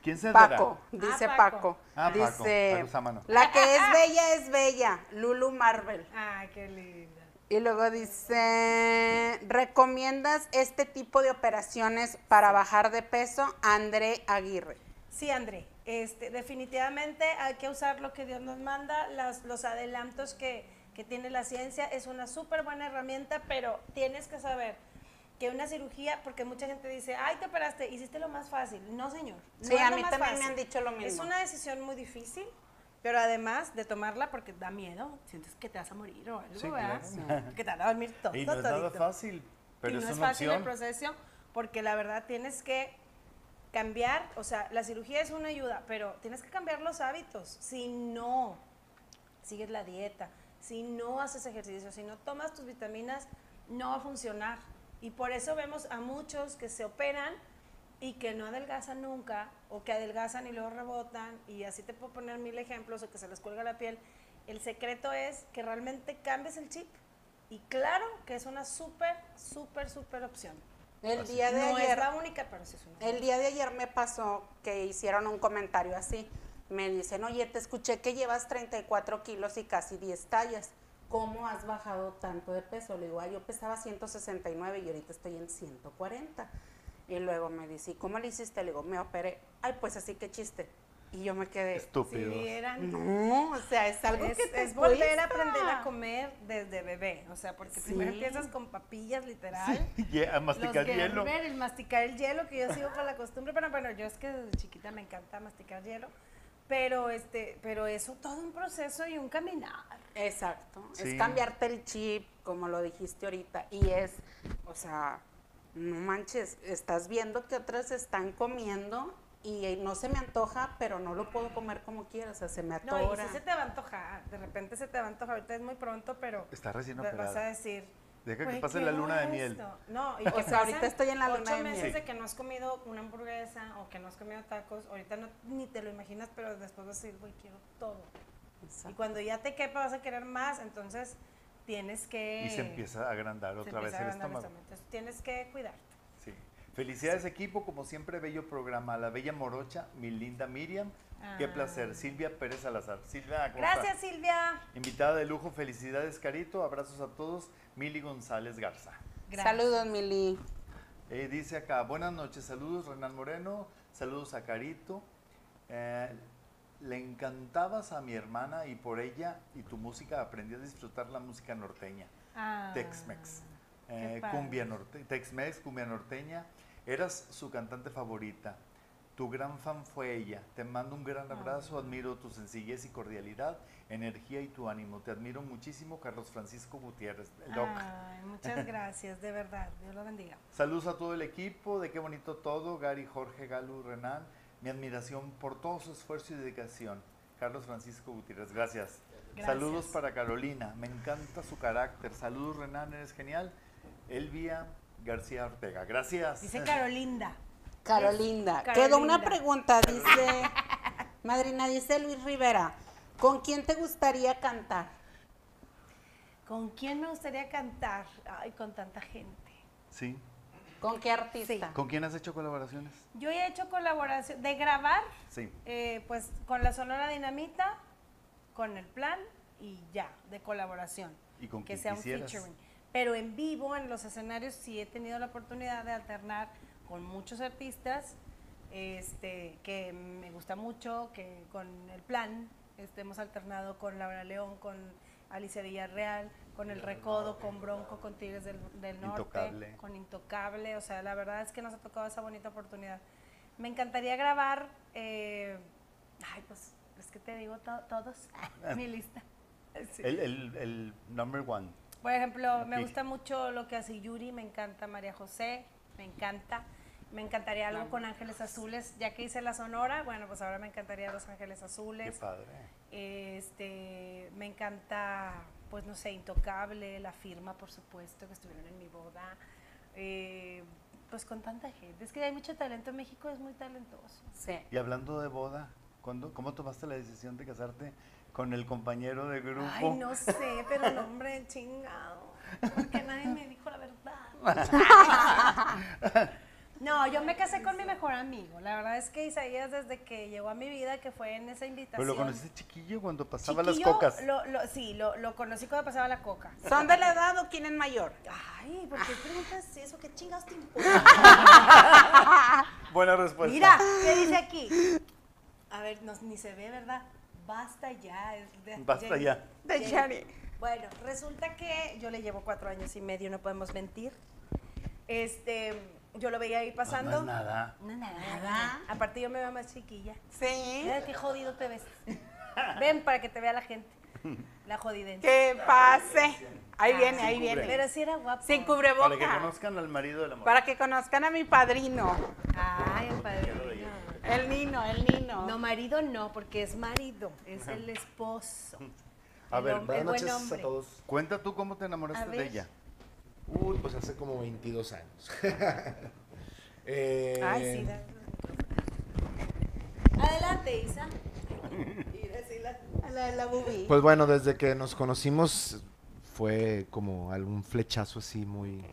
¿Quién se dará? Paco, dice Ah, Paco. Paco. Ah, Paco, dice, Paco la que es bella es bella, Lulu Marvel. Ay, qué linda. Y luego dice, ¿recomiendas este tipo de operaciones para bajar de peso? André Aguirre. Sí, André, este, definitivamente hay que usar lo que Dios nos manda, las- los adelantos que, que tiene la ciencia, es una súper buena herramienta, pero tienes que saber que una cirugía, porque mucha gente dice, ay, te operaste, hiciste lo más fácil. No, señor. no Sí, a mí más también me fácil. han dicho lo mismo. Es una decisión muy difícil, pero además de tomarla porque da miedo, sientes que te vas a morir o algo, Sí, ¿verdad? claro. Que te van a dormir todo. Y no es nada fácil, pero y es no es fácil el proceso porque la verdad tienes que cambiar, o sea, la cirugía es una ayuda, pero tienes que cambiar los hábitos. Si no sigues la dieta, si no haces ejercicio, si no tomas tus vitaminas, no va a funcionar. Y por eso vemos a muchos que se operan y que no adelgazan nunca, o que adelgazan y luego rebotan, y así te puedo poner mil ejemplos, o que se les cuelga la piel. El secreto es que realmente cambies el chip. Y claro que es una súper, súper, súper opción. El día de no ayer, es la única, pero sí es una. el día de ayer me pasó que hicieron un comentario así. Me dicen, oye, te escuché que llevas 34 kilos y casi 10 tallas. ¿Cómo has bajado tanto de peso? Le digo, "Ay, yo pesaba 169 y ahorita estoy en 140. Y luego me dice, ¿y cómo le hiciste? Le digo, me operé. Ay, pues así que chiste. Y yo me quedé, Si Estúpidos. vieran. no, o sea, es algo Es, que te es volver a aprender a comer desde bebé. O sea, porque primero Sí. empiezas con papillas, literal. *laughs* Y a masticar los hielo. Gerber, el masticar el hielo, que yo sigo con la costumbre, pero bueno, yo es que desde chiquita me encanta masticar hielo, pero este, pero eso todo un proceso y un caminar. Exacto, Sí. es cambiarte el chip, como lo dijiste ahorita, y es, o sea, no manches, estás viendo que otras están comiendo y no se me antoja, pero no lo puedo comer como quiera, o sea, se me No, y atora. sí se te va a antojar, de repente se te va a antojar, ahorita es muy pronto, pero Está recién vas a operada. decir, Deja que "Güey, pase ¿qué la luna de miel. esto?". No, y O que sea, ahorita estoy en la luna ocho de miel. meses Sí. de que no has comido una hamburguesa o que no has comido tacos, ahorita no, ni te lo imaginas, pero después vas a decir, güey, quiero todo. Y Exacto. cuando ya te quepa vas a querer más, entonces tienes que... Y se empieza a agrandar otra vez el agrandar el estómago. Entonces tienes que cuidarte. Sí. Felicidades equipo, como siempre, bello programa. La bella morocha, mi linda Miriam. Qué Ah. placer. Silvia Pérez Salazar. Silvia. Gracias, Silvia. Invitada de lujo, felicidades, Carito. Abrazos a todos. Mili González Garza. Gracias. Saludos, Mili. Eh, dice acá, buenas noches, saludos Renan Moreno, saludos a Carito. Eh, le encantabas a mi hermana y por ella y tu música aprendí a disfrutar la música norteña. Ah, Tex-Mex. Eh, cumbia norte, Tex-Mex, cumbia norteña. Eras su cantante favorita. Tu gran fan fue ella. Te mando un gran abrazo. Admiro tu sencillez y cordialidad, energía y tu ánimo. Te admiro muchísimo, Carlos Francisco Gutiérrez. Doc. Ay, muchas *laughs* gracias, de verdad. Dios lo bendiga. Saludos a todo el equipo. De qué bonito todo. Gary, Jorge, Galu, Renan. Mi admiración por todo su esfuerzo y dedicación. Carlos Francisco Gutiérrez, gracias. Gracias. Saludos para Carolina. Me encanta su carácter. Saludos, Renan, eres genial. Elvia García Ortega, gracias. Dice Carolinda. Carolinda. Carolinda. Quedó una pregunta, dice, *laughs* madrina, dice Luis Rivera, ¿con quién te gustaría cantar? ¿Con quién me gustaría cantar? Ay, con tanta gente. Sí. ¿Con qué artista? ¿Con quién has hecho colaboraciones? Yo he hecho colaboración de grabar, Sí. eh, pues con la Sonora Dinamita, con el plan y ya, de colaboración. ¿Y con que sea un quisieras? featuring. Pero en vivo, en los escenarios, sí he tenido la oportunidad de alternar con muchos artistas, este, que me gusta mucho, que con el plan, este, hemos alternado con Laura León, con Alicia Villarreal, con El Recodo, con Bronco, con Tigres del, del Norte, Intocable. con Intocable, o sea, la verdad es que nos ha tocado esa bonita oportunidad. Me encantaría grabar, eh, ay, pues, es que te digo to- todos, *laughs* mi lista. *laughs* Sí. El, el, el number one. Por ejemplo, me gusta mucho lo que hace Yuri, me encanta María José, me encanta. Me encantaría algo con Ángeles Azules, ya que hice la Sonora, bueno, pues ahora me encantaría Los Ángeles Qué Azules. padre. Este, me encanta, pues no sé, Intocable, La Firma, por supuesto, que estuvieron en mi boda. Eh, pues con tanta gente. Es que hay mucho talento en México, es muy talentoso. Sí. Y hablando de boda, ¿cuándo, ¿cómo tomaste la decisión de casarte con el compañero de grupo? Ay, no sé, pero no, hombre, chingado. Porque nadie me dijo la verdad. *laughs* No, yo me casé con mi mejor amigo. La verdad es que Isaías, desde que llegó a mi vida, que fue en esa Pero invitación. lo conociste chiquillo cuando pasaba las cocas. Lo, lo- sí, lo, lo conocí cuando pasaba la coca. ¿Son de la edad o quién es mayor? Ay, ¿por qué preguntas eso? ¿Qué chingados te *laughs* importa? Buena respuesta. Mira, ¿qué dice aquí? A ver, no, ni se ve, ¿verdad? Basta ya. de- Basta ya. De Jenny. Bueno, resulta que yo le llevo cuatro años y medio, no podemos mentir. Este, yo lo veía ahí pasando. No es nada. No, nada. Nada. Aparte yo me veo más chiquilla. Sí. Mira qué jodido te ves. Ven para que te vea la gente. La jodidencia. Que pase. Ahí viene, ahí cubre. viene. Pero sí era guapo. Sin Para que cubreboca. conozcan al marido de la mujer. Para que conozcan a mi padrino. Ay, el padrino. El Nino, el Nino. No, marido no, porque es marido, es el esposo. A El ver, Buenas noches a todos. Cuenta tú cómo te enamoraste de ella. Uy, pues hace como 22 años. Eh, *laughs* Ay, sí. da- Adelante, Isa. A la de la. Pues bueno, desde que nos conocimos fue como algún flechazo así muy,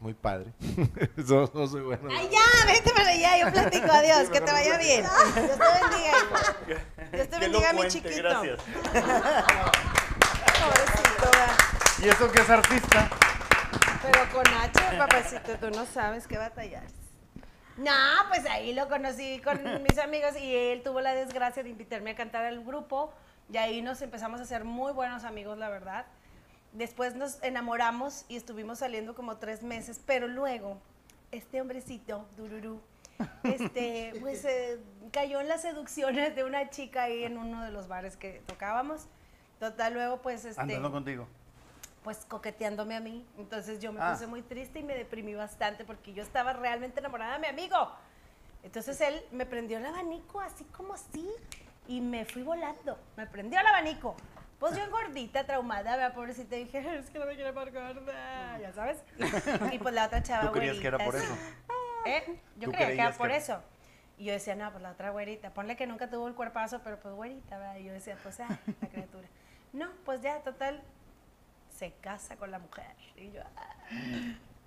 muy padre. *laughs* no, no soy bueno. Ay, ya, vete para allá, yo platico, adiós, que te vaya bien. Dios te bendiga. Dios te bendiga, mi chiquito. Gracias. *laughs* Pobrecito. ¿Y eso que es artista? Pero con Nacho, papacito, tú no sabes qué batallar. No, pues ahí lo conocí con *laughs* mis amigos y él tuvo la desgracia de invitarme a cantar al grupo y ahí nos empezamos a hacer muy buenos amigos, la verdad. Después nos enamoramos y estuvimos saliendo como tres meses, pero luego este hombrecito, Dururú, este, *laughs* pues eh, cayó en las seducciones de una chica ahí en uno de los bares que tocábamos. Total, luego pues este Andando contigo. Pues coqueteándome a mí. Entonces yo me Ah. puse muy triste y me deprimí bastante porque yo estaba realmente enamorada de mi amigo. Entonces él me prendió el abanico así como así y me fui volando. Me prendió el abanico. Pues yo gordita, traumada, vea, pobrecita, dije, es que no me quiere por gorda, ya sabes. *laughs* Y pues la otra chava ¿Tú creías que era por güerita, eso? *laughs* ¿Eh? Yo ¿Tú creía que era por que- eso. Y yo decía, no, pues la otra güerita, ponle que nunca tuvo el cuerpazo, pero pues güerita, ¿verdad? Y yo decía, pues ah, la criatura. No, pues ya, total, se casa con la mujer. Y yo, ah.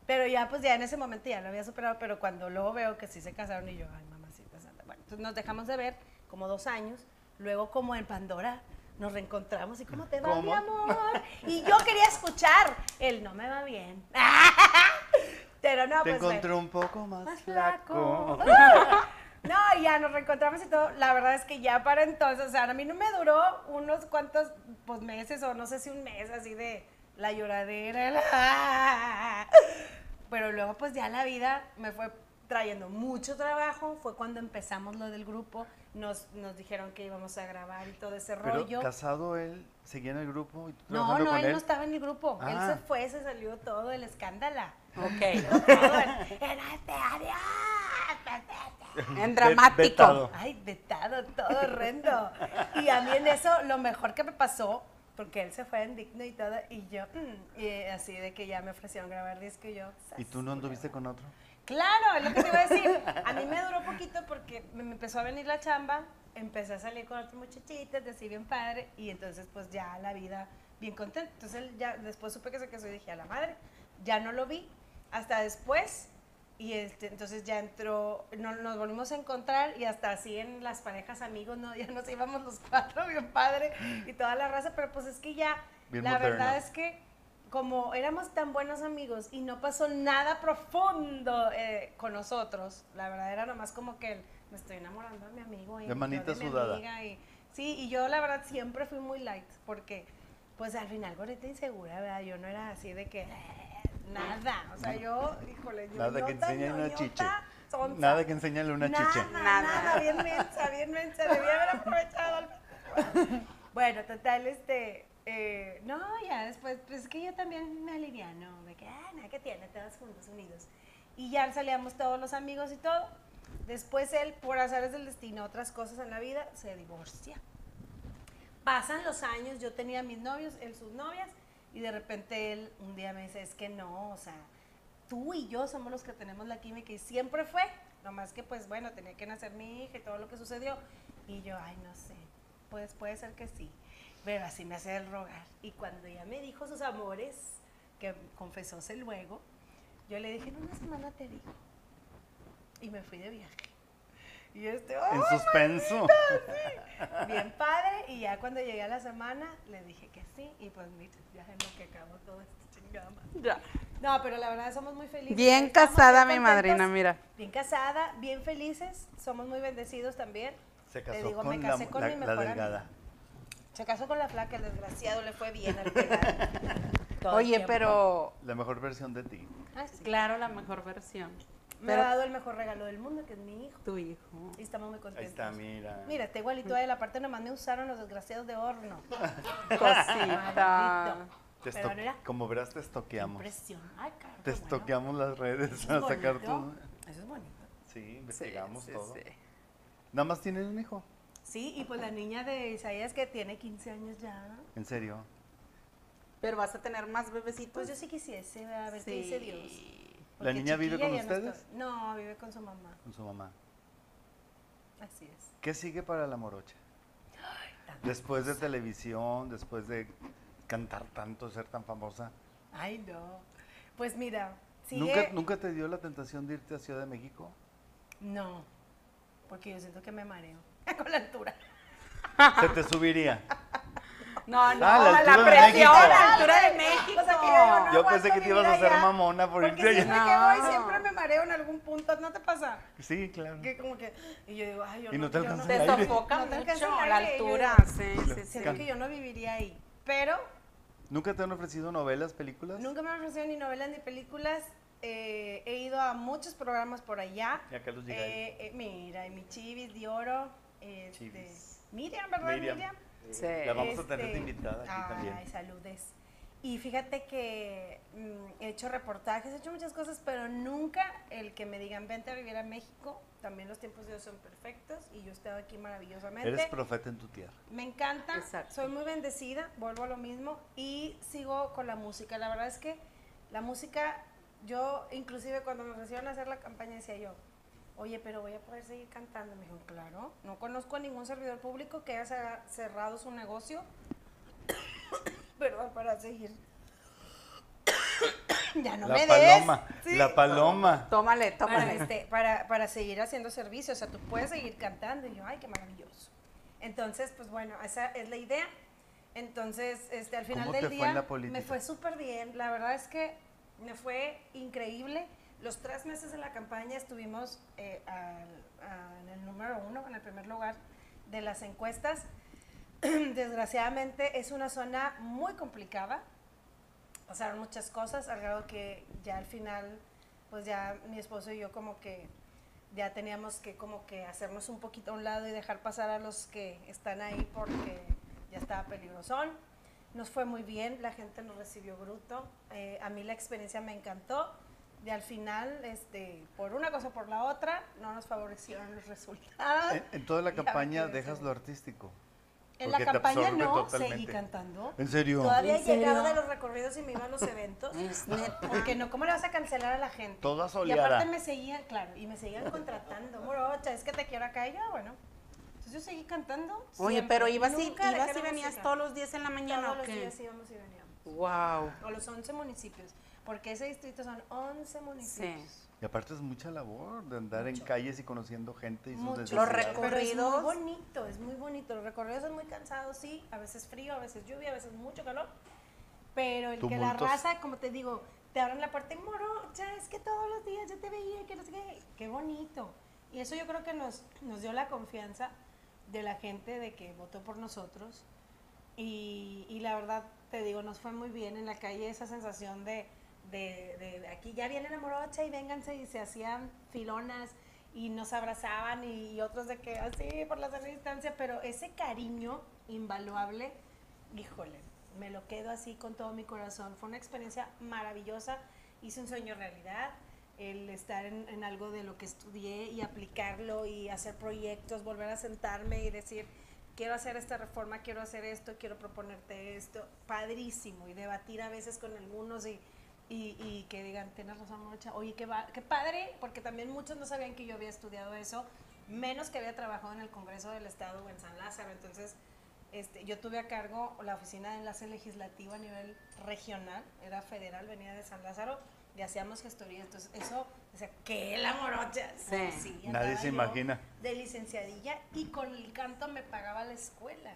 Pero ya, pues ya en ese momento ya lo había superado, pero cuando luego veo que sí se casaron y yo, ay, mamacita santa. Bueno, entonces nos dejamos de ver como dos años, luego como en Pandora nos reencontramos y ¿cómo te va, mi amor? Y yo quería escuchar, él no me va bien. *laughs* Pero no, Te pues encontré un poco más, más flaco. flaco. *laughs* No, ya nos reencontramos y todo. La verdad es que ya para entonces, o sea, a mí no me duró unos cuantos pues, meses o no sé si un mes así de la lloradera. la- Pero luego pues ya la vida me fue trayendo mucho trabajo. Fue cuando empezamos lo del grupo. Nos, nos dijeron que íbamos a grabar y todo ese Pero rollo. casado él, seguía en el grupo y tú No, no, con él, él. no estaba en el grupo. Él Ah. se fue, se salió todo el escándalo. Ok. *laughs* Todo en, en este adiós. En dramático. vetado. Ay, vetado, todo horrendo. Y a mí en eso, lo mejor que me pasó, porque él se fue en digno y todo, y yo, mm, y así de que ya me ofrecieron grabar disco y yo. ¿Y tú no anduviste con otro? Claro, es lo que te iba a decir. *laughs* A mí me duró poquito porque me empezó a venir la chamba, empecé a salir con otras muchachitas, de así bien padre, y entonces pues ya la vida bien contenta. Entonces ya después supe que se casó y dije, a la madre, ya no lo vi hasta después. Y este, entonces ya entró, no- nos volvimos a encontrar y hasta así en las parejas amigos, ¿no? *laughs* ya nos íbamos los cuatro, bien padre, y toda la raza, pero pues es que ya, Bien la moderno. verdad es que como éramos tan buenos amigos y no pasó nada profundo eh, con nosotros, la verdad era nomás como que el, me estoy enamorando de mi amigo y De manita mi sudada. amiga y, sí, y yo la verdad siempre fui muy light porque pues al final gorita insegura, ¿verdad? Yo no era así de que eh, nada, o sea, yo, híjole, yo Nada que enseñe una chiche. Nada que enseñarle una Nada, chiche. Nada, Nada. bien mensa, bien mensa, debía haber aprovechado. *laughs* bueno, total, este, eh, no, ya después, pues es que yo también me aliviano, de que, ah, nada que tiene, todos juntos, unidos. Y ya salíamos todos los amigos y todo. Después él, por azares del destino, otras cosas en la vida, se divorcia. Pasan los años, yo tenía mis novios, él sus novias, y de repente él un día me dice, es que no, o sea, tú y yo somos los que tenemos la química y siempre fue, nomás que pues bueno, tenía que nacer mi hija y todo lo que sucedió. Y yo, ay, no sé, pues puede ser que sí, pero así me hace el rogar. Y cuando ya me dijo sus amores, que confesóse luego, yo le dije, en una semana te digo. Y me fui de viaje. Y este, En ¡ay, suspenso. bien padre. Y ya cuando llegué a la semana, le dije que sí. Y pues mira, ya es lo que acabó todo esto chingada. madre. Ya. No, pero la verdad somos muy felices. Bien Estamos casada bien mi madrina, mira. Bien casada, bien felices. Somos muy bendecidos también. Se Te casó digo, con me la, casé con la- mi la mejor amiga. delgada. Se casó con la flaca, el desgraciado le fue bien al *laughs* Oye, tiempo. pero La mejor versión de ti. Ah, sí. claro, la mejor versión. Me Pero ha dado el mejor regalo del mundo, que es mi hijo. tu hijo. Y estamos muy Ahí contentos. está, mira. Mira, está igualito a él. Aparte, nomás me usaron los desgraciados de horno. *laughs* Cosita. Te Pero mira, como verás, te estoqueamos. Impresión. Ay, claro. Te bueno. estoqueamos las redes Eso *laughs* a es sacar bonito. tu... Eso es bonito. Sí, investigamos Sí, sí, todo. sí. Nada más tienes un hijo. Sí, y pues la niña de Isaías que tiene 15 años ya. En serio. Pero vas a tener más bebecitos. Pues yo sí quisiese, a ver qué dice Dios. ¿La niña vive con no ustedes? está- No, vive con su mamá. Con su mamá. Así es. ¿Qué sigue para la morocha? Después de televisión, después de cantar tanto, ser tan famosa. Ay, no. Pues mira, sigue... ¿Nunca, ¿Nunca te dio la tentación de irte a Ciudad de México? No, porque yo siento que me mareo *laughs* con la altura. Se te subiría. *laughs* No, no, Ah, la la, altura de presión, México. la altura de México. O sea, que yo no pensé que te ibas a hacer allá, mamona por irte siempre allá. que voy No. siempre me mareo en algún punto, ¿no te pasa? Sí, claro. Que como que, y yo digo, ay, yo Y no te yo alcanza Te sofoca No te mucho la altura. Sí, sí, sí. Siento que yo no viviría ahí. Pero ¿Nunca te han ofrecido novelas, películas? nunca me han ofrecido ni novelas ni películas. Eh, he ido a muchos programas por allá. Y a Carlos Gigay. Eh, eh, mira, y mi chivis de oro. Este, Chivis. Miriam, ¿verdad? Miriam. Miriam. Sí. La vamos a tener de Este, invitada aquí ay, también. saludes. Y fíjate que mm, he hecho reportajes, he hecho muchas cosas, pero nunca el que me digan vente a vivir a México. También los tiempos de Dios son perfectos y yo he estado aquí maravillosamente. Eres profeta en tu tierra. Me encanta, Exacto. soy muy bendecida, vuelvo a lo mismo y sigo con la música. La verdad es que la música, yo inclusive cuando me ofrecieron hacer la campaña decía yo, oye, pero voy a poder seguir cantando. Me dijo, claro, no conozco a ningún servidor público que haya cer- cerrado su negocio, *coughs* perdón, para seguir. *coughs* ya no la me paloma, des. Sí. la paloma. Tómale, Para, tómale. este, para, para seguir haciendo servicio, o sea, tú puedes seguir cantando. Y yo, ay, qué maravilloso. Entonces, pues bueno, esa es la idea. Entonces, este, al final ¿Cómo del te fue día en la política? me fue súper bien. La verdad es que me fue increíble. Los tres meses de la campaña estuvimos eh, al- a- en el número uno, en el primer lugar de las encuestas. *clears throat* Desgraciadamente es una zona muy complicada. Pasaron muchas cosas, al grado que ya al final, pues ya mi esposo y yo como que ya teníamos que como que hacernos un poquito a un lado y dejar pasar a los que están ahí porque ya estaba peligrosón. Nos fue muy bien, la gente nos recibió bruto. eh, a mí la experiencia me encantó. Y al final, este, por una cosa o por la otra, no nos favorecieron los resultados. En, en toda la *laughs* Y campaña dejas lo artístico. En la campaña no, totalmente. seguí cantando. ¿En serio? Todavía ¿En serio? llegaba de los recorridos y me iba a los eventos. *laughs* Es neta. Porque no, ¿cómo le vas a cancelar a la gente? Toda Y soleada. aparte me seguían, claro, y me seguían *laughs* contratando. Morocha, es que te quiero acá. Y yo, bueno. Entonces yo seguí cantando. Oye, siempre. pero ibas y, ibas y venías todos los días en la mañana Todos o los qué? días íbamos y veníamos. Wow. A los 11 municipios. Porque ese distrito son 11 municipios. Y aparte es mucha labor de andar en calles y conociendo gente y sus Mucho. Los recorridos. Pero es muy bonito, es muy bonito. Los recorridos son muy cansados, sí. A veces frío, a veces lluvia, a veces mucho calor. Pero el que la raza, como te digo, te abren la puerta y morocha, es que todos los días yo te veía, que no sé qué. Qué bonito. Y eso yo creo que nos, nos dio la confianza de la gente de que votó por nosotros. Y, y la verdad, te digo, nos fue muy bien en la calle esa sensación de, de, de- de aquí ya viene la morocha y vénganse y se hacían filonas y nos abrazaban y, y otros de que así por la sana distancia, pero ese cariño invaluable, híjole, me lo quedo así con todo mi corazón. Fue una experiencia maravillosa, hice un sueño realidad, el estar en, en algo de lo que estudié y aplicarlo y hacer proyectos, volver a sentarme y decir, quiero hacer esta reforma, quiero hacer esto, quiero proponerte esto, padrísimo, y debatir a veces con algunos y, y, y que digan, tienes razón, Morocha, oye, qué, va- qué padre, porque también muchos no sabían que yo había estudiado eso, menos que había trabajado en el Congreso del Estado o en San Lázaro, entonces este, yo tuve a cargo la oficina de enlace legislativo a nivel regional, era federal, venía de San Lázaro, y hacíamos gestoría, entonces eso, decía, ¿qué la morocha? Sí. Nadie andaba se imagina. De licenciadilla, y con el canto me pagaba la escuela,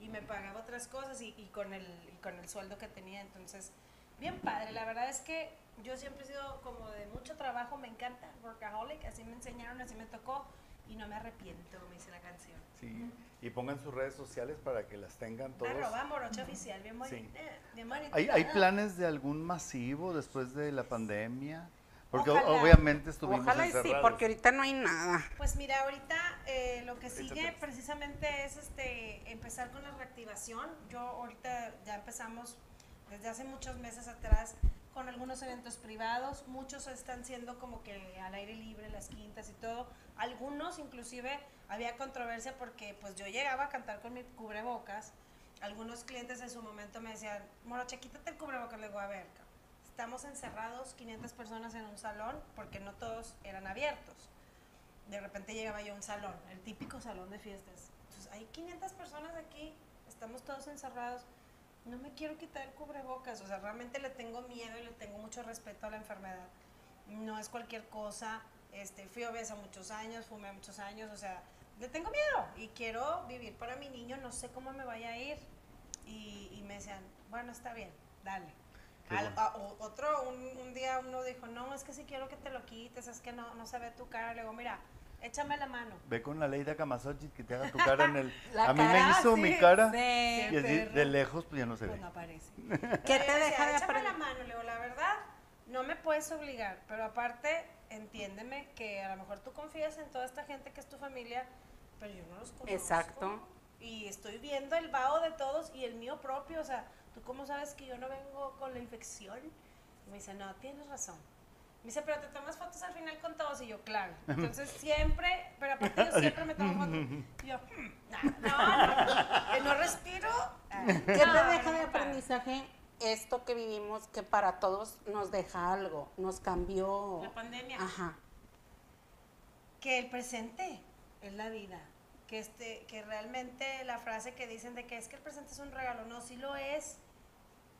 y me pagaba otras cosas, y, y con, el, y con el sueldo que tenía, entonces, bien padre, la verdad es que yo siempre he sido como de mucho trabajo, me encanta, workaholic, así me enseñaron, así me tocó, y no me arrepiento, me dice la canción. Sí. Y pongan sus redes sociales para que las tengan todos. Arroba morocha oficial, bien bonita. Sí. Bien bonita. ¿Hay, ¿Hay planes de algún masivo después de la pandemia? Porque Ojalá. obviamente estuvimos Ojalá y sí, porque ahorita no hay nada. Pues mira, ahorita eh, lo que sigue precisamente es este empezar con la reactivación. Yo ahorita ya empezamos desde hace muchos meses atrás con algunos eventos privados. Muchos están siendo como que al aire libre, las quintas y todo. Algunos inclusive había controversia porque pues yo llegaba a cantar con mi cubrebocas. Algunos clientes en su momento me decían, Moroche, quítate el cubrebocas. Le digo, a ver, estamos encerrados, 500 personas en un salón, porque no todos eran abiertos de repente llegaba yo a un salón, el típico salón de fiestas. Entonces, hay 500 personas aquí, estamos todos encerrados. No me quiero quitar el cubrebocas, o sea, realmente le tengo miedo y le tengo mucho respeto a la enfermedad. No es cualquier cosa. Este, fui obesa muchos años, fumé muchos años, o sea, le tengo miedo y quiero vivir para mi niño, no sé cómo me vaya a ir. y, y me decían, bueno, está bien, dale. Al- a- otro, un, un día uno dijo, no, es que si quiero que te lo quites, es que no, no se ve tu cara. Le digo, mira, échame la mano. Ve con la ley de Kamasochi que te haga tu cara en el... *laughs* La a mí me hizo sí, mi cara sí. y así, de lejos pues ya no se Pues ve. no aparece. *laughs* ¿Qué te deja de "Échame la mano, le digo, la verdad, no me puedes obligar, pero aparte, entiéndeme que a lo mejor tú confías en toda esta gente que es tu familia, pero yo no los conozco. Exacto. Y estoy viendo el vaho de todos y el mío propio, o sea, ¿tú cómo sabes que yo no vengo con la infección? Y me dice, no, tienes razón. Me dice, pero te tomas fotos al final con todos. Y yo, claro. Entonces siempre, pero aparte yo siempre me tomo fotos. Y yo, "Hmm, nah, no, no, que no respiro. Ah, ¿Qué no, te deja de aprendizaje esto que vivimos que para todos nos deja algo, nos cambió? La pandemia. Ajá. que el presente es la vida, que este, que realmente la frase que dicen de que es que el presente es un regalo, no, sí lo es.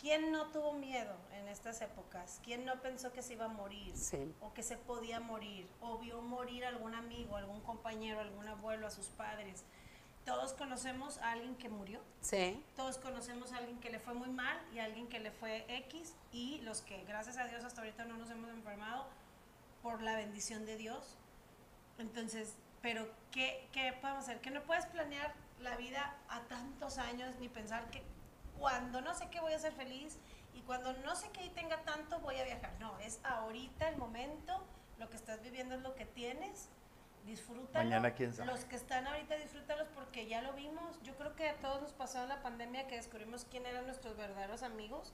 ¿Quién no tuvo miedo en estas épocas? ¿Quién no pensó que se iba a morir? Sí. O que se podía morir, o vio morir algún amigo, algún compañero, algún abuelo, a sus padres. Todos conocemos a alguien que murió, Sí. todos conocemos a alguien que le fue muy mal y a alguien que le fue X y los que gracias a Dios hasta ahorita no nos hemos enfermado por la bendición de Dios. Entonces, pero ¿qué, qué podemos hacer? Que no puedes planear la vida a tantos años ni pensar que cuando no sé qué voy a ser feliz y cuando no sé qué tenga tanto voy a viajar. No, es ahorita el momento, lo que estás viviendo es lo que tienes. Disfrútalo. Mañana, quién sabe. Los que están ahorita, disfrútalos porque ya lo vimos. Yo creo que a todos nos pasó en la pandemia que descubrimos quién eran nuestros verdaderos amigos.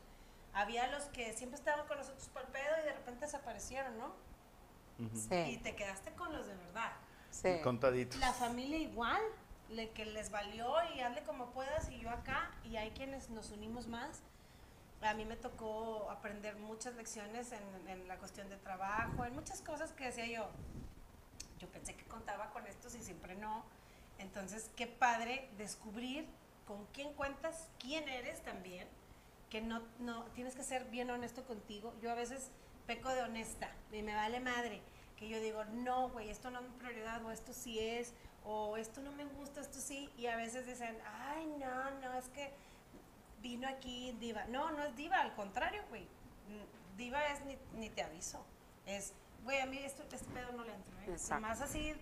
Había los que siempre estaban con nosotros por el pedo y de repente desaparecieron, ¿no? Y Sí. te quedaste con los de verdad. Sí. Contaditos. La familia igual, le, que les valió y hazle como puedas y yo acá, y hay quienes nos unimos más. A mí me tocó aprender muchas lecciones en, en la cuestión de trabajo, en muchas cosas que decía yo. Yo pensé que contaba con estos y siempre no. Entonces, qué padre descubrir con quién cuentas, quién eres también, que no, no tienes que ser bien honesto contigo. Yo a veces peco de honesta y me vale madre, que yo digo, no, güey, esto no es mi prioridad, o esto sí es, o esto no me gusta, esto sí, y a veces dicen, ay, no, no, es que vino aquí diva. No, no es diva, al contrario, güey. Diva es ni, ni te aviso. Es, güey, a mí esto, este pedo no le entro, ¿eh? Más así,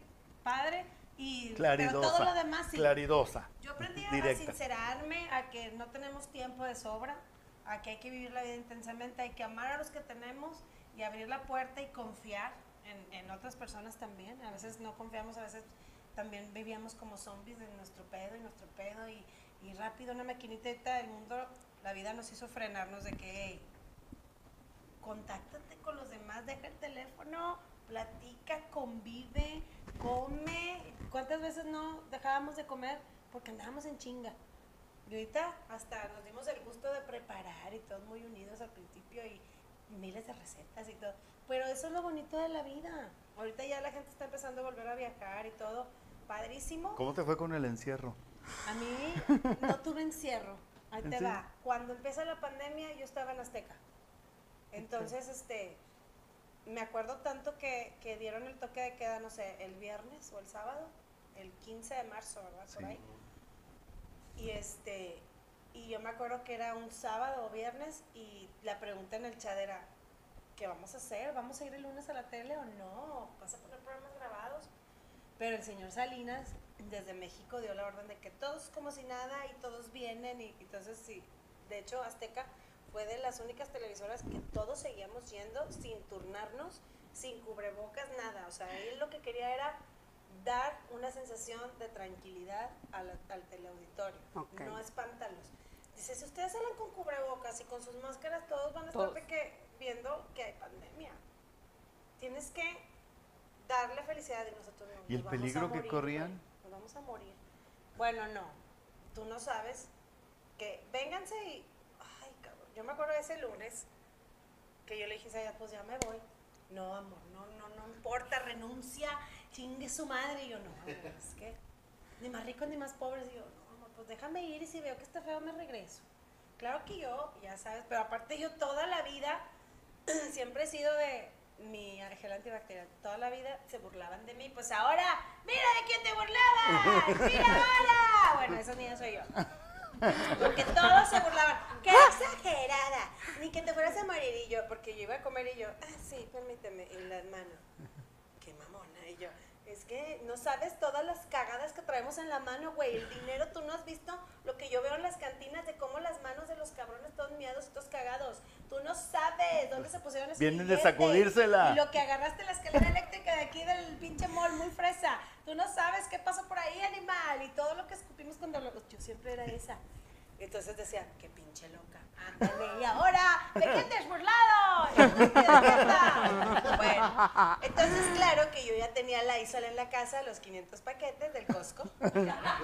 padre, y pero Claridosa. todo lo demás sí. Claridosa. Yo aprendí a Directa. sincerarme, a que no tenemos tiempo de sobra, a que hay que vivir la vida intensamente, hay que amar a los que tenemos y abrir la puerta y confiar en, en otras personas también. A veces no confiamos, a veces también vivíamos como zombies de nuestro pedo y nuestro pedo y, y rápido una maquinita del mundo, la vida nos hizo frenarnos de que, hey, contáctate con los demás, deja el teléfono, platica, convive, come. ¿Cuántas veces no dejábamos de comer porque andábamos en chinga? Y ahorita hasta nos dimos el gusto de preparar y todos muy unidos al principio y miles de recetas y todo. Pero eso es lo bonito de la vida. Ahorita ya la gente está empezando a volver a viajar y todo. Padrísimo. ¿Cómo te fue con el encierro? A mí no *laughs* tuve encierro. Ahí ¿En te va. Cuando empieza la pandemia, yo estaba en Azteca. Entonces, este, me acuerdo tanto que, que dieron el toque de queda, no sé, el viernes o el sábado, el 15 de marzo, ¿verdad? Por Sí. ahí. Y este, y yo me acuerdo que era un sábado o viernes y la pregunta en el chat era, ¿qué vamos a hacer? ¿Vamos a ir el lunes a la tele o no? ¿Vas a poner programas grabados? Pero el señor Salinas desde México dio la orden de que todos como si nada y todos vienen y entonces sí, de hecho Azteca fue de las únicas televisoras que todos seguíamos yendo sin turnarnos, sin cubrebocas, nada. O sea, él lo que quería era dar una sensación de tranquilidad al, al teleauditorio, Ok. no espantarlos. Dice, si ustedes salen con cubrebocas y con sus máscaras, todos van a estar que, viendo que hay pandemia. Tienes que darle felicidad y nosotros no. ¿Y el peligro que morir, corrían? güey, Nos vamos a morir. Bueno, no. Tú no sabes que vénganse y. Ay, cabrón. Yo me acuerdo de ese lunes que yo le dije a ella, pues ya me voy. No, amor, no, no, no importa, renuncia, chingue su madre. Y yo, no, amor, es que ni más ricos ni más pobres. Y yo, no, amor, pues déjame ir y si veo que está feo me regreso. Claro que yo, ya sabes, pero aparte yo toda la vida *clears throat* siempre he sido de mi gel antibacterial. Toda la vida se burlaban de mí. Pues ahora, mira de quién te burlabas. *laughs* Mira ahora. Bueno, esa niña soy yo. Porque todos se burlaban. ¡Qué exagerada! Ni que te fueras a morir y yo, porque yo iba a comer y yo, ah, sí, permíteme, en las manos. Qué mamona. Y yo, es que no sabes todas las cagadas que traemos en la mano, güey. El dinero, tú no has visto lo que yo veo en las cantinas de cómo las manos de los cabrones todos miados y todos cagados. Tú no sabes dónde se pusieron esos Vienen de sacudírsela. Y lo que agarraste la escalera eléctrica de aquí del pinche mall, muy fresa. Tú no sabes qué pasó por ahí, animal. Y todo lo que escupimos cuando lo... Yo siempre era esa. Entonces decía, qué pinche loca. Ándale, y ahora, ¿de quién te has burlado? Y. Bueno, entonces claro que yo ya tenía la ISOL en la casa, los 500 paquetes del Costco.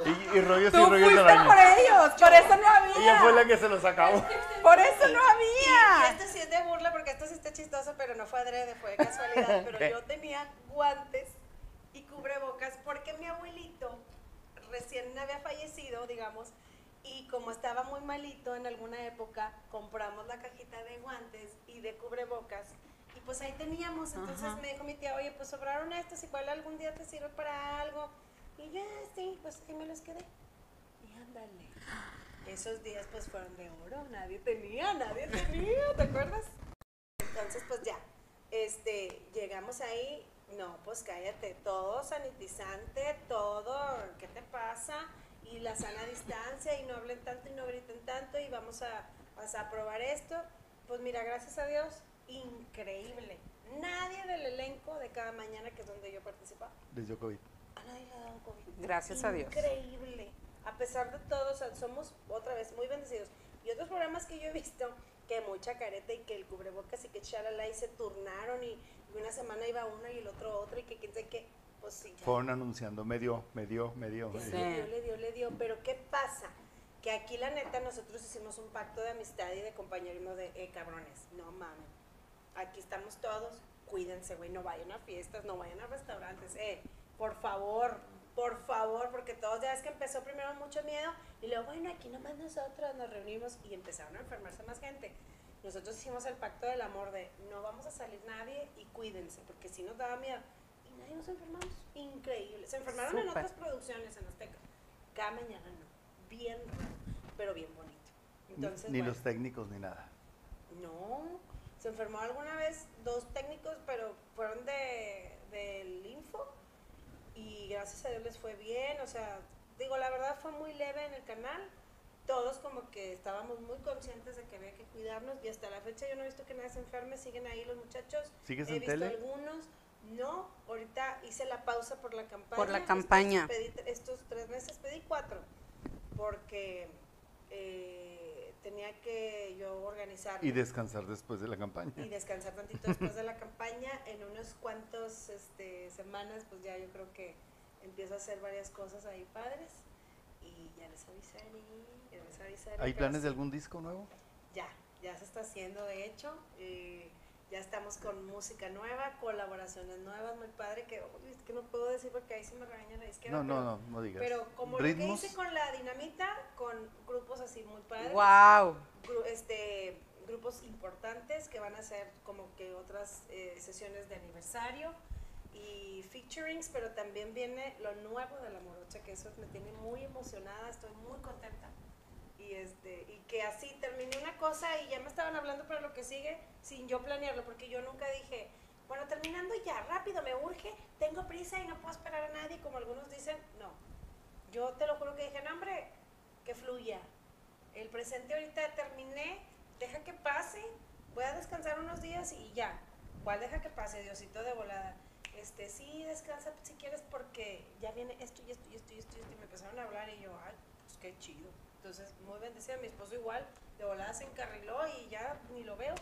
Y, y rollos y Tú rollos de fuiste por araña. ellos, por eso no había. Ella fue la que se los acabó. Por eso no Y había. esto sí es de burla porque esto sí está chistoso, pero no fue adrede, fue de casualidad. *laughs* Pero ¿Qué? yo tenía guantes y cubrebocas porque mi abuelito recién había fallecido, digamos, y como estaba muy malito en alguna época, compramos la cajita de guantes y de cubrebocas. Y pues ahí teníamos, entonces Ajá. me dijo mi tía, oye, pues sobraron estos, igual algún día te sirve para algo. Y yo, "Ah, sí, pues ahí me los quedé. Y ándale. Esos días pues fueron de oro, nadie tenía, nadie tenía, ¿te acuerdas? Entonces pues ya, este, llegamos ahí, no, pues cállate, todo sanitizante, todo, ¿qué te pasa? Y la sana distancia y no hablen tanto y no griten tanto y vamos a, vas a probar esto. Pues mira, gracias a Dios, increíble. Nadie del elenco de cada mañana, que es donde yo participaba, Les dio COVID. a nadie le ha dado COVID. Gracias a Dios. Increíble. A pesar de todo, o sea, somos otra vez muy bendecidos. Y otros programas que yo he visto, que mucha careta y que el cubrebocas y que chalala y se turnaron y, y una semana iba uno y el otro otro y que quién sabe qué, pues sí. Fueron anunciando, me dio, me dio, me dio. Sí, dio, le dio, le dio. Pero ¿qué pasa? Que aquí la neta nosotros hicimos un pacto de amistad y de compañerismo de, eh, cabrones, no mames. Aquí estamos todos, cuídense, güey, no vayan a fiestas, no vayan a restaurantes, eh, por favor, por favor, porque todos ya es que empezó primero mucho miedo y luego, bueno, aquí nomás nosotros nos reunimos y empezaron a enfermarse más gente. Nosotros hicimos el pacto del amor de no vamos a salir nadie y cuídense, porque si nos daba miedo. Y nadie nos enfermamos. Increíble. Se enfermaron en otras producciones en Azteca. Cada mañana no. Bien raro, pero bien bonito. Entonces, ni bueno, los técnicos ni nada. no, se enfermó alguna vez dos técnicos, pero fueron de, del info y gracias a Dios les fue bien, o sea, digo, la verdad fue muy leve en el canal, todos como que estábamos muy conscientes de que había que cuidarnos y hasta la fecha yo no he visto que nadie se enferme, siguen ahí los muchachos, ¿Sigues he en visto tele? algunos, no, ahorita hice la pausa por la campaña. Por la estos campaña. pedí- estos tres meses pedí cuatro, porque eh, tenía que yo organizar Y descansar después de la campaña. y descansar tantito después de la *laughs* campaña. En unos cuantos este, semanas, pues ya yo creo que empiezo a hacer varias cosas ahí padres y ya les avisaré, ya les avisaré. ¿Hay planes de algún disco nuevo? Ya, ya se está haciendo de hecho. eh, ya estamos con música nueva, colaboraciones nuevas, muy padre, que, uy, es que no puedo decir porque ahí se me regaña la izquierda. No, no, no, no digas. Pero como ¿Ritmos? lo que hice con la dinamita, con grupos así muy padres Wow. gru- este, grupos importantes que van a hacer como que otras eh, sesiones de aniversario y featurings, pero también viene lo nuevo de la morocha, que eso me tiene muy emocionada, estoy muy contenta. Y, este, y que así terminé una cosa y ya me estaban hablando para lo que sigue sin yo planearlo, porque yo nunca dije, bueno, terminando ya, rápido, me urge, tengo prisa y no puedo esperar a nadie, como algunos dicen, no. Yo te lo juro que dije, no, hombre, que fluya. El presente ahorita terminé, deja que pase, voy a descansar unos días y ya. ¿Cuál deja que pase, Diosito de volada? Este, sí, descansa si quieres porque ya viene esto y esto y esto y esto y esto. Y me empezaron a hablar y yo, ay, pues qué chido. Entonces, muy bendecida, mi esposo igual, de volada se encarriló y ya ni lo veo,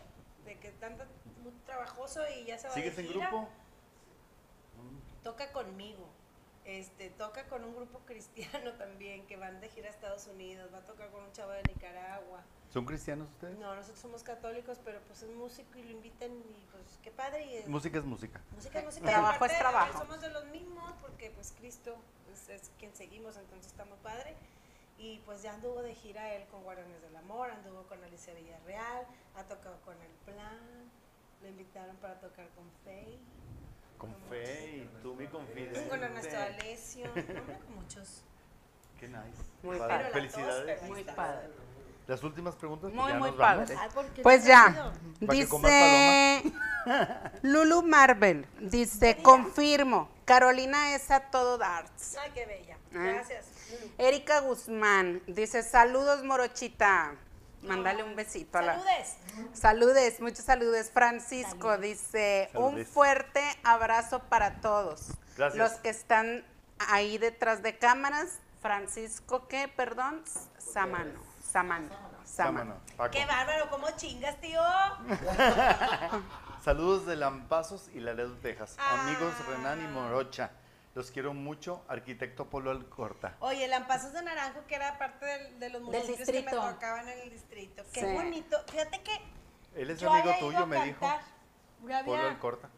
de que tanto, muy trabajoso y ya se va ¿Sigues de en gira. grupo? Toca conmigo. Este, toca con un grupo *laughs* cristiano también que van de gira a Estados Unidos, va a tocar con un chavo de Nicaragua. ¿Son cristianos ustedes? No, nosotros somos católicos, pero pues es músico y lo invitan y pues qué padre. Y es- Música es música. música es música. Trabajo aparte, es trabajo. Somos de los mismos porque pues Cristo pues, es quien seguimos, entonces está muy padre. Y pues ya anduvo de gira él con Guardianes del Amor, anduvo con Alicia Villarreal, ha tocado con El Plan, lo invitaron para tocar con Faye. Con y tú mi confidente. Con Ernesto Alessio, hombre, con muchos. Qué nice. Muy Padre. padre. Felicidades. Muy padde. Las últimas preguntas. pues Muy, ya muy nos vamos. padre. Ay, ¿por qué Pues ya, dice Lulu Marvel, dice, confirmo, Carolina es a todo darts. Ay, qué bella. ¿Eh? Gracias. Erika Guzmán, dice, saludos Morochita. Mándale un besito a la... Saludes. Saludes, muchos saludos. Francisco dice, un Saludes. fuerte abrazo para todos. Gracias. Los que están ahí detrás de cámaras, Francisco, ¿qué? Perdón, Samano. Samano. Samano. Qué bárbaro, ¿cómo chingas, tío? *laughs* Saludos de Lampazos y Laredo, Texas. Ah. Amigos Renan y Morocha. Los quiero mucho. Arquitecto Polo Alcorta. Oye, Lampazos de Naranjo, que era parte del- de los municipios que me distrito. tocaban en el distrito. Qué Sí. bonito. Fíjate que Él es yo amigo tuyo, me dijo. había- Polo Alcorta.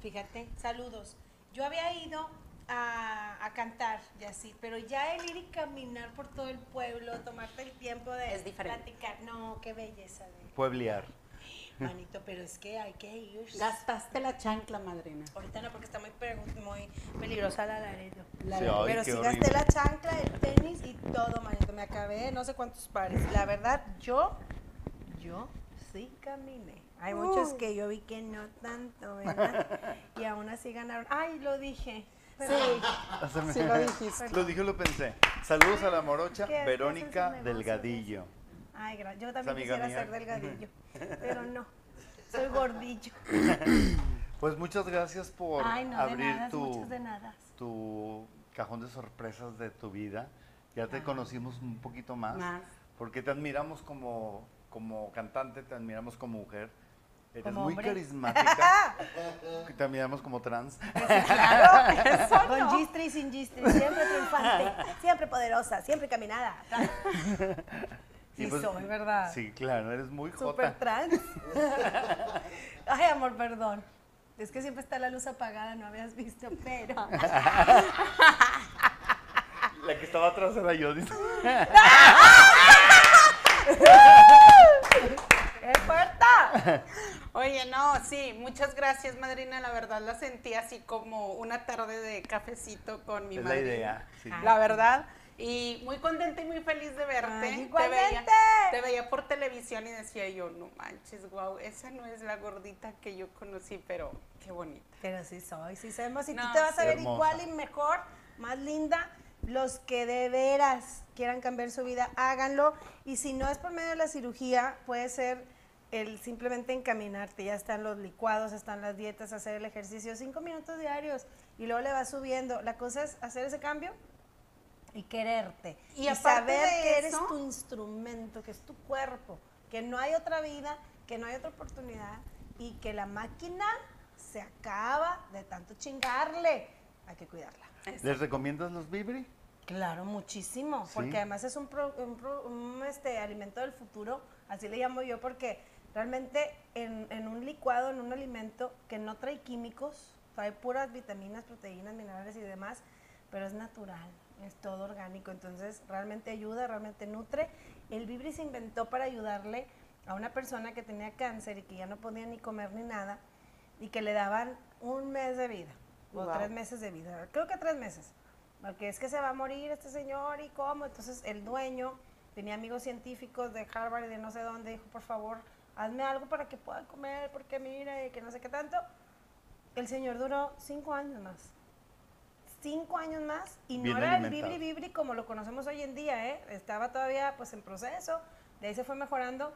Fíjate, saludos. Yo había ido a, a cantar y así, pero ya el ir y caminar por todo el pueblo, tomarte el tiempo de Es platicar. No, qué belleza de Pueblear. Manito, pero es que hay que ir. Gastaste la chancla, madrina. Ahorita no, porque está muy, peligrosa la Laredo. La Sí, de- ay, Pero sí horrible. gasté la chancla, el tenis y todo, manito. Me acabé no sé cuántos pares. La verdad, yo, yo sí caminé. Hay muchos que yo vi que no tanto, ¿verdad? *laughs* Y aún así ganaron. Ay, lo dije. Sí lo dijiste. Lo dije, lo pensé. Saludos a la morocha ¿Qué haces Verónica? Delgadillo. Ay, gra- yo también quisiera mía. ser delgadillo, pero no. Soy gordillo. *coughs* Pues muchas gracias por Ay, no, de abrir nada, tu, muchas de nada. tu cajón de sorpresas de tu vida. Ya te conocimos un poquito más. Más. Porque te admiramos como, como cantante, te admiramos como mujer. Eres Como muy hombre. carismática. *laughs* te admiramos como trans. Claro, *laughs* con gistri y sin gistri, siempre triunfante, siempre poderosa, siempre caminada. *laughs* Y Sí pues- soy, ¿verdad? Sí, claro, eres muy Super jota. trans. *laughs* Ay, amor, perdón. Es que siempre está la luz apagada, no habías visto, pero. *laughs* La que estaba atrás era yo. dice. *laughs* ¡Qué puerta! Oye, no, sí, muchas gracias, madrina. La verdad la sentí así como una tarde de cafecito con mi Es la idea. sí. La verdad. Y muy contenta y muy feliz de verte. Ay, te, igualmente. veía, te veía por televisión y decía yo, no manches, wow, esa no es la gordita que yo conocí, pero qué bonita. Pero sí soy, sí sabemos. Y No, tú te vas a ver Hermosa. igual y mejor, más linda. Los que de veras quieran cambiar su vida, háganlo. Y si no es por medio de la cirugía, puede ser el simplemente encaminarte. Ya están los licuados, están las dietas, hacer el ejercicio, cinco minutos diarios. Y luego le vas subiendo. La cosa es hacer ese cambio y quererte. Y saber que eres tu instrumento, que es tu cuerpo, que no hay otra vida, que no hay otra oportunidad y que la máquina se acaba de tanto chingarle. Hay que cuidarla. ¿Les recomiendas los Vibri? Claro, muchísimo, Sí. porque además es un, pro- un pro- un, este, alimento del futuro, así le llamo yo, porque realmente en, en un licuado, en un alimento que no trae químicos, trae puras vitaminas, proteínas, minerales y demás, pero es natural, es todo orgánico, entonces realmente ayuda, realmente nutre. El Vibri se inventó para ayudarle a una persona que tenía cáncer y que ya no podía ni comer ni nada, y que le daban un mes de vida, o Wow. tres meses de vida, creo que tres meses. Porque es que se va a morir este señor y cómo. Entonces el dueño tenía amigos científicos de Harvard y de no sé dónde. Dijo, por favor, hazme algo para que pueda comer, porque mira, y que no sé qué tanto. El señor duró cinco años más. Cinco años más y Bien no era el vibri vibri como lo conocemos hoy en día, ¿eh? Estaba todavía pues en proceso, de ahí se fue mejorando.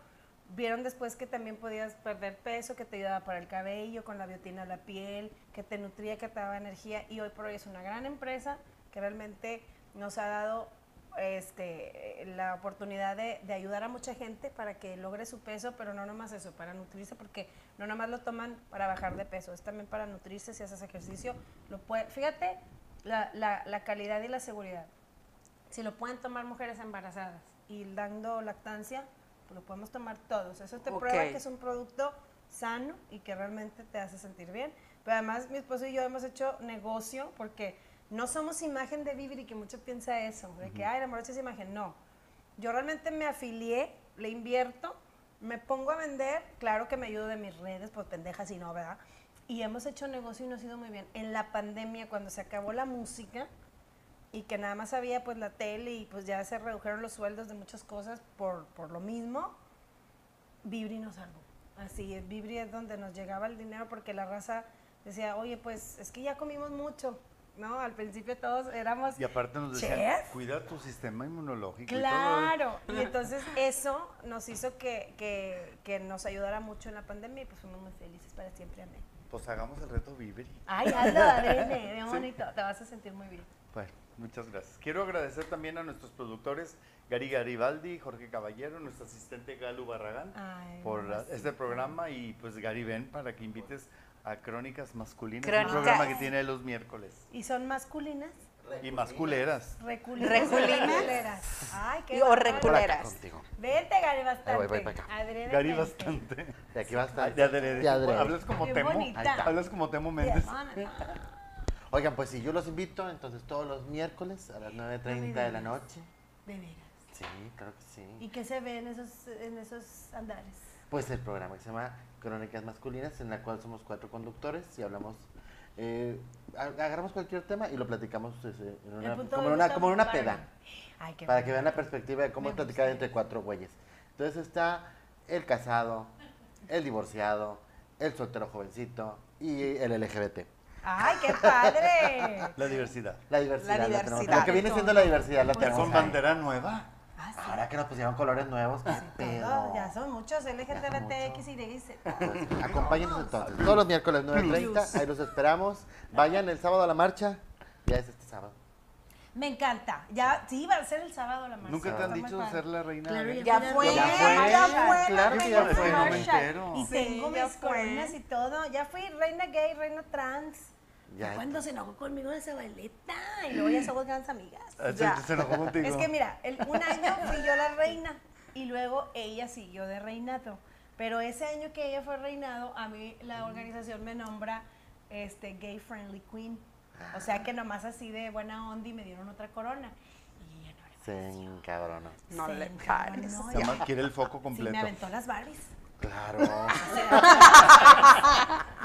Vieron después que también podías perder peso, que te ayudaba para el cabello, con la biotina la piel, que te nutría, que te daba energía y hoy por hoy es una gran empresa que realmente nos ha dado este, la oportunidad de, de ayudar a mucha gente para que logre su peso, pero no nomás eso, para nutrirse, porque no nomás lo toman para bajar de peso, es también para nutrirse si haces ejercicio. Lo puede, fíjate la, la, la calidad y la seguridad. Si lo pueden tomar mujeres embarazadas y dando lactancia, pues lo podemos tomar todos. Eso te Ok. prueba que es un producto sano y que realmente te hace sentir bien. Pero además mi esposo y yo hemos hecho negocio porque no somos imagen de vivir y que mucho piensa eso, de que, ay, la morocha es imagen. No. Yo realmente me afilié, le invierto, me pongo a vender, claro que me ayudo de mis redes, pues pendejas y no, ¿verdad? Y hemos hecho negocio y nos ha ido muy bien. En la pandemia, cuando se acabó la música, y que nada más había pues la tele y pues ya se redujeron los sueldos de muchas cosas por, por lo mismo, Vibri nos salvó. Así es, Vibri es donde nos llegaba el dinero porque la raza decía, oye, pues es que ya comimos mucho, ¿no? Al principio todos éramos... Y aparte nos decían, Chef. cuida tu sistema inmunológico. y todo. Claro, *laughs* y entonces eso nos hizo que, que, que nos ayudara mucho en la pandemia y pues fuimos muy felices para siempre, amén. Pues hagamos el reto Vibri. Ay, anda, nene, bien bonito, te vas a sentir muy bien. Bueno, muchas gracias. Quiero agradecer también a nuestros productores Gary Garibaldi, Jorge Caballero, nuestro asistente Galu Barragán, Ay, por la- este programa y pues Gary ven para que invites a Crónicas Masculinas, Crónicas. un programa que tiene los miércoles. ¿Y son masculinas? Y masculeras. Reculinas. Reculinas. Reculeras. Ay, qué o reculeras. contigo. Vente, Gary, bastante. Ahí voy, voy para acá. Adrede, Gary bastante. De aquí va a estar. De adrede. De adrede. Hablas como Qué Temo. bonita. Hablas como Temo De Méndez. Oigan, pues si yo los invito, entonces todos los miércoles a las 9.30 de la noche. De veras. Sí, claro que sí. ¿Y qué se ve en esos, en esos andares? Pues el programa que se llama Crónicas Masculinas, en la cual somos cuatro conductores y hablamos, eh, agarramos cualquier tema y lo platicamos en una, como, en una, como en una para- peda, Ay, qué para bueno. que vean la perspectiva de cómo es platicar entre cuatro güeyes. Entonces está el casado, el divorciado, el soltero jovencito y el LGBT. ¡Ay, qué padre! La diversidad. La diversidad. La tenemos. diversidad. Lo que viene siendo la diversidad la tenemos con bandera nueva. Ah, sí. Ahora que nos pusieron colores nuevos, qué Todo, pedo. ya son muchos LGTBT, muchos. X, Y. Pues, *laughs* acompáñenos entonces. Todos los miércoles 9.30, ahí los esperamos. Vayan el sábado a la marcha. Ya es este sábado. Me encanta. Ya, sí, va a ser el sábado la marcha. ¿Nunca te han dicho ser la reina? Claro? Ya fui a fue, ya fue, marcha. claro que ya fue. No me marcha. entero. Y Sí, tengo ya mis fue. coronas y todo. Ya fui reina gay, reina trans. Ya. Cuando se enojó conmigo la Zabaleta. Y luego ya somos grandes amigas. Ah, Ya. Se enojó contigo. Es que mira, el- un año fui yo la reina y luego ella siguió de reinato. Pero ese año que ella fue reinado, a mí la organización me nombra este, Gay Friendly Queen. O sea que nomás así de buena onda y me dieron otra corona. Y ella no le Se encabronó. No le pares. quiere el foco Sí, completo. me aventó las Barbies. Claro.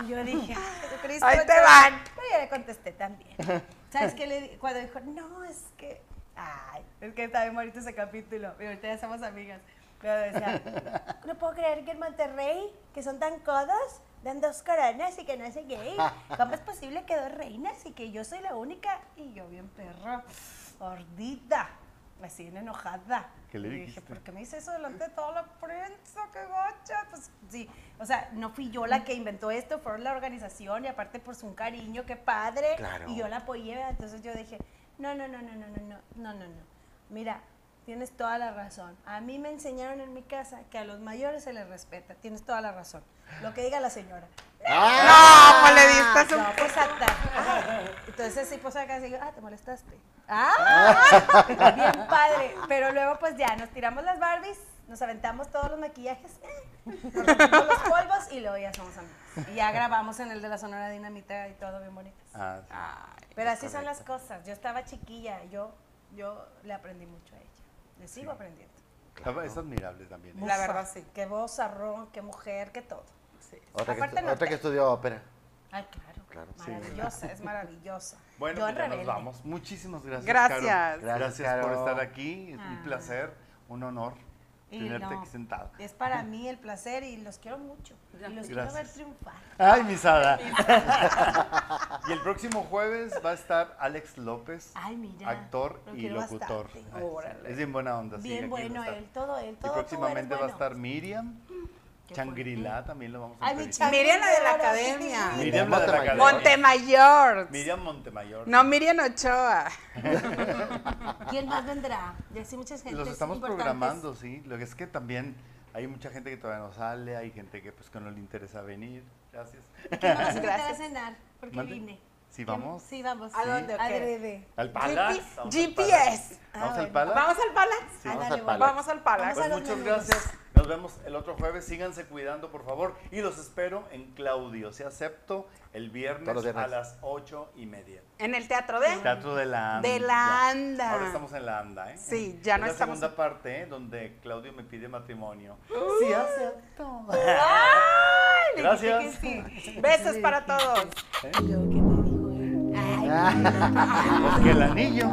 Y *laughs* yo dije, "Ay, Jesucristo, Ahí te chaval". van. Pero yo le contesté también. ¿Sabes qué le di- Cuando dijo, no, es que. Ay, es que está bien bonito ese capítulo. Y ahorita ya somos amigas. Pero decía, no puedo creer que en Monterrey, que son tan codos, dan dos coronas y que no sé gay. ¿Cómo es posible que dos reinas y que yo soy la única? Y yo, bien perra, gordita, así bien enojada. ¿Qué le Y dije, dijiste? ¿por qué me hice eso delante de toda la prensa? ¡Qué gacha! Pues sí, o sea, no fui yo la que inventó esto, fueron la organización y aparte por su cariño, qué padre. Claro. Y yo la apoyé, entonces yo dije, no, no, no, no, no, no, no, no, no, no. Mira, tienes toda la razón. A mí me enseñaron en mi casa que a los mayores se les respeta. Tienes toda la razón. Lo que diga la señora. No, pues le diste su... No, pues hasta. ah, Entonces sí, pues acá digo, ah, te molestaste. Ah, bien padre. Pero luego pues ya, nos tiramos las Barbies, nos aventamos todos los maquillajes, eh, nos los polvos y luego ya somos amigos. Y ya grabamos en el de la Sonora Dinamita y todo bien bonito. Ah, sí. Ay, Pero así son las cosas. Yo estaba chiquilla, yo, yo le aprendí mucho a ella. Le sigo aprendiendo. Es admirable también. ¿eh? La verdad, sí. Qué voz, arrón, qué mujer, qué todo. sí. Otra, que, Aparte estu- no otra que te- estudió ópera. Ay, claro. Claro. Sí. Maravillosa, es maravillosa. Bueno, yo pues ya nos vamos. Muchísimas gracias. Gracias. Caro. Gracias, Gracias por estar aquí. Es un Ah. placer, un honor Y tenerte no, aquí sentado. Es para mí el placer y los quiero mucho. Y los quiero ver triunfar. Ay, *laughs* mi Sara. y el próximo jueves va a estar Alex López, Ay, mira. actor lo y locutor. Ay. Es bien buena onda. Bien bueno él, todo él, Y todo tú próximamente va a estar Miriam. Qué Changrila también lo vamos a entrevistar. Miriam, la de la academia. sí. Miriam, la de la academia. Montemayor. Miriam Montemayor. No, Miriam Ochoa. *laughs* ¿Quién más vendrá? Ya sí, mucha gente. Los estamos programando, sí. Lo que es que también hay mucha gente que todavía no sale, hay gente que pues que no le interesa venir. Gracias. ¿Quién vamos a invitar a Gracias. cenar? Porque Mande. vine. Sí, vamos. Sí, vamos. ¿A dónde o qué? Adrede. ¿Al Palace? GPS. Ah, ¿Vamos al bueno. Palace? ¿Vamos al Palace? Sí, Ándale, vamos al. Palace. Vamos al Palace. Pues muchas gracias. Nos vemos el otro jueves. Síganse cuidando, por favor. Y los espero en Claudio. Se acepto el viernes, a las ocho y media. En el teatro de... Teatro de la Anda. De la Anda. Ahora estamos en la Anda, ¿eh? Sí, ya no la estamos- segunda parte, ¿eh? Donde Claudio me pide matrimonio. Sí, acepto. Ay, dije Gracias. que sí. Besos para todos. Y luego, ¿qué me dijo él? Ay, *laughs* Pues que el anillo.